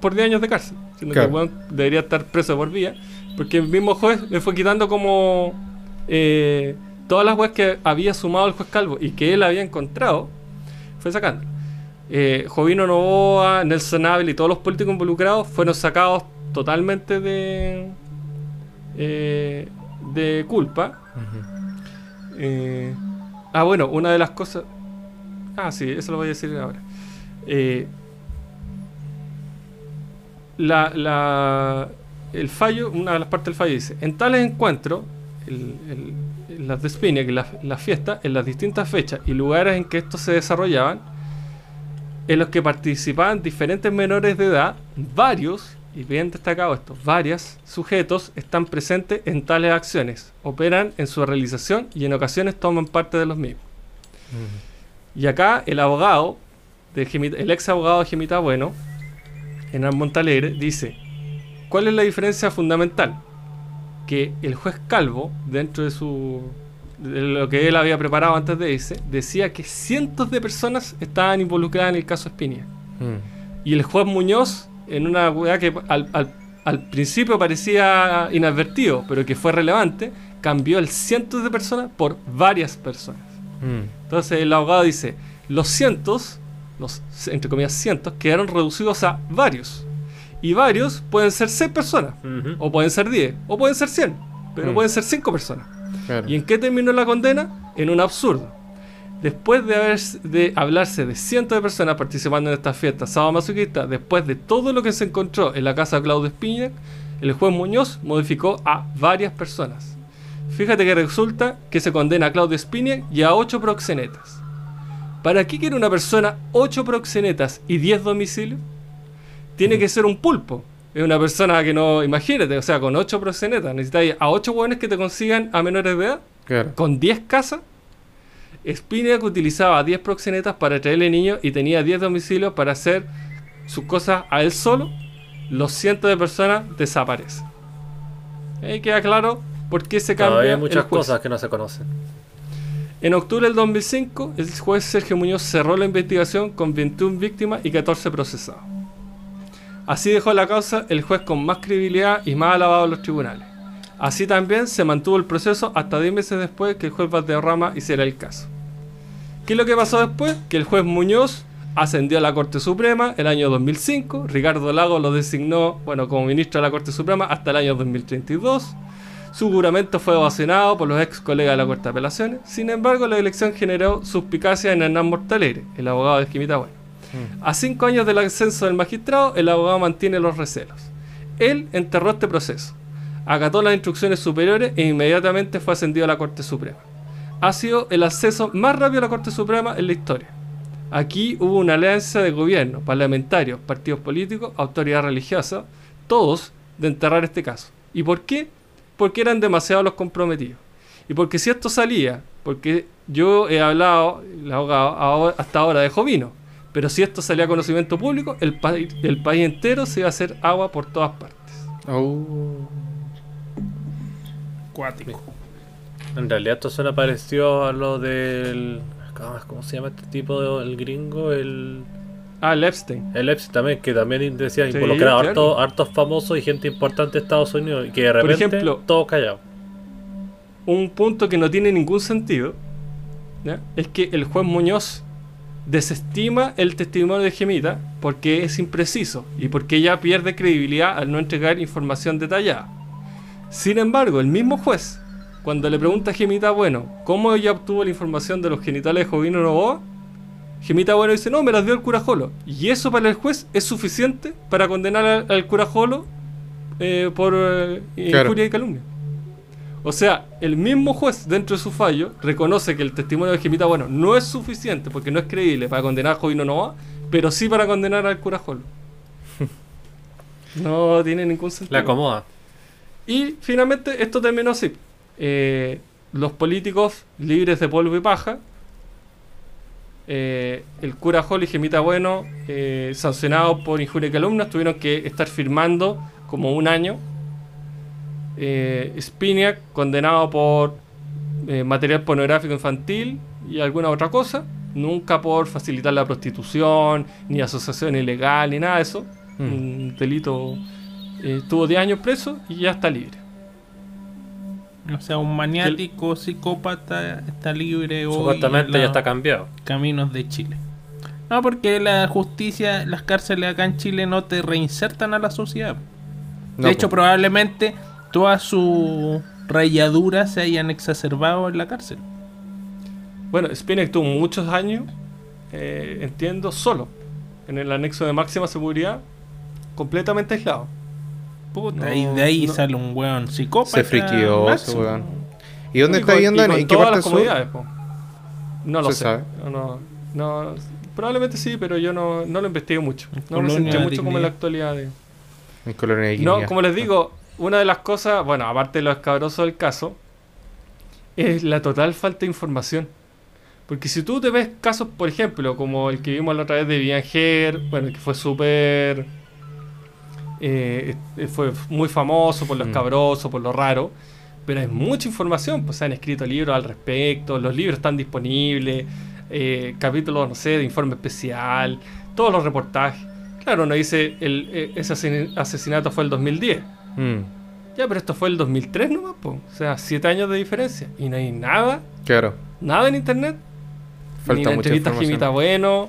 S1: por 10 años de cárcel. Que
S2: Claro.
S1: el weón debería estar preso por vía. Porque el mismo juez le fue quitando como eh, todas las weas que había sumado el juez Calvo y que él había encontrado, fue sacando. Eh, Jovino Novoa, Nelson Abel y todos los políticos involucrados fueron sacados totalmente de, eh, de culpa. Ah, bueno, una de las cosas. Ah, sí, eso lo voy a decir ahora. Eh, la, la- el fallo, una de las partes del fallo dice: En tales encuentros, el- las de Spinac, en las las fiestas, en las distintas fechas y lugares en que estos se desarrollaban, en los que participaban diferentes menores de edad, varios, y bien destacado esto, varios sujetos están presentes en tales acciones, operan en su realización y en ocasiones toman parte de los mismos. Y acá el abogado, de Gemita- el ex abogado de Gemita Bueno, Hernán Montalegre, dice, ¿cuál es la diferencia fundamental? Que el juez Calvo, dentro de su de lo que él había preparado antes de irse, decía que cientos de personas estaban involucradas en el caso Espinia.
S2: Mm.
S1: Y el juez Muñoz, en una weá que al, al- al principio parecía inadvertido, pero que fue relevante, cambió el cientos de personas por varias personas.
S2: Mm.
S1: Entonces el abogado dice, los cientos, los entre comillas cientos, quedaron reducidos a varios. Y varios pueden ser 6 personas, o pueden ser 10, o pueden ser 100, pero
S2: Mm.
S1: pueden ser 5 personas.
S2: Claro.
S1: ¿Y en qué terminó la condena? En un absurdo. después de, haber, de hablarse de cientos de personas participando en esta fiesta sadomasoquista, después de todo lo que se encontró en la casa de Claudio Espinac, el juez Muñoz modificó a varias personas. Fíjate que resulta que se condena a Claudio Espinac y a 8 proxenetas. ¿Para qué quiere una persona 8 proxenetas y 10 domicilios? Tiene que ser un pulpo. Es una persona que no, imagínate, o sea, con 8 proxenetas, necesitáis a 8 hueones que te consigan a menores de edad
S2: Claro.
S1: con 10 casas, Spinac utilizaba 10 proxenetas para traerle niños y tenía 10 domicilios para hacer sus cosas a él solo. Los cientos de personas desaparecen. Ahí queda claro por qué se cambia.
S5: Hay muchas cosas que no se conocen.
S1: En octubre del 2005, el juez Sergio Muñoz cerró la investigación con 21 víctimas y 14 procesados. Así dejó la causa el juez con más credibilidad y más alabado en los tribunales. Así también se mantuvo el proceso hasta 10 meses después que el juez Valderrama hiciera el caso. ¿Qué es lo que pasó después? Que el juez Muñoz ascendió a la Corte Suprema el año 2005, Ricardo Lago lo designó bueno, como ministro de la Corte Suprema hasta el año 2032. Su juramento fue ovacionado por los ex colegas de la Corte de Apelaciones. Sin embargo, la elección generó suspicacia en Hernán Mortalegre, el abogado de Esquimita Bueno. A cinco años del ascenso del magistrado, el abogado mantiene los recelos. Él enterró este proceso, acató las instrucciones superiores e inmediatamente fue ascendido a la Corte Suprema. Ha sido el acceso más rápido a la Corte Suprema en la historia. Aquí hubo una alianza de gobierno, parlamentarios, partidos políticos, autoridad religiosa, todos de enterrar este caso. ¿Y por qué? Porque eran demasiados los comprometidos. Y porque si esto salía, porque yo he hablado, el abogado ahora- hasta ahora dejó vino, pero si esto salía a conocimiento público, el, país el país entero se iba a hacer agua por todas partes.
S2: Oh.
S3: Cuático.
S5: En realidad esto suena parecido a lo del... ¿Cómo se llama este tipo? El gringo, el...
S1: Ah, el Epstein.
S5: El Epstein también, que también decía
S1: Sí,
S5: involucrar
S1: claro.
S5: hartos, famosos y gente importante de Estados Unidos y que de repente
S1: ejemplo,
S5: todo callado.
S1: un punto que no tiene ningún sentido ¿ya? es que el juez Muñoz desestima el testimonio de Gemita porque es impreciso y porque ella pierde credibilidad al no entregar información detallada. Sin embargo, el mismo juez, cuando le pregunta a Gemita Bueno cómo ella obtuvo la información de los genitales de Jovino Novoa, Gemita Bueno dice, no, me las dio el cura Jolo. Y eso para el juez es suficiente para condenar al, al cura Jolo eh, por eh,
S2: Claro.
S1: injuria y calumnia. O sea, el mismo juez dentro de su fallo reconoce que el testimonio de Gemita Bueno no es suficiente porque no es creíble para condenar a Jovino Novoa, pero sí para condenar al cura Jolo. No tiene ningún sentido.
S5: La acomoda.
S1: Y finalmente esto terminó así. Eh, los políticos libres de polvo y paja, eh, el cura Hall y Gemita Bueno, eh, sancionados por injuria y calumnia, tuvieron que estar firmando como un año. Eh, Spiniak, condenado por eh, material pornográfico infantil y alguna otra cosa, nunca por facilitar la prostitución, ni asociación ilegal, ni nada de eso.
S2: Mm.
S1: Un delito. eh, estuvo 10 años preso y ya está libre.
S3: O sea, un maniático psicópata está libre hoy
S5: Supuestamente
S3: en
S5: ya está cambiado.
S3: caminos de Chile. No, porque la justicia, las cárceles acá en Chile no te reinsertan a la sociedad.
S2: No,
S3: de hecho, probablemente todas sus rayaduras se hayan exacerbado en la cárcel.
S1: Bueno, Spinek tuvo muchos años, eh, entiendo, solo, en el anexo de máxima seguridad, completamente aislado.
S3: Puta,
S1: No,
S3: y de ahí
S1: no.
S3: sale un weón psicópata.
S2: Se friqueó ese weón. ¿Y dónde
S1: Y
S2: está
S1: con-
S2: viviendo?
S1: y
S2: ¿En
S1: con
S2: en qué
S1: todas
S2: parte sur?
S1: No lo
S2: ¿Se
S1: sé.
S2: sabe?
S1: No, no, no- probablemente sí, pero yo no, no lo investigué mucho. No me
S3: de
S1: mucho como en la actualidad de...
S2: En Colonia de
S1: No, como les digo, una de las cosas, bueno, aparte de lo escabroso del caso, es la total falta de información. Porque si tú te ves casos, por ejemplo, como el que vimos la otra vez de Vianger, bueno, que fue súper. Eh, eh, fue muy famoso por lo
S2: Mm.
S1: escabroso, por lo raro, pero hay mucha información, pues se han escrito libros al respecto, los libros están disponibles, eh, capítulos, no sé, de informe especial, todos los reportajes. Claro, no dice el, ese asesin- asesinato fue el 2010.
S2: Mm,
S1: Ya, pero esto fue el 2003 nomás, po. o sea, siete años de diferencia. Y no hay nada,
S2: claro.
S1: nada en internet. ni
S2: Falta
S1: la
S2: mucha
S1: entrevista a
S2: información.
S1: Jimita Bueno,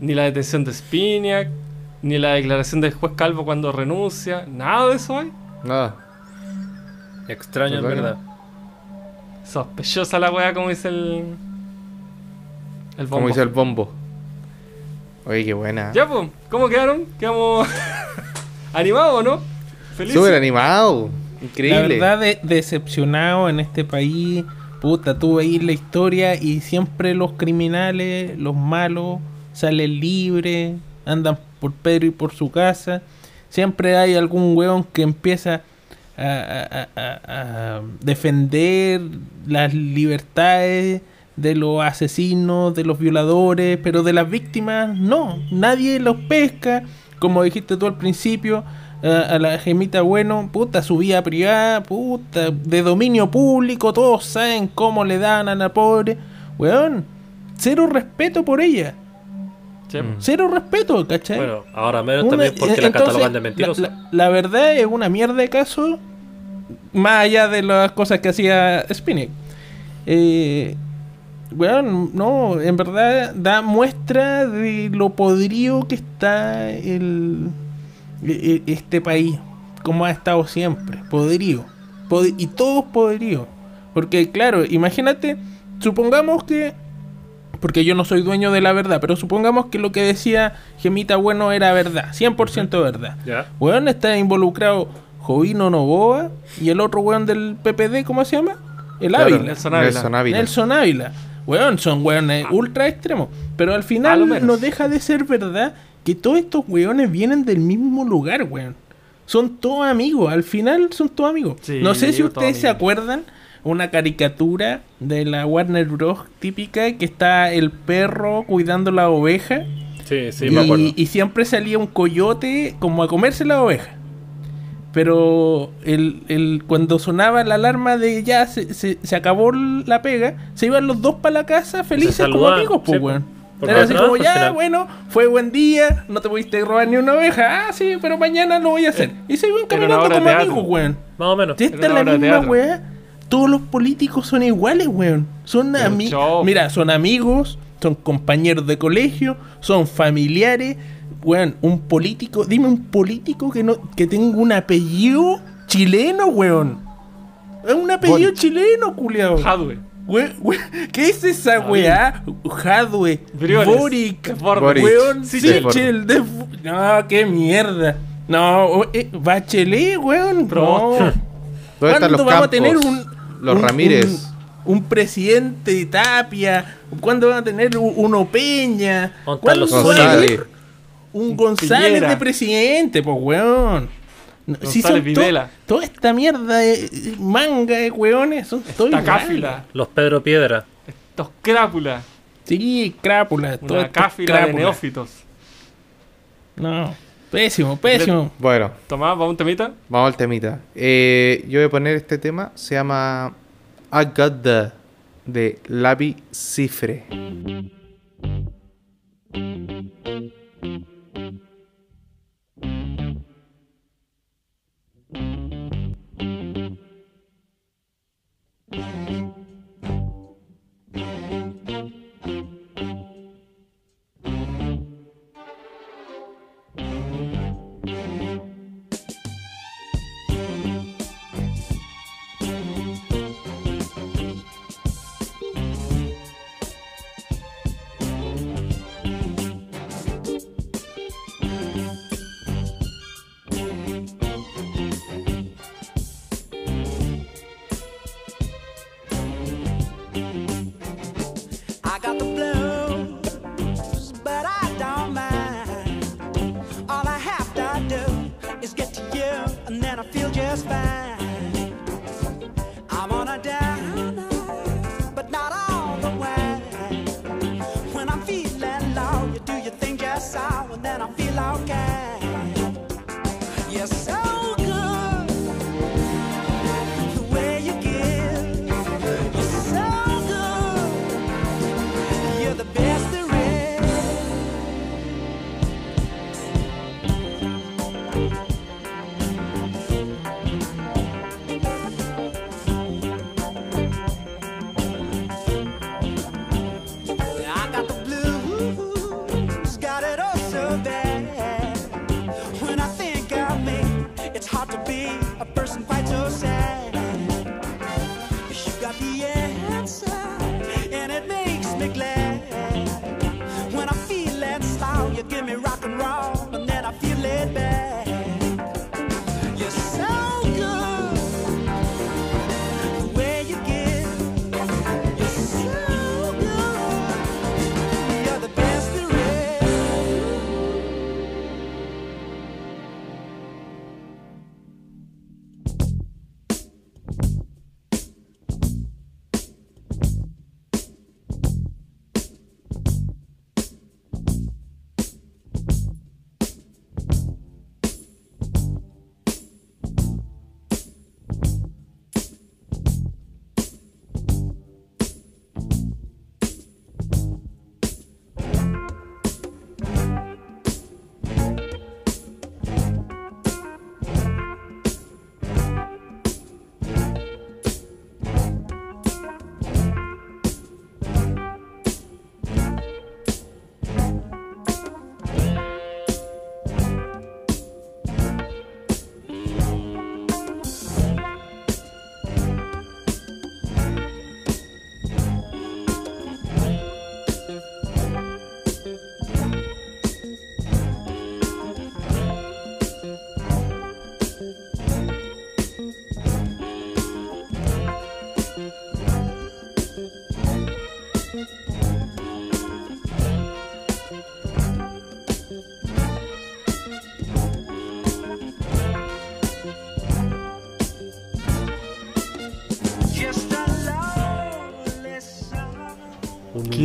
S1: ni la detención de Spiniak, ni la declaración del juez Calvo cuando renuncia. Nada de eso hay.
S2: Nada.
S5: Extraño en
S2: ¿Verdad.
S1: Sospechosa la weá, como dice el. El
S2: Como
S1: bombo.
S2: dice el bombo. Oye, qué buena.
S1: Ya, pues, ¿cómo quedaron? ¿Quedamos animados o no? ¿Felices?
S2: Súper animado.
S3: La
S2: Increíble.
S3: verdad, de- decepcionado en este país. Puta, tú veis la historia y siempre los criminales, los malos, salen libres, andan por Pedro y por su casa. Siempre hay algún weón que empieza a, a- defender las libertades de los asesinos, de los violadores, pero de las víctimas no, nadie los pesca, como dijiste tú al principio, a la gemita bueno, puta, su vida privada, puta, de dominio público, todos saben cómo le dan a la pobre, weón, cero respeto por ella,
S1: Sí.
S2: Mm.
S3: cero respeto, ¿cachai?
S5: Bueno, ahora menos
S3: Una-
S5: también porque la
S3: entonces,
S5: catalogan de
S3: la-
S5: mentirosa.
S3: La, la verdad es una mierda de caso, más allá de las cosas que hacía Spinning. Eh, weón, no, en verdad da muestra de lo podrido que está el, e- e- este país, como ha estado siempre, podrido. Pod- y todos podridos. Porque, claro, imagínate, supongamos que porque yo no soy dueño de la verdad, pero supongamos que lo que decía Gemita Bueno era verdad, 100% verdad.
S5: ¿Ya?
S3: Weón está involucrado Jovino Novoa y el otro weón del PPD, ¿cómo se llama? El
S2: Claro,
S3: Ávila.
S1: Nelson Ávila.
S2: Nelson Ávila.
S3: Nelson Ávila. Weón, son weones ultra extremos. Pero al final no deja de ser verdad que todos estos weones vienen del mismo lugar, weón. Son todos amigos, al final son todos amigos.
S1: Sí,
S3: no sé si ustedes se
S1: amigos.
S3: acuerdan una caricatura de la Warner Bros. típica que está el perro cuidando la oveja
S5: Sí, sí, me acuerdo.
S3: y, y siempre salía un coyote como a comerse la oveja. Pero el, el- cuando sonaba la alarma de ya se, se- se acabó la pega, se iban los dos para la casa felices como amigos, pues,
S5: sí,
S3: weón. Era así como, ya,
S5: final".
S3: bueno, fue buen día, no te pudiste robar ni una oveja. Ah, sí, pero mañana lo voy a hacer. Y se iban caminando como amigos, weón.
S5: Más o menos.
S3: Esta es la misma weá, todos los políticos son iguales, weón. Son amigos. Mira, son amigos, son compañeros de colegio, son familiares. Weón, un político, dime un político que no que tenga un apellido chileno, weón. Es un apellido
S2: Boric.
S3: chileno, culiao.
S1: Hadwe.
S3: We- we- ¿Qué es esa weá? Jadwe,
S1: Briones.
S3: Boric,
S1: Boric.
S2: Boric.
S3: weón.
S2: Sichel,
S3: de No, qué mierda. No, eh, Bachelet, weón. No.
S2: ¿Dónde están los
S3: ¿Cuándo vamos a tener un.
S2: Los
S3: un-
S2: Ramírez.
S3: Un, un presidente de Tapia. ¿Cuándo van a tener un- uno Peña?
S5: ¿Dónde están
S3: ¿Cuándo
S5: los
S3: van a
S2: González.
S3: tener Un González
S1: Piñera.
S3: de presidente, pues, weón. Si
S1: González
S3: son to-. Toda esta mierda de manga de weones son todos
S1: Esta.
S5: Los Pedro Piedra.
S1: Estos crápulas.
S3: Sí, crápula. todo
S1: Una cáfila de neófitos.
S3: No, pésimo, pésimo.
S2: Bueno,
S1: Tomás, ¿vamos a un temita?
S2: vamos al temita. Eh, yo voy a poner este tema. Se llama I Got The de Lavi Cifre.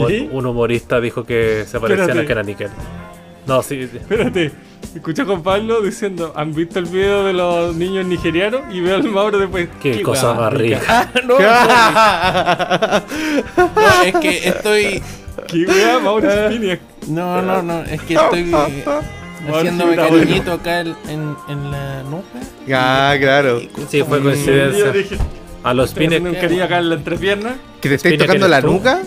S5: Un,
S1: ¿Qué?
S5: humor- un humorista dijo que se parecían a Kenan Nickel. No, sí.
S1: Espérate, escuché Juan Pablo diciendo, ¿han visto el video de los niños nigerianos? Y veo al Mauro después.
S5: Qué, cosa
S1: hueá
S5: más rica.
S3: Ah, no, no, es que estoy.
S1: Qué weá, Mauro.
S3: No, no, no, es que estoy haciéndome cariñito acá en, en, en la nuca.
S6: Ah, claro.
S5: Sí, fue coincidencia. A los
S1: cariño acá en la entrepierna.
S6: ¿Que te estáis
S5: Espina,
S6: tocando
S5: ¿que
S6: la nuca?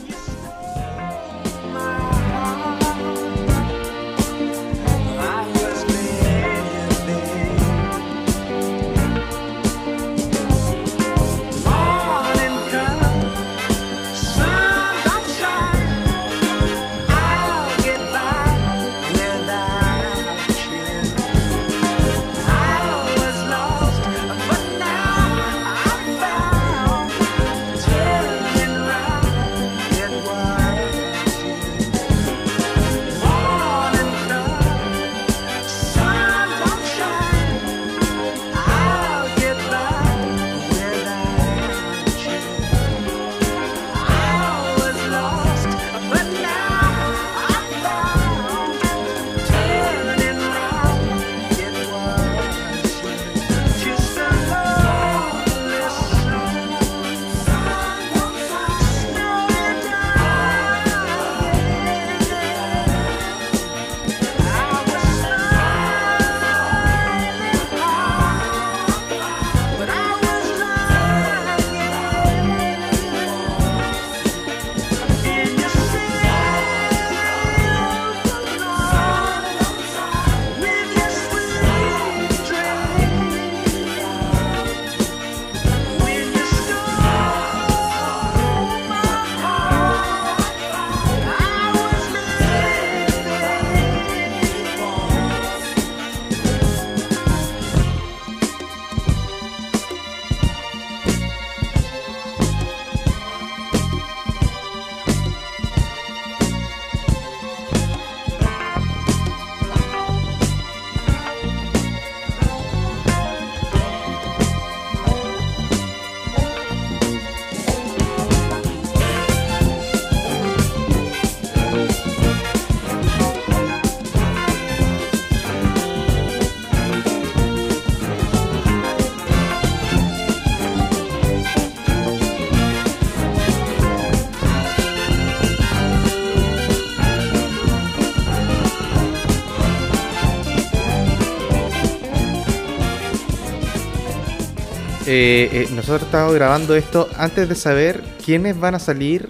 S6: Eh, eh, nosotros estamos grabando esto antes de saber quiénes van a salir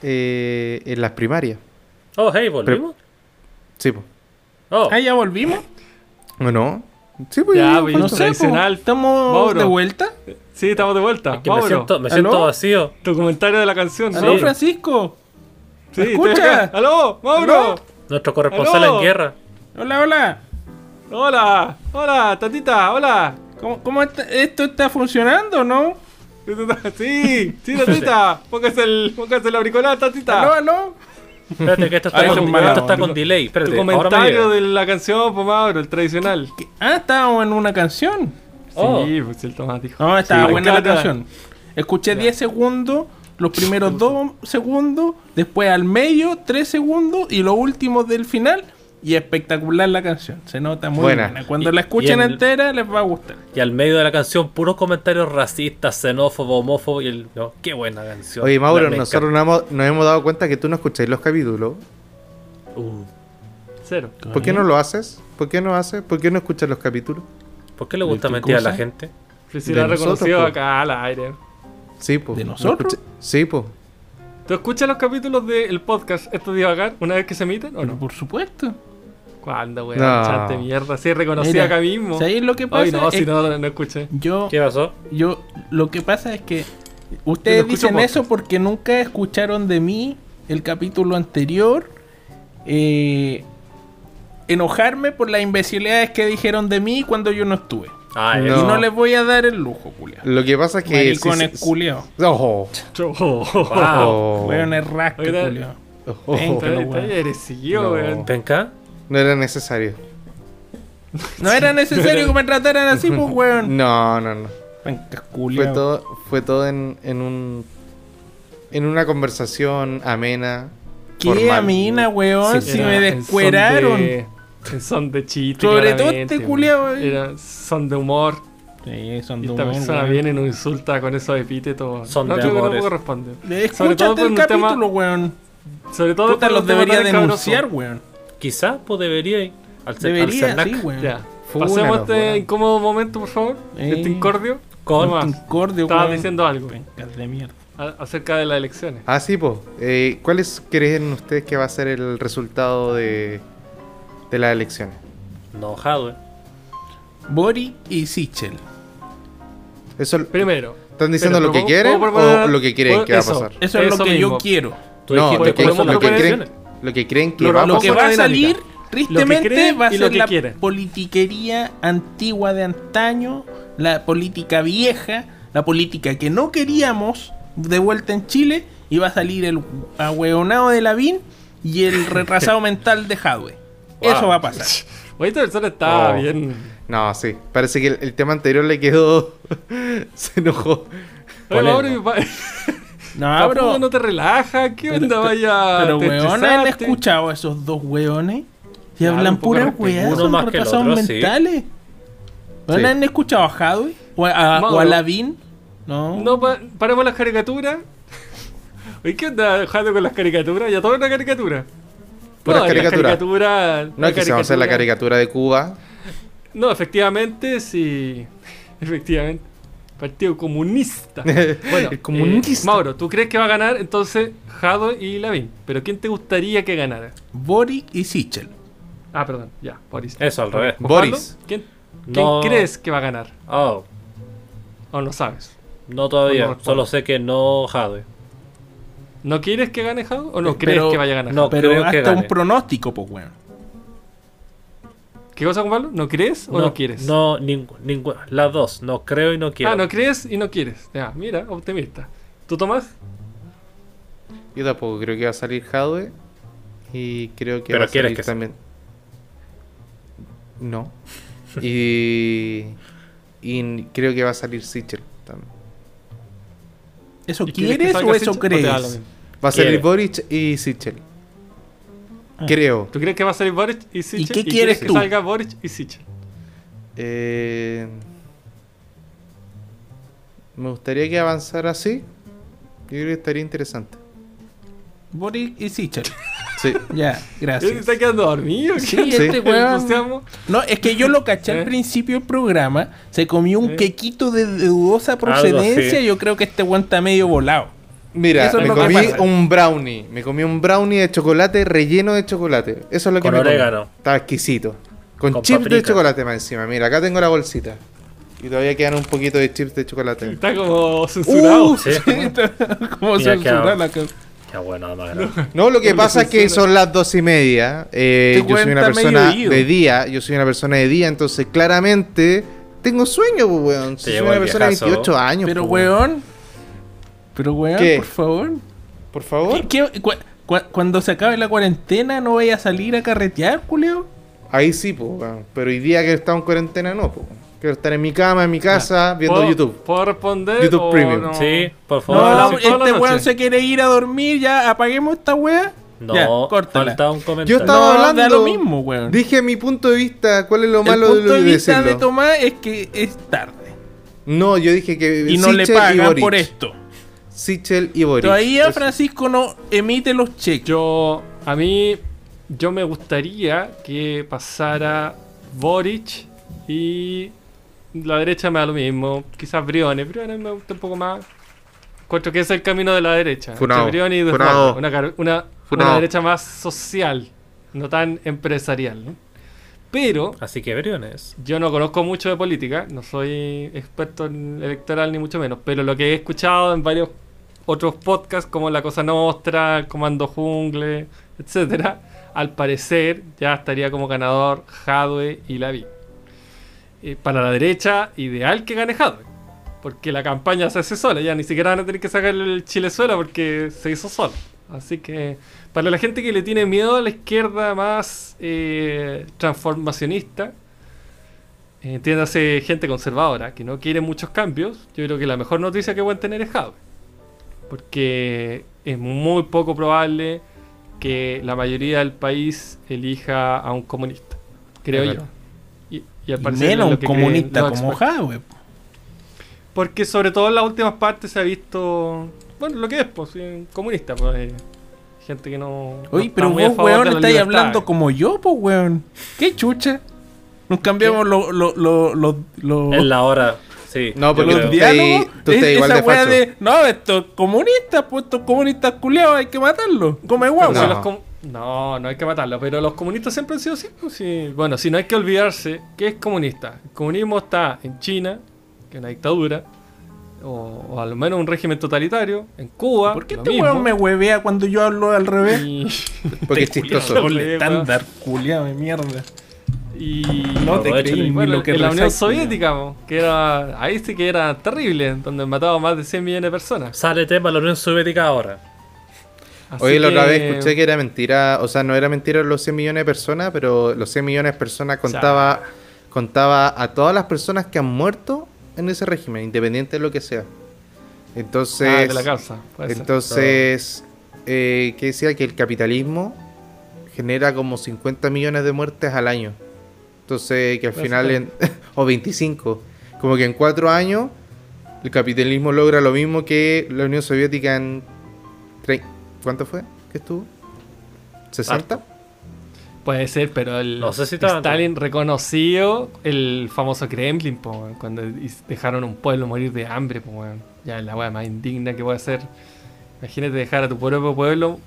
S6: eh, en las primarias.
S5: Oh, hey, volvimos.
S6: Sí, pues.
S5: Oh,
S3: Ah, ya volvimos.
S6: ¿O no? Sí, pues.
S1: Ya,
S6: ya,
S1: pues,
S3: No sé,
S1: tradicional.
S3: ¿estamos
S1: Mauro.
S3: de vuelta?
S1: Sí, estamos de vuelta.
S5: es que me siento, me
S3: ¿Aló?
S5: siento vacío.
S1: tu comentario de la canción.
S3: ¿Aló,
S1: Sí.
S3: Francisco?
S1: Sí,
S3: ¿Me
S1: estoy
S3: escucha?
S1: ¡Aló, Mauro!
S3: ¿Aló?
S5: Nuestro corresponsal
S1: ¡Aló!
S5: en guerra.
S3: Hola, hola.
S1: Hola, hola, tatita, hola.
S3: ¿Cómo, cómo está- esto está funcionando, no?
S1: Sí, sí, tatita. Póngase el, póngase el auricular, tatita.
S3: ¿Aló, aló?
S5: Espérate que esto está, con, esto está con delay.
S1: Tu
S5: Espérate, me
S1: comentario de la canción, pues Mauro, el tradicional.
S3: ¿Qué? Ah, estábamos en una canción.
S5: Oh.
S1: Sí, pues el Tomás dijo.
S3: No, estaba
S1: Sí,
S3: buena la canción. Escuché 10 segundos, los primeros 2 segundos, después al medio 3 segundos y los últimos del final. Y espectacular la canción. Se nota muy
S2: Buena.
S3: buena. Cuando
S5: Y-
S3: la escuchen
S5: el-
S3: entera les va a gustar.
S5: Y al medio de la canción, puros comentarios racistas, xenófobos, homófobos. Y el, no, qué buena canción.
S2: Oye,
S5: La
S2: Mauro, nosotros nos hemos, nos hemos dado cuenta que tú no escucháis los capítulos.
S5: Uh,
S1: Cero.
S2: ¿Por qué no lo haces? ¿Por qué no haces? ¿Por qué no escuchas los capítulos?
S5: ¿Por qué le gusta
S3: qué
S5: mentir a la gente?
S1: Si
S2: De
S1: lo ha
S2: nosotros,
S1: reconocido acá al aire.
S2: Sí, pues.
S3: ¿De nosotros?
S2: Sí, pues.
S1: ¿Tú escuchas los capítulos del podcast Esto de Divagar una vez que se emiten o
S3: Pero
S1: no?
S3: por supuesto.
S1: ¿Cuándo, weón?
S2: No.
S1: Chante mierda. Sí, reconocí
S3: Mira,
S1: acá mismo.
S3: ¿Sabéis lo que pasa?
S1: Ay, no,
S3: Es-
S1: si no, no escuché.
S3: Yo,
S5: ¿Qué pasó?
S3: yo, lo que pasa es que ustedes dicen eso porque nunca escucharon de mí el capítulo anterior. eh, enojarme por las imbecilidades que dijeron de mí cuando yo no estuve.
S5: Ah,
S2: No.
S3: Y no les voy a dar el lujo, culiao.
S2: Lo que pasa es que.
S3: Maricones
S2: sí,
S3: culiao.
S2: Ojo.
S1: Wow.
S2: Oh.
S3: Weón es rasca, culiao.
S2: Ojo.
S3: Venga. Weón.
S2: No. era necesario.
S3: No era necesario que me trataran así, pues, weón.
S2: No, no, no.
S3: Venga,
S2: Fue todo, fue todo en, en un. En una conversación amena.
S3: Qué
S2: formal.
S3: amina, weón,
S1: Sí,
S3: si
S1: era
S3: me
S1: en son
S3: descueraron.
S1: de- son de chiste.
S3: Sobre todo este
S1: weón.
S3: culiao, eh.
S1: Era son de humor.
S3: Sí, son
S1: Y
S3: de
S1: esta
S3: humor,
S1: persona
S3: weón.
S1: viene y nos insulta con esos epítetos.
S5: Son
S1: no
S5: de
S1: que no puedo responder. Sobre
S3: Escúchate
S1: todo
S3: el
S1: un tema-
S3: capítulo, weón.
S1: Sobre todo
S3: Puta, los debería denunciar, weón.
S5: Quizás, pues debería. ir Al, al
S3: Debería,
S5: Cernac.
S3: sí, weón.
S1: Ya. Pasemos este
S2: weón.
S1: incómodo momento, por favor.
S3: Eh.
S1: Este incordio.
S5: Con-
S1: No más.
S3: Incordio,
S1: Estaba
S3: weón.
S1: diciendo algo
S3: de mierda.
S1: a- acerca de las elecciones.
S2: Ah, sí, pues. ¿Cuáles creen ustedes que va a ser el resultado de, de las elecciones?
S5: No, Jadwe.
S3: Boric y Sichel.
S2: Eso,
S1: Primero.
S2: ¿Están diciendo
S1: Pero,
S2: lo que
S1: ¿puedo-
S2: quieren o lo que
S1: puedo-
S2: que va a pasar?
S3: Eso es lo
S1: Eso
S3: que
S1: mismo.
S3: yo quiero.
S2: No, lo que, lo que creen. Lo que creen que
S3: Lo,
S2: va a
S3: lo que
S2: pasar.
S3: va a
S1: una dinámica.
S3: salir, tristemente,
S1: creen
S3: va a ser la
S1: quieren.
S3: politiquería antigua de antaño, la política vieja, la política que no queríamos de vuelta en Chile, y va a salir el ahueonado de Lavín y el retrasado mental de Jadwe. Eso va a pasar.
S1: Oye, esta persona está
S2: Oh.
S1: bien.
S2: No, sí. Parece que el, el tema anterior le quedó. Se enojó.
S1: Oye,
S3: No, bro.
S1: no te relaja. ¿Qué
S3: Pero-
S1: onda? Vaya.
S3: Pero, weón, ¿han escuchado a esos dos weones? Y
S1: Claro,
S3: hablan puras weas, son
S5: más
S3: retrasados
S5: otro, sí.
S3: mentales. ¿Weón,
S2: Sí.
S3: ¿Han escuchado a Jadwe? ¿O a, o. Lavín? No.
S1: No, pa- paremos las caricaturas. Oye, ¿qué onda, Jado, con las caricaturas? Ya todo es una caricatura.
S2: Puras caricaturas.
S1: caricaturas-
S2: No es que se va a hacer la caricatura de Cuba.
S1: No, efectivamente, sí. Efectivamente. Partido Comunista. Bueno,
S2: El comunista.
S1: eh, Mauro, ¿tú crees que va a ganar entonces Jado y Lavín? ¿Pero quién te gustaría que ganara?
S3: Boric y Sichel.
S1: Ah, perdón, ya, Boris.
S5: Eso, al revés.
S2: Boris.
S1: ¿Quién, quién
S5: No.
S1: crees que va a ganar?
S5: Oh,
S1: ¿O no sabes?
S5: no todavía.
S1: No,
S5: Solo sé que no Jadwe.
S1: ¿No quieres que gane Jado o no
S3: Pero-
S1: crees que vaya a ganar?
S5: no.
S3: Pero
S5: creo que
S3: hasta un pronóstico, pues, weón.
S1: ¿Qué cosa, Juan Pablo? ¿No crees o no, quieres?
S5: No, ninguna. Las dos. No creo y no quiero.
S1: Ah, no crees y no quieres. Ya, mira, optimista. ¿Tú Tomás?
S2: Yo tampoco creo que va a salir Jadwe. Y creo que
S5: Pero
S2: va a
S5: quieres
S2: salir
S5: que
S2: también. No. Y. Y creo que va a salir Sichel también.
S3: ¿Eso
S1: ¿Y quieres
S3: o eso
S1: Sichel
S3: crees?
S2: Va a salir. Boric y Sichel.
S3: Ah.
S2: Creo.
S1: ¿Tú crees que va a salir Boric y Sichel?
S3: qué
S1: quieres
S3: quieres
S1: que
S3: tú?
S1: salga Boric y Sichel?
S2: Eh, me gustaría que avanzara así. Yo creo que estaría interesante.
S3: Boric y Sichel.
S2: Sí.
S3: Ya,
S1: ¿Se
S3: gracias.
S1: está quedando dormido?
S3: Sí,
S1: ¿Qué?
S3: este
S2: Sí.
S3: weón. No, es que yo lo caché
S1: ¿Eh?
S3: al principio del programa. Se comió un
S1: ¿Eh?
S3: quequito de, de dudosa procedencia. Yo creo que este weón está medio volado.
S2: Mira,
S3: Eso es
S2: me
S3: lo que
S2: comí
S3: pasa.
S2: un brownie. Me comí un brownie de chocolate relleno de chocolate. Eso es lo que
S5: Con
S2: me comí.
S5: orégano.
S2: Estaba exquisito. Con,
S5: Con
S2: chips de
S5: paprika.
S2: chocolate más encima. Mira, acá tengo la bolsita. Y todavía quedan un poquito de chips de chocolate.
S1: Está como censurado.
S3: Uh,
S5: Sí.
S3: sí, está como
S5: Mira,
S3: censurar
S5: queda-
S3: la ca-
S5: Qué bueno, más grande.
S2: No, lo que
S1: No
S2: pasa es que son las dos y media. eh, yo soy una persona
S3: medio ido.
S2: de día. Yo soy una persona de día, entonces claramente tengo sueño, pues, weón.
S5: Te
S2: soy
S5: llegó
S2: una
S5: el
S2: persona de
S5: viejazo.
S2: 28 años.
S3: Pero,
S2: pues,
S3: weón. Pero, weón,
S2: ¿Qué?
S3: por favor.
S2: Por favor.
S3: ¿Qué- qué- cu- cu- cuando se acabe la cuarentena, ¿no vaya a salir a carretear, culeo?
S2: Ahí sí, pues, weón. Pero hoy día que estamos en cuarentena, no, pues. Quiero estar en mi cama, en mi casa, viendo
S1: ¿Puedo-
S2: YouTube.
S1: ¿Puedo responder?
S2: YouTube
S1: o
S2: Premium.
S1: no?
S5: Sí, por favor.
S3: No, este weón se quiere ir a dormir, ya apaguemos esta weá.
S5: No,
S3: ya,
S5: falta un
S2: Yo
S5: comentario.
S2: estaba
S3: No,
S2: hablando.
S3: lo mismo, weón.
S2: Dije mi punto de vista. ¿Cuál es lo
S3: El
S2: malo de,
S3: punto
S2: lo
S3: de vista de? Tomás es que es tarde.
S2: No, yo dije que.
S3: Y no le pagan por esto.
S2: Sichel y Boric.
S3: Todavía
S2: Eso.
S3: Francisco no emite los cheques.
S1: Yo, a mí, yo me gustaría que pasara Boric y la derecha me da lo mismo. Quizás Briones. Briones me gusta un poco más. Encuentro que es el camino de la derecha. Briones y
S2: funao.
S1: Una, una, derecha más social, no tan empresarial. ¿no? Pero
S5: Así que Briones.
S1: yo no conozco mucho de política, no soy experto en electoral ni mucho menos, pero lo que he escuchado en varios otros podcasts como La Cosa Nostra, Comando Jungle, etcétera, al parecer ya estaría como ganador Jadwe y Lavi. Eh, para la derecha, ideal que gane Jadwe, porque la campaña se hace sola, ya ni siquiera van a tener que sacar el Chilezuela porque se hizo sola. Así que para la gente que le tiene miedo a la izquierda más eh, transformacionista, eh, entiéndase gente conservadora que no quiere muchos cambios, yo creo que la mejor noticia que pueden tener es Jadwe. Porque es muy poco probable que la mayoría del país elija a un comunista. Creo
S2: Es
S1: yo. Y, y al
S3: Y menos
S1: es
S3: un
S1: lo que creen
S3: comunista como. Jadwe.
S1: Porque sobre todo en las últimas partes se ha visto, bueno, lo que es, pues, comunista, pues, eh, gente que no... no
S3: Oye,
S1: está
S3: pero vos, weón, estáis hablando como yo, pues, weón. ¿Qué chucha? Nos cambiamos los... Lo, lo, lo, lo-
S5: En la hora. Sí.
S2: No, porque tú estás tú
S3: Es-
S2: igual
S3: esa
S2: de
S3: de... No, estos comunistas, pues estos comunistas culiados hay que matarlos. Come guau.
S2: No.
S1: los com- no, no hay que matarlo, pero los comunistas siempre han sido así. pues, sí. Bueno, si no hay que olvidarse que es comunista. El comunismo está en China, que es una dictadura, o, o al menos un régimen totalitario, en Cuba.
S3: ¿Por qué este weón me huevea cuando yo hablo al revés?
S1: Y,
S2: Porque es chistoso.
S1: culiao.
S3: Doble estándar, culiado de mierda.
S1: Y-
S3: No te creí ni
S1: bueno,
S3: lo que
S1: en la Unión Soviética, po, que era ahí sí que era terrible, donde mataba más de 100 millones de personas.
S5: Sale tema la Unión Soviética ahora.
S1: Así
S2: Oye, la otra
S1: que-
S2: vez escuché que era mentira, o sea, no era mentira los 100 millones de personas, pero los 100 millones de personas contaba, contaba a todas las personas que han muerto en ese régimen, independiente de lo que sea. Entonces,
S1: Ah, de la causa. puede ser.
S2: entonces eh, que decía que el capitalismo genera como 50 millones de muertes al año. Entonces, que al final, en- o 25, como que en cuatro años el capitalismo logra lo mismo que la Unión Soviética en... tre- ¿Cuánto fue que estuvo? ¿60?
S1: Puede ser, pero el
S5: No sé si tanto.
S1: Stalin reconoció el famoso Kremlin, po, cuando dejaron a un pueblo morir de hambre, po, ya es la weá más indigna que puede ser. Imagínate dejar a tu propio pueblo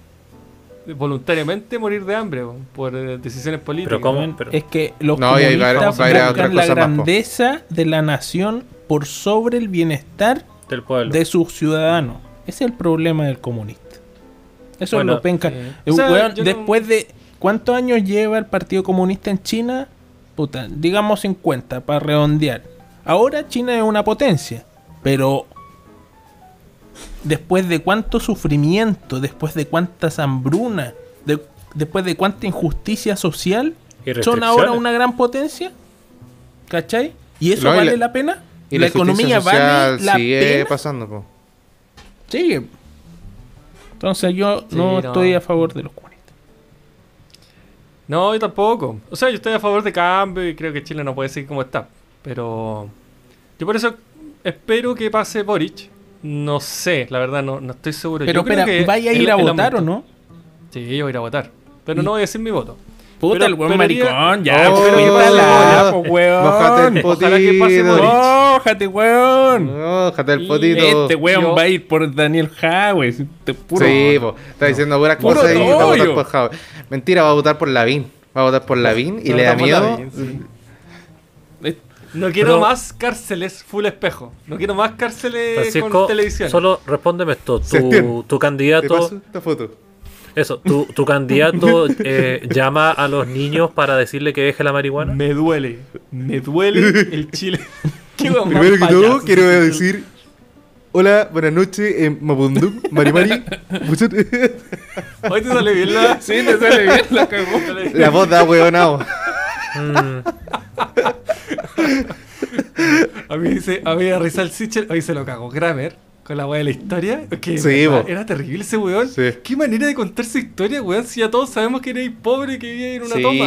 S1: voluntariamente morir de hambre po, por eh, decisiones políticas.
S5: Pero comen, pero.
S3: Es que los
S2: No,
S3: comunistas
S2: varias- varias
S3: buscan la
S2: más,
S3: grandeza de la nación por sobre el bienestar
S5: del pueblo.
S3: de sus ciudadanos. Ese es el problema del comunista. Eso
S5: Bueno,
S3: es lo penca. Eh,
S1: O sea,
S3: weón,
S1: yo no-
S3: después de. ¿Cuántos años lleva el Partido Comunista en China? Puta, digamos 50 para redondear. Ahora China es una potencia, pero después de cuánto sufrimiento, después de cuántas hambrunas, de- después de cuánta injusticia social, son ahora una gran potencia. ¿Cachai? ¿Y eso
S2: No, y
S3: vale
S2: la-
S3: la, pena?
S2: Y
S3: la, economía
S2: social
S3: vale la
S2: sigue
S3: pena.
S2: pasando, po.
S3: Sigue. Entonces yo
S1: Sí,
S3: no,
S1: no.
S3: estoy a favor de los comunistas.
S1: No, yo tampoco. O sea, yo estoy a favor de cambio y creo que Chile no puede seguir como está. Pero yo por eso espero que pase Boric. No sé, la verdad, no, no estoy seguro.
S3: Pero
S1: Yo creo
S3: espera,
S1: que
S3: ¿vaya a
S1: el-
S3: ir a
S1: el
S3: votar o no?
S1: Sí, yo voy a ir a votar. Pero
S3: Y-
S1: no voy a decir mi voto.
S3: Puta,
S1: Pero-
S3: el buen
S1: pero
S3: maricón, ya,
S2: Oh,
S3: pero quítala, po,
S2: Bájate
S3: weón.
S2: el
S1: Ojalá que pase
S2: potito.
S3: Weón.
S2: No, el potito.
S3: Este weón
S1: Yo-
S3: va a ir por Daniel Howe. Te puro.
S2: sí, po. Está diciendo puras
S3: Puro
S2: cosas y va a votar por Jave. Mentira, va a votar por Lavín. Va a votar por Lavín y
S1: a
S2: le da miedo.
S1: Lavín, sí.
S3: Eh,
S1: No quiero
S5: Pero-
S1: más cárceles full espejo. No quiero más cárceles
S5: Francisco,
S1: con televisión.
S5: solo respóndeme esto. Tu, tu
S2: Te
S5: candidato,
S2: paso esta foto.
S5: eso, tu, tu candidato eh, llama a los niños para decirle que deje la marihuana.
S1: Me duele. Me duele el chile.
S2: Primero que todo, quiero decir. Hola, buenas noches, en Mapundú, Marimari.
S1: Hoy te sale bien la.
S3: Sí, te sale bien, la cagó.
S2: La voz da huevonao.
S5: Mm,
S1: A mí, dice, a mí risa el Sichel. Hoy se lo cagó Kramer con la weá de la historia. Que
S2: Sí,
S1: verdad, era terrible ese weón.
S2: Sí.
S1: Qué manera de contar su historia, weón. Si ya todos sabemos que eres pobre y que vivía en una
S2: Sí,
S1: toma.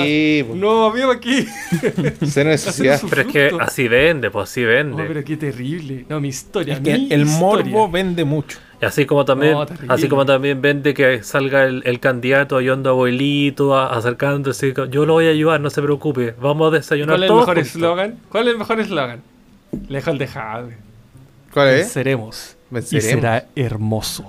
S2: po.
S1: No, amigo, aquí.
S2: Cero necesidad.
S5: Pero es que así vende, pues así
S1: Oh,
S5: vende.
S1: pero qué terrible. No, mi historia.
S3: Es que
S1: mi
S3: el
S1: historia.
S3: morbo vende mucho.
S5: Y así como también,
S1: No,
S5: así como también vende que salga el, el candidato ayudando a abuelito, a- acercándose, yo lo voy a ayudar, no se preocupe, vamos a desayunar
S1: ¿Cuál es el
S5: todos
S1: mejor
S5: juntos".
S1: eslogan? ¿Cuál es el mejor eslogan? Lejos el dejado.
S2: ¿Cuál es?
S1: Venceremos. Y será hermoso.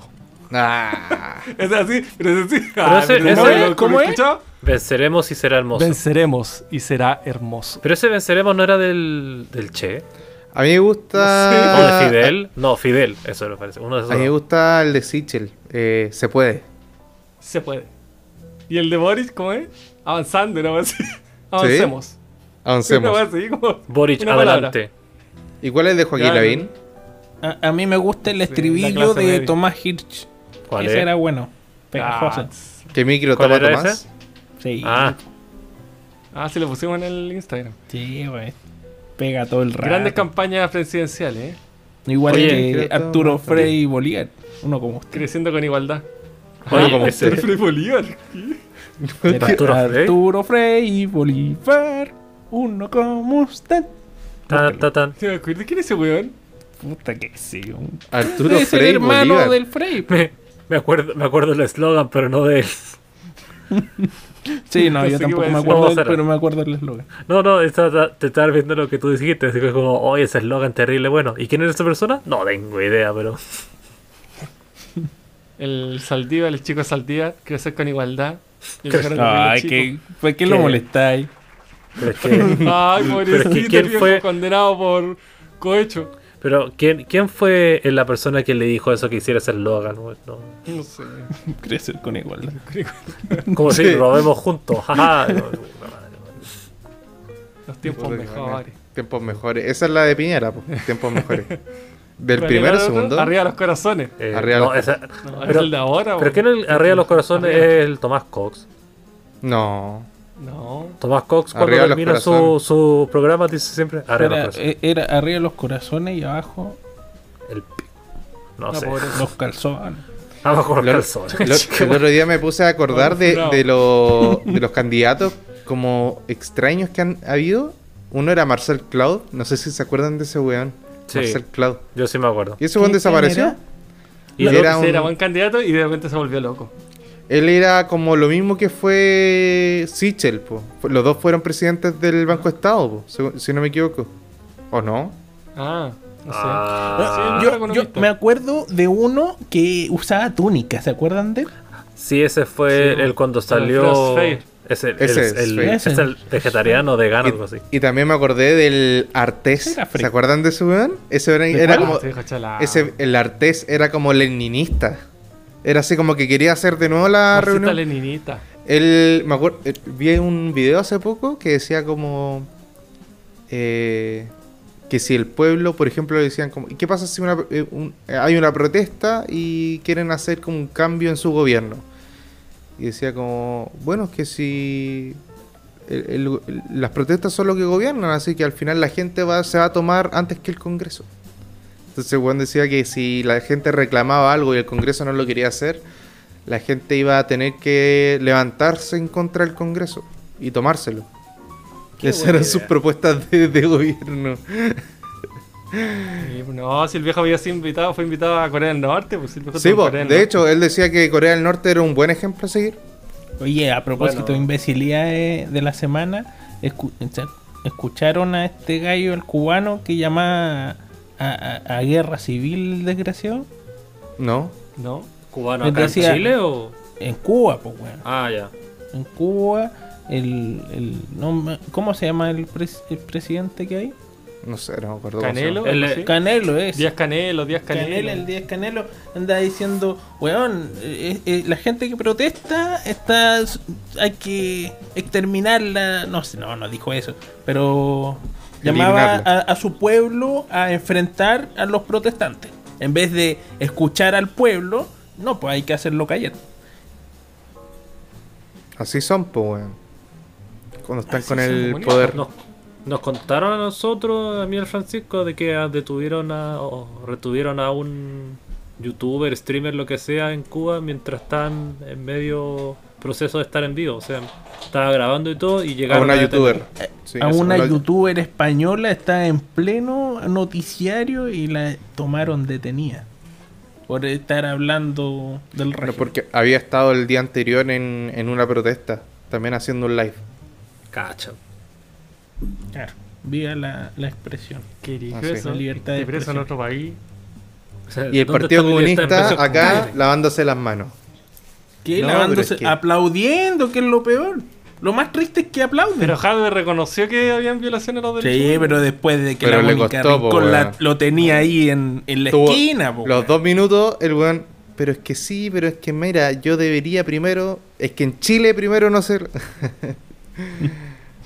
S2: Ah,
S1: Es así, pero es así.
S5: Pero ese- ese-
S1: no, ¿lo-
S3: ¿cómo es?
S1: escuchado?
S5: Venceremos y será hermoso.
S1: Venceremos y será hermoso.
S5: Pero ese venceremos no era del, del Che.
S2: a mí me
S5: ¿O
S2: gusta.
S5: de Fidel? No, Fidel, eso me parece. Uno de esos
S2: A mí me gusta el de Sichel. Eh, se puede.
S1: Se puede. ¿Y el de Boris cómo es? Avanzando, ¿no? Así. Avancemos. Una
S2: Avancemos.
S1: cosa así, como
S5: Boric,
S1: palabra.
S5: adelante.
S2: ¿Y cuál es el de Joaquín Lavín?
S3: A, a mí me gusta el estribillo de
S1: media.
S3: Tomás Hirsch.
S5: ¿Cuál
S3: Ese
S5: es?
S3: era bueno. Pegajoso.
S1: Ah,
S2: ¿Qué micro
S5: ¿Cuál
S2: toma
S5: era
S2: Tomás?
S5: ese?
S3: Sí.
S5: Ah,
S1: ah, sí, lo pusimos en el Instagram.
S3: Sí, güey. Pega todo el rato.
S1: Grandes campañas presidenciales, ¿eh?
S3: Igual
S5: Oye,
S3: que Arturo
S2: todo
S3: Frey y Bolívar. Uno como usted.
S1: Creciendo con igualdad.
S5: oye,
S2: como
S5: ese-
S1: Frei Bolívar.
S3: Era
S5: Arturo Frey.
S3: Arturo Frey y Bolívar. Uno como usted.
S5: tan, tan, tan.
S1: ¿Te acuerdas quién es ese weón?
S3: Puta que sí. un-
S2: Arturo
S3: Debe ser
S2: Frey
S3: hermano
S2: Bolívar.
S3: del Frey.
S5: Me, me acuerdo, me acuerdo el eslogan, pero no de él.
S3: Sí, no,
S1: No
S3: yo tampoco me acuerdo,
S5: No,
S3: pero me acuerdo del eslogan.
S5: No, no, está- te estaba viendo lo que tú dijiste, así que como, oye, ese eslogan terrible, bueno. ¿Y quién es esa persona? No tengo idea, pero...
S1: El Saldívar, el chico Saldívar, crecer con igualdad. Y
S3: Ay, que, ¿por qué lo molestáis?
S5: Pero es que...
S1: Ay,
S5: Pero es
S1: pobrecito,
S5: que ¿quién
S1: viejo
S5: fue?
S1: condenado por cohecho.
S5: Pero, ¿quién, ¿quién fue la persona que le dijo eso que hiciera ese eslogan? No,
S1: No sé.
S3: Crecer con igualdad.
S5: Como si lo vemos juntos,
S1: Los tiempos mejores.
S2: Tiempos mejores. Esa es la de Piñera, po. Tiempos mejores. Del
S1: ¿Cuál
S2: primero al segundo.
S1: Arriba los corazones.
S5: eh,
S2: Arriba
S5: no,
S2: los-
S5: esa-
S1: No,
S5: pero,
S1: es el de ahora.
S5: pero. ¿quién el arriba de los corazones es el Tomás Cox?
S2: No.
S1: No.
S5: Tomás Cox cuando
S2: Arriba
S5: termina su, su programa dice siempre arriba de los
S3: Era,
S5: corazones.
S3: eh, era arriba los corazones y abajo
S5: El No
S1: No,
S5: sé.
S3: los calzones.
S5: Abajo los
S2: Lo-
S5: calzones.
S2: lo- el otro día me puse a acordar de, de, lo- de los candidatos como extraños que han habido. Uno era Marcel Cloud. No sé si se acuerdan de ese weón.
S5: Sí.
S2: Marcel Cloud.
S5: Yo sí me acuerdo.
S2: ¿Y ese weón
S3: ¿Quién
S2: desapareció?
S3: era?
S5: Y
S2: Era
S1: era,
S2: un-
S1: era buen candidato y de repente se volvió loco.
S2: Él era como lo mismo que fue Sichel, po. Los dos fueron presidentes del Banco Estado, po, si, no me equivoco. ¿O no?
S1: Ah, no sé.
S5: Ah.
S1: Sí,
S3: Yo, me acuerdo de uno que usaba túnica, ¿se acuerdan de él?
S5: Sí, ese fue
S1: Sí,
S5: el cuando salió. Ese, el,
S2: Ese
S5: el-
S2: es
S5: el-
S2: Fair.
S5: es el vegetariano vegano,
S2: Y,
S5: algo así.
S2: y también me acordé del Artés. ¿Se acuerdan de ese weón? Ese era,
S3: ¿De
S2: era como. Ese, el Artés era como leninista. Era así como que quería hacer de nuevo la
S1: Marcita
S2: reunión.
S1: Leninita.
S2: Él, me acuerdo, eh, vi un video hace poco que decía como eh, que si el pueblo, por ejemplo, le decían como, ¿y qué pasa si una- eh, un- hay una protesta y quieren hacer como un cambio en su gobierno? Y decía como, bueno, es que si el- el- el- las protestas son lo que gobiernan, así que al final la gente va, se va a tomar antes que el Congreso. Entonces Juan decía que si la gente reclamaba algo y el Congreso no lo quería hacer, la gente iba a tener que levantarse en contra del Congreso y tomárselo. Esas eran sus propuestas de, de gobierno.
S1: No, si el viejo había sido invitado, fue invitado a Corea del Norte, pues si el viejo
S2: Sí, po,
S1: Corea del
S2: de
S1: Norte.
S2: hecho, él decía que Corea del Norte era un buen ejemplo a seguir.
S3: Oye, a propósito
S5: Bueno.
S3: de imbecilidades de la semana, escu- ¿escucharon a este gallo, el cubano, que llama a, a- a guerra civil, desgraciado?
S2: ¿No?
S1: No.
S5: ¿Cubano acá en Chile o.?
S3: En Cuba, pues, weón.
S5: Ah, ya.
S3: En Cuba, el, el nombre- ¿cómo se llama el, pres- el presidente que hay?
S2: No sé, no me acuerdo.
S1: Canelo.
S5: El-
S1: algo así.
S3: Canelo es.
S1: Díaz Canelo, Díaz Canelo.
S3: Canelo, el Díaz Canelo anda diciendo, weón, eh, eh, la gente que protesta está hay que exterminarla, no sé, no, no dijo eso, pero llamaba a, su pueblo a enfrentar a los protestantes. En vez de escuchar al pueblo, no, pues hay que hacerlo callar.
S2: Así son, pues, weón. Cuando están
S1: Así
S2: con el
S1: bonito.
S2: poder.
S5: Nos, nos contaron a nosotros, a mí y al Francisco, de que ah, detuvieron a, o retuvieron a un youtuber, streamer, lo que sea, en Cuba mientras estaban en medio proceso de estar en vivo. O sea, estaba grabando y todo y
S2: A
S5: llegaron
S2: una youtuber. Sí,
S3: a
S2: eso,
S3: una youtuber española está en pleno noticiario y la tomaron detenida por estar hablando del
S2: No,
S3: régimen.
S2: porque había estado el día anterior en, en una protesta, también haciendo un live.
S5: Cacha.
S3: Claro, viva la, la expresión.
S1: ¿Qué
S2: Ah, sí.
S3: libertad de
S1: ¿Te preso en
S3: expresión.
S1: otro país?
S5: O sea,
S2: Y el
S5: ¿dónde
S2: Partido Comunista acá lavándose las manos.
S3: ¿Qué?
S2: No,
S3: Lavándose,
S2: pero es que-
S3: aplaudiendo, que es lo peor. Lo más triste es que aplauden.
S1: Pero Jadwe reconoció que habían violaciones a los derechos
S3: sí,
S1: humanos.
S3: pero después de que
S2: Pero
S3: la Mónica Rincón la- lo tenía ahí en, en la
S2: Tuvo
S3: esquina, po,
S2: los dos minutos, el weón. Pero es que sí, pero es que mira, yo debería primero. Es que en Chile primero no ser.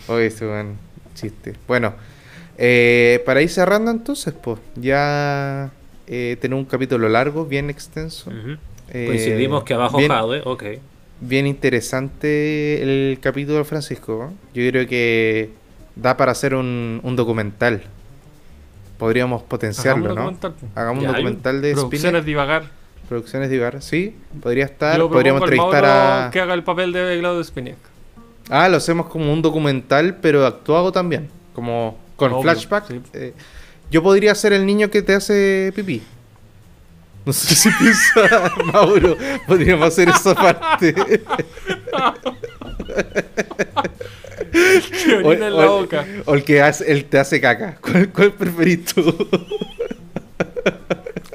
S2: Oye, ese weón, chiste. Bueno, eh, para ir cerrando entonces, pues, ya eh, tenemos un capítulo largo, bien extenso. Eh,
S5: Coincidimos que abajo
S2: bien,
S5: Jadwe, ok.
S2: bien interesante el capítulo de Francisco. Yo creo que da para hacer un, un documental. Podríamos potenciarlo,
S1: Hagamos
S2: ¿no? Hagamos
S5: Ya,
S2: un
S5: hay
S2: documental de
S1: Producciones. Divagar.
S2: Producciones Ibarra, sí, podría estar. Podríamos entrevistar a.
S1: que haga el papel de Claudio Spinac.
S2: Ah, lo hacemos como un documental, pero actuado también. Como con
S1: Obvio,
S2: flashback.
S1: sí.
S2: Eh, yo podría ser el niño que te hace pipí. No sé si piensa Mauro. Podríamos hacer esa parte.
S1: Que orina en la boca.
S2: o el que hace, el te hace caca. ¿Cuál, cuál preferís tú?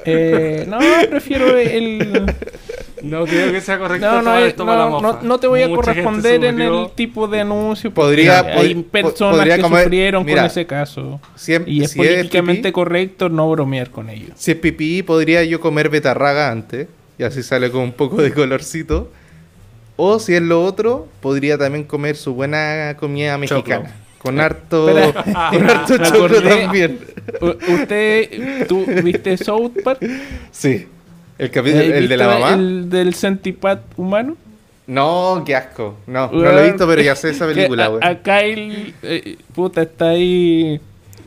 S3: Eh, no, prefiero el...
S1: No creo que sea correcto
S3: No, no,
S1: la
S3: no,
S1: mofa.
S3: no, no te voy a
S1: Mucha
S3: corresponder en el tipo de anuncio.
S2: Podría-
S3: hay
S2: pod-
S3: personas
S2: podría
S3: que
S2: comer-
S3: sufrieron
S2: mira,
S3: con ese caso.
S2: Si es,
S3: Y es
S2: si es
S3: políticamente
S2: pipí,
S3: correcto no bromear con ellos.
S2: si es pipí, podría yo comer betarraga antes. Y así sale con un poco de colorcito. O si es lo otro, podría también comer su buena comida mexicana. Con harto, con harto choclo también.
S3: ¿Usted, tú viste South Park?
S2: Sí. El capítulo,
S3: ¿Has
S2: el de la mamá.
S3: El del centipad humano.
S2: No, qué asco. No, no lo he visto, pero ya sé esa película, güey.
S3: a Kyle, eh, puta, está ahí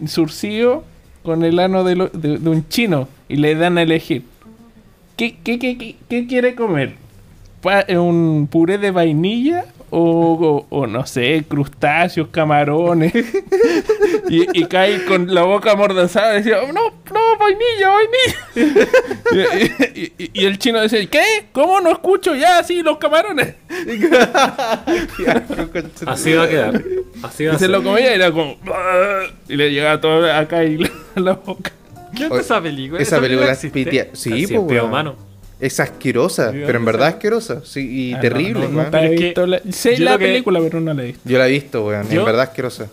S3: surcido con el ano de, lo- de- de un chino y le dan a elegir. ¿Qué, qué, qué, qué- qué quiere comer? ¿Un puré de vainilla? O, o- o no sé, crustáceos, camarones. y, y Kyle con la boca amordazada decía, no, no, vainilla, vainilla. y, y- y- y el chino decía, ¿qué? ¿Cómo no escucho ya así los camarones?
S5: Así va a quedar. Así va
S3: Y
S5: a
S3: se
S5: ser.
S3: lo comía y era como. Y le llegaba todo acá y a la boca.
S1: ¿Qué es esa película?
S2: Esa película es
S1: existe?
S2: pitia. Sí, pues,
S5: es, humano.
S2: Es asquerosa, pero en verdad
S1: sea-
S2: asquerosa. Sí, y
S3: Ah,
S2: terrible,
S3: no, no, no
S1: Pero
S3: he visto la, sé
S1: yo
S3: la
S1: lo que-
S3: película, pero no la he visto.
S2: Yo la he visto, weón. En verdad asquerosa.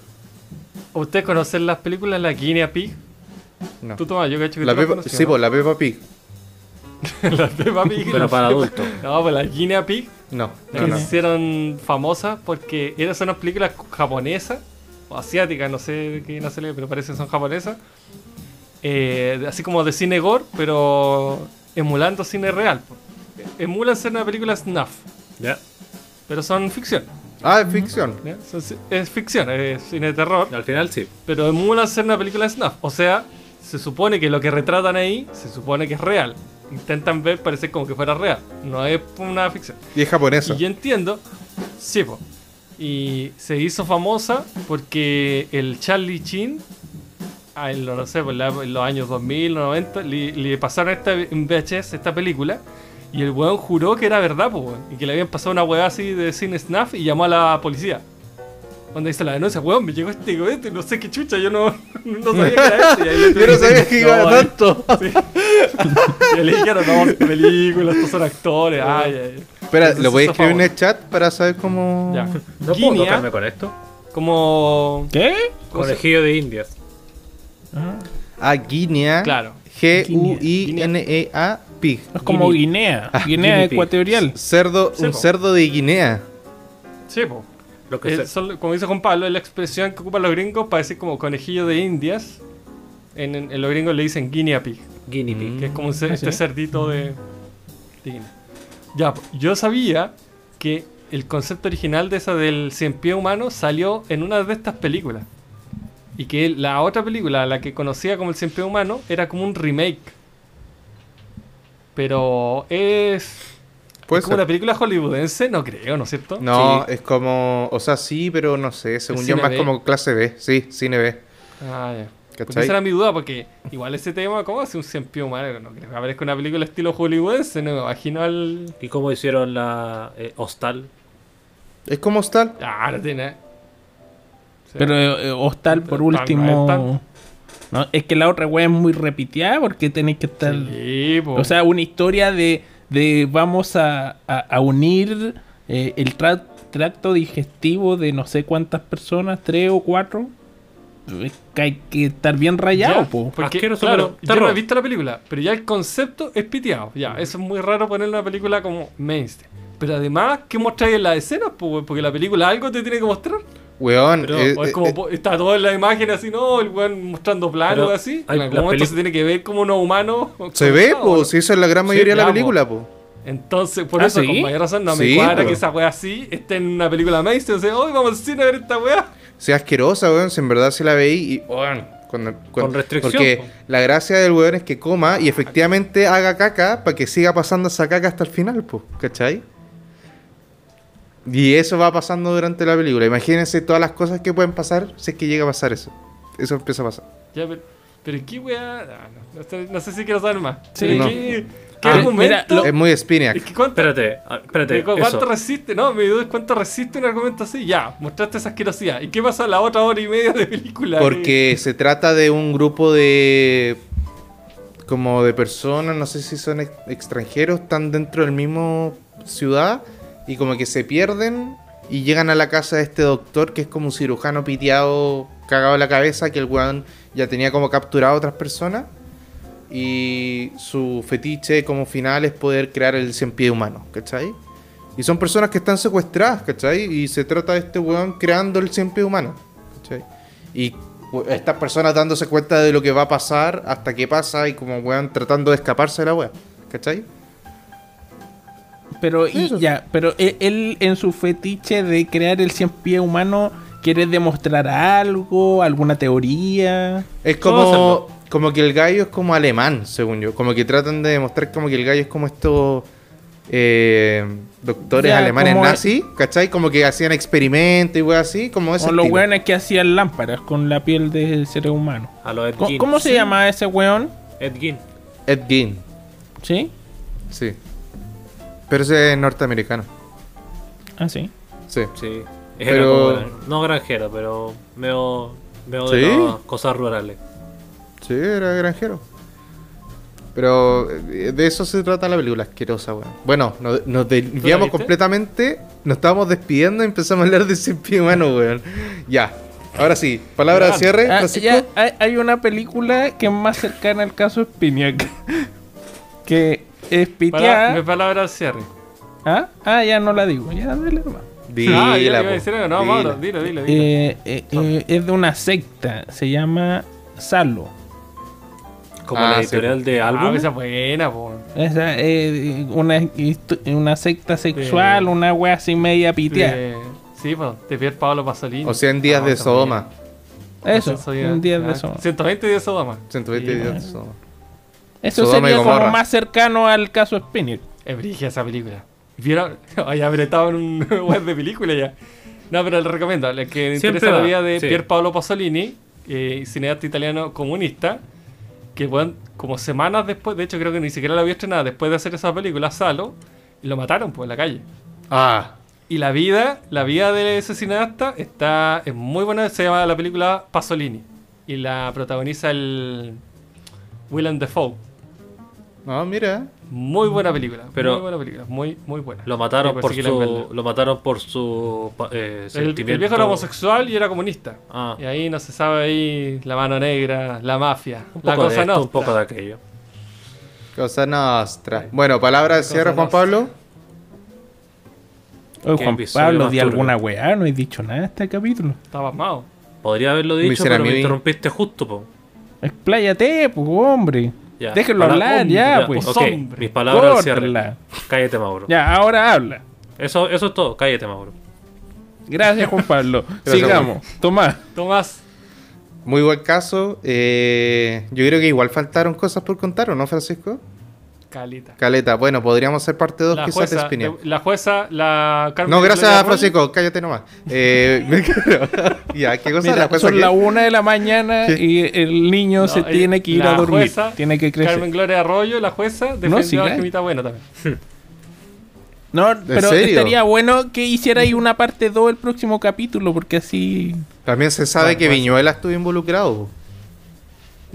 S1: ¿Ustedes conocen las películas La Guinea Pig?
S2: No.
S1: Tú Tomás, yo cacho que
S2: La
S1: tú
S2: Peppa,
S1: conoces,
S2: sí,
S1: ¿no?
S2: pues la Peppa Pig.
S1: la Peppa Pig.
S5: Pero para adultos.
S1: No, pues la Guinea Pig
S2: No,
S1: que
S2: no, no.
S1: se hicieron famosas porque eran son unas películas japonesas o asiáticas, no sé de qué nacionalidad, pero parece que son japonesas. Eh, así como de cine gore, pero emulando cine real. Emulan ser una película snuff,
S5: Ya.
S1: pero son ficción.
S2: Ah, es ficción.
S1: ¿ya? Son es ficción, es cine de terror,
S5: Al final sí.
S1: pero emulan ser una película snuff. O sea, se supone que lo que retratan ahí se supone que es real. Intentan ver parecer como que fuera real, no es una ficción.
S2: Y es japonesa.
S1: Y yo entiendo, sí, po. Y se hizo famosa porque el Charlie Chin, ah, en, lo- no sé, por la- en los años 2000, 90, le, le pasaron esta, en VHS esta película. Y el weón juró que era verdad, po, weón, Y que le habían pasado una weá así de cine snuff y llamó a la policía. Cuando hizo la denuncia, weón, me llegó este cohete, no sé qué chucha, yo no, no sabía que era este. Y ahí
S2: Yo no sabía que iba
S1: No,
S2: tanto.
S1: sí. Y le dijeron, no, esta película, estos son actores, ay, ay.
S2: Espera,
S1: Entonces
S2: ¿lo voy a escribir en
S1: favor.
S2: el chat para saber cómo.
S1: Ya.
S5: ¿No puedo
S1: Guinea,
S5: tocarme con esto?
S1: como.
S3: ¿Qué?
S1: ¿cómo se-
S5: Conejillo de indias.
S2: A Guinea.
S1: Claro.
S2: G-U-I-N-E-A, pig.
S3: Es como Guinea, Guinea
S5: Guinea pig.
S3: ecuatorial.
S2: Cerdo,
S1: Sí,
S2: un
S1: po.
S2: cerdo de Guinea.
S1: Sí, po.
S5: Lo que
S1: Eh, como dice Juan Pablo, es la expresión que ocupan los gringos para decir como conejillo de indias. En, en- en los gringos le dicen guinea pig,
S5: Guinea pig.
S1: que es como un
S3: Ah,
S1: este
S3: ¿sí?
S1: cerdito de, de Guinea. Ya, po, yo sabía que el concepto original de esa del cien pie humano salió en una de estas películas. Y que la otra película, la que conocía como el cien pie humano, era como un remake. Pero es...
S2: Puede
S1: ¿Es como
S2: ser.
S1: una película hollywoodense? No creo, ¿no es cierto?
S2: No,
S1: Sí.
S2: es como. O sea, sí, pero no sé. Según
S1: ¿Es
S2: yo, más
S1: B?
S2: como clase B. Sí, cine B.
S1: Ah, ya. Esa era mi duda, porque igual ese tema, ¿cómo hace un cien humano? No creo que aparezca una película estilo hollywoodense, no me imagino al...
S5: ¿Y cómo hicieron la eh, Hostal?
S2: Es como Hostal.
S1: Ah, no tiene...
S3: Pero eh, Hostal, por último.
S1: tan-
S3: No, es que la otra wea es muy repetida porque tenéis que estar.
S1: Sí, po.
S3: O sea, una historia de, de vamos a, a- a unir eh, el tra- tracto digestivo de no sé cuántas personas, tres o cuatro. Es que hay que estar bien rayado,
S1: Ya,
S3: po.
S1: Porque,
S5: Asqueroso,
S1: claro,
S5: pero
S1: yo no he visto la película, pero ya el concepto es piteado. Ya, eso es muy raro poner una película como mainstream. Pero además, ¿qué mostráis en las escenas? porque la película algo te tiene que mostrar.
S2: Weón.
S1: Pero,
S2: eh,
S1: es
S2: eh,
S1: como,
S2: eh,
S1: está todo en la imagen así, ¿no? El weón mostrando planos
S5: Pero
S1: así.
S5: hay-
S1: en algún
S5: la
S1: momento
S5: peli-
S1: se tiene que ver como unos humanos.
S2: se ve, pues.
S1: ¿no?
S2: Si eso es la gran
S1: Sí,
S2: mayoría de la película, pues.
S1: Entonces, por
S3: ¿Ah,
S1: eso,
S3: sí?
S1: con mayor razón, no me cuadra que esa wea así esté en una película mainstream. O sea, hoy vamos al cine a ver esta wea.
S2: sea asquerosa, weón. Si en verdad se la veí y, weón, cuando- cuando-
S5: restricción,
S2: Porque
S5: po.
S2: la gracia del weón es que coma y efectivamente haga caca para que siga pasando esa caca hasta el final, pues. ¿Cachai? Y eso va pasando durante la película. Imagínense todas las cosas que pueden pasar si es que llega a pasar eso. Eso empieza a pasar.
S1: Ya, pero, pero ¿qué wea? Ah, no, no sé, no sé si quiero saber más.
S3: Sí.
S1: Pero
S2: No.
S1: ¿Qué, qué
S3: Ah,
S1: argumento?
S3: mira, lo-
S2: Es muy Spiniak.
S1: Es que
S5: Espérate, ah, espérate.
S1: ¿cu- ¿Cuánto
S5: eso.
S1: resiste? No, mi duda es cuánto resiste un argumento así. Ya, mostraste esa asquerosidad. ¿Y qué pasa en la otra hora y media de película?
S2: Porque se trata de un grupo de. como de personas, no sé si son ex- extranjeros, están dentro del mismo ciudad y como que se pierden y llegan a la casa de este doctor que es como un cirujano piteado, cagado en la cabeza, que el weón ya tenía como capturado a otras personas. Y su fetiche como final es poder crear el cien pie humano, ¿cachai? Y son personas que están secuestradas, ¿cachai? Y se trata de este weón creando el cien pie humano, ¿cachai? Y estas personas dándose cuenta de lo que va a pasar hasta que pasa y como weón tratando de escaparse de la weá, ¿cachai?
S3: Pero, y,
S2: Eso.
S3: ya, pero e- él en su fetiche de crear el cien pie humano quiere demostrar algo, alguna teoría.
S2: Es
S1: ¿Cómo
S2: como, como que el gallo es como alemán, según yo. Como que tratan de demostrar como que el gallo es como estos eh, doctores
S3: Ya,
S2: alemanes
S3: como-
S2: nazis, ¿cachai? Como que hacían experimentos y weá así, como ese
S3: O los weones que hacían lámparas con la piel del ser humano.
S5: A los Ed
S3: ¿Cómo, se llama ese weón?
S5: Ed Gein.
S2: Ed Gein,
S3: ¿Sí?
S2: sí. Pero ese es norteamericano,
S3: Ah, sí.
S2: sí.
S5: Sí. Era
S2: Pero-
S5: como- no granjero, pero veo, veo de
S2: ¿Sí?
S5: las cosas rurales.
S2: Sí, era granjero. Pero eh, de eso se trata la película, asquerosa, weón. Bueno, nos, nos desviamos completamente, nos estábamos despidiendo y empezamos a hablar de Pie Humano, weón. Ya, ahora sí, palabra de cierre,
S3: Ah,
S2: Francisco.
S3: ya, hay, hay una película que es más cercana al caso Spiniak. que es
S1: Para,
S3: piteada.
S1: mi palabra al cierre.
S3: ¿Ah? ah, ya no la digo. Ya, dale nomás.
S2: Dila,
S1: ah, yo iba a
S2: po,
S1: decir algo. No,
S2: dila.
S1: Mauro, dilo, dilo, dilo.
S3: Eh, eh, eh, es de una secta. Se llama Salo.
S5: Como
S2: Ah,
S5: la
S2: sí,
S5: editorial de
S1: Ah,
S5: álbum.
S1: esa es buena, po.
S3: Esa, eh, una, una secta sexual,
S1: Sí.
S3: una wea así media piteada.
S1: De- Sí, pues, de Pier Pablo Pasolini.
S2: O sea, en días
S1: Ah,
S2: de
S1: esa
S2: Sodoma.
S3: Eso,
S1: Soy-
S3: un día de
S1: ah,
S3: eso.
S1: 120 días de Sodoma.
S2: 120
S1: Sí,
S2: días de. Sodoma.
S3: Eso
S2: Sodoma
S3: sería como más cercano al caso Spinner.
S1: Es brigia esa película. ¿Vieron? Estado en un web de película ya. No, pero le recomiendo. El que
S5: Siempre
S1: interesa la vida de
S5: sí.
S1: Pier Paolo Pasolini, eh, cineasta italiano comunista, que bueno, como semanas después, de hecho creo que ni siquiera la había estrenado, después de hacer esa película, Salo, y lo mataron pues en la calle.
S2: Ah,
S1: Y la vida, la vida de ese cineasta está es muy buena, se llama la película Pasolini. Y la protagoniza el Willem Dafoe.
S2: No, mira.
S1: Muy buena película.
S5: Pero-
S1: muy buena película. Muy, muy buena.
S5: Lo mataron
S1: Sí,
S5: por
S1: pues,
S5: su, lo mataron por su eh,
S1: El,
S5: sentimiento.
S1: el viejo era homosexual y era comunista.
S5: Ah.
S1: Y ahí no se sabe ahí la mano negra, la mafia,
S5: Un
S1: la
S5: poco de
S1: cosa
S5: esto,
S1: no.
S5: un poco de aquello.
S2: Cosa nostra. Bueno, palabra de cierre, Juan
S1: nostra.
S2: Pablo.
S3: Oye, Juan Pablo, di alguna weá, no he dicho nada de este capítulo.
S1: Estaba pasmado.
S5: Podría haberlo dicho, pero me
S2: me.
S5: interrumpiste justo, po.
S3: Expláyate, pues, hombre.
S5: Ya.
S3: Déjenlo
S5: Para-
S3: hablar,
S1: hombre,
S3: ya,
S1: ya,
S3: pues.
S5: Ok,
S1: hombre.
S5: mis palabras al cierre. Cállate, Mauro.
S3: Ya, ahora habla.
S5: Eso, eso es todo. Cállate, Mauro.
S3: Gracias, Juan Pablo.
S2: Gracias,
S3: Sigamos. Tomás.
S1: Tomás,
S2: Muy buen caso. Eh, yo creo que igual faltaron cosas por contar, ¿o no, Francisco?
S1: Calita.
S2: Caleta. Bueno, podríamos ser parte 2
S1: La
S2: quizás de
S1: la jueza, la Carmen
S2: No, gracias,
S1: Gloria Arroyo.
S2: Francisco. Cállate nomás. Eh, me quedo- ya, ¿qué cosa?
S3: Mira,
S2: ¿La jueza
S3: son las una de la mañana
S2: ¿Qué?
S3: y el niño
S1: No,
S3: se
S1: eh,
S3: tiene que ir
S1: la
S3: a dormir.
S1: jueza,
S3: tiene que crecer.
S1: Carmen Gloria Arroyo, la jueza, defendió
S3: sí,
S1: a. Gemita Bueno también.
S3: No, pero estaría bueno que hiciera ahí una parte 2 el próximo capítulo, porque así.
S2: También se sabe
S1: No,
S2: que
S1: pues.
S2: Viñuela estuvo involucrado.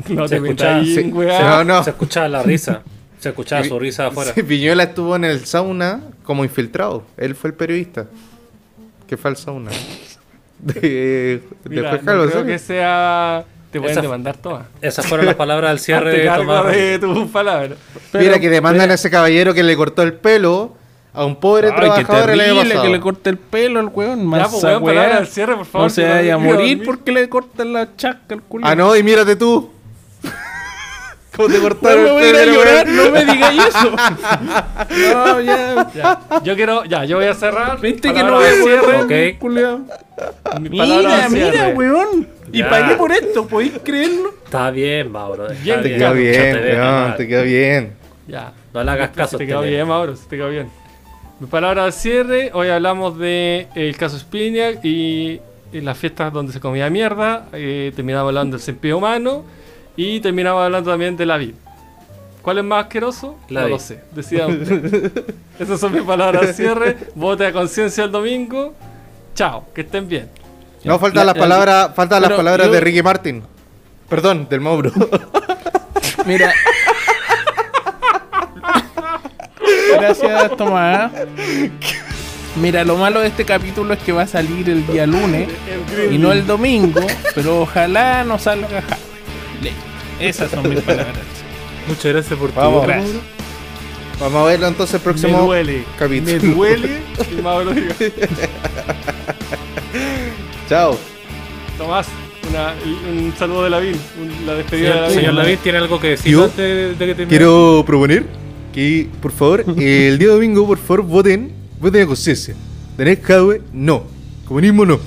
S1: No
S5: Se
S1: te
S5: escuchaba-
S1: metas ahí,
S2: sí,
S1: weá.
S2: No, no.
S5: Se escuchaba la risa. Se escuchaba su risa afuera.
S2: Sí, Viñuela estuvo en el sauna como infiltrado. Él fue el periodista que fue al sauna. De, de
S1: Mira,
S2: Juan
S1: no
S2: Carlos,
S1: creo
S2: ¿sabes?
S1: que sea... Te pueden
S5: Esa-
S1: demandar todas.
S5: Esas fueron las palabras al cierre de Tomás.
S1: de tus palabras.
S2: Mira que demandan a ese caballero que le cortó el pelo a un pobre
S3: Ay, qué
S2: trabajador el año
S3: terrible que le corte el pelo al weón.
S1: Ya,
S3: Más
S1: pues, weón, palabras al cierre, por favor.
S3: No se vaya a morir porque le cortan la chasca al culo.
S2: Ah, no, y mírate tú. ¿Cómo te
S3: No
S2: cortaron
S3: me
S2: el
S3: voy a ir a
S2: pelo,
S3: llorar, no me digáis eso. No, ya.
S1: Ya, yo quiero... Ya, yo voy a cerrar.
S3: Viste que no voy a
S1: cierre.
S3: poder,
S5: Ok.
S3: culiao.
S1: Mis palabras
S3: Mira, mira, weón. Y
S5: Ya.
S3: pagué por esto, ¿podéis creerlo?
S5: Está bien, Mauro. está
S1: Bien,
S2: Te queda
S1: no
S2: bien,
S5: te
S2: weón, te queda bien.
S1: Ya.
S5: No le hagas caso.
S1: Te quedó
S5: este
S1: bien, Mauro, se te quedó bien. Mi palabra al cierre, hoy hablamos de el caso Spinac y, y las fiestas donde se comía mierda. eh, terminamos hablando del sentido humano y terminamos hablando también de la vida. ¿Cuál es más asqueroso?
S5: La
S1: no
S5: vid.
S1: lo sé. Ustedes. Esas son mis palabras al cierre. Vote a conciencia el domingo. Chao, que estén bien.
S2: No, faltan
S3: La-
S2: las
S3: la-
S2: palabras, faltan las palabras
S3: yo-
S2: de Ricky Martin. Perdón, del Mauro.
S3: Mira. Gracias, Tomás. Mira, lo malo de este capítulo es que va a salir el día lunes y no el domingo, pero ojalá no salga. Esas son mis palabras.
S5: Muchas gracias por tu
S2: Vamos.
S3: Gracias.
S2: Vamos a verlo entonces el
S1: Me
S2: próximo
S1: duele.
S2: capítulo.
S1: Me duele. Y Mauro diga,
S2: Chao.
S1: Tomás, una- un saludo de la VIN. la despedida de la
S5: Señor, David, ¿tiene algo que decir
S2: Yo
S5: antes de que termine?
S2: Quiero proponer que, por favor, el día domingo, por favor, voten, voten a conciencia. Tener Jadwe, no. Comunismo, no.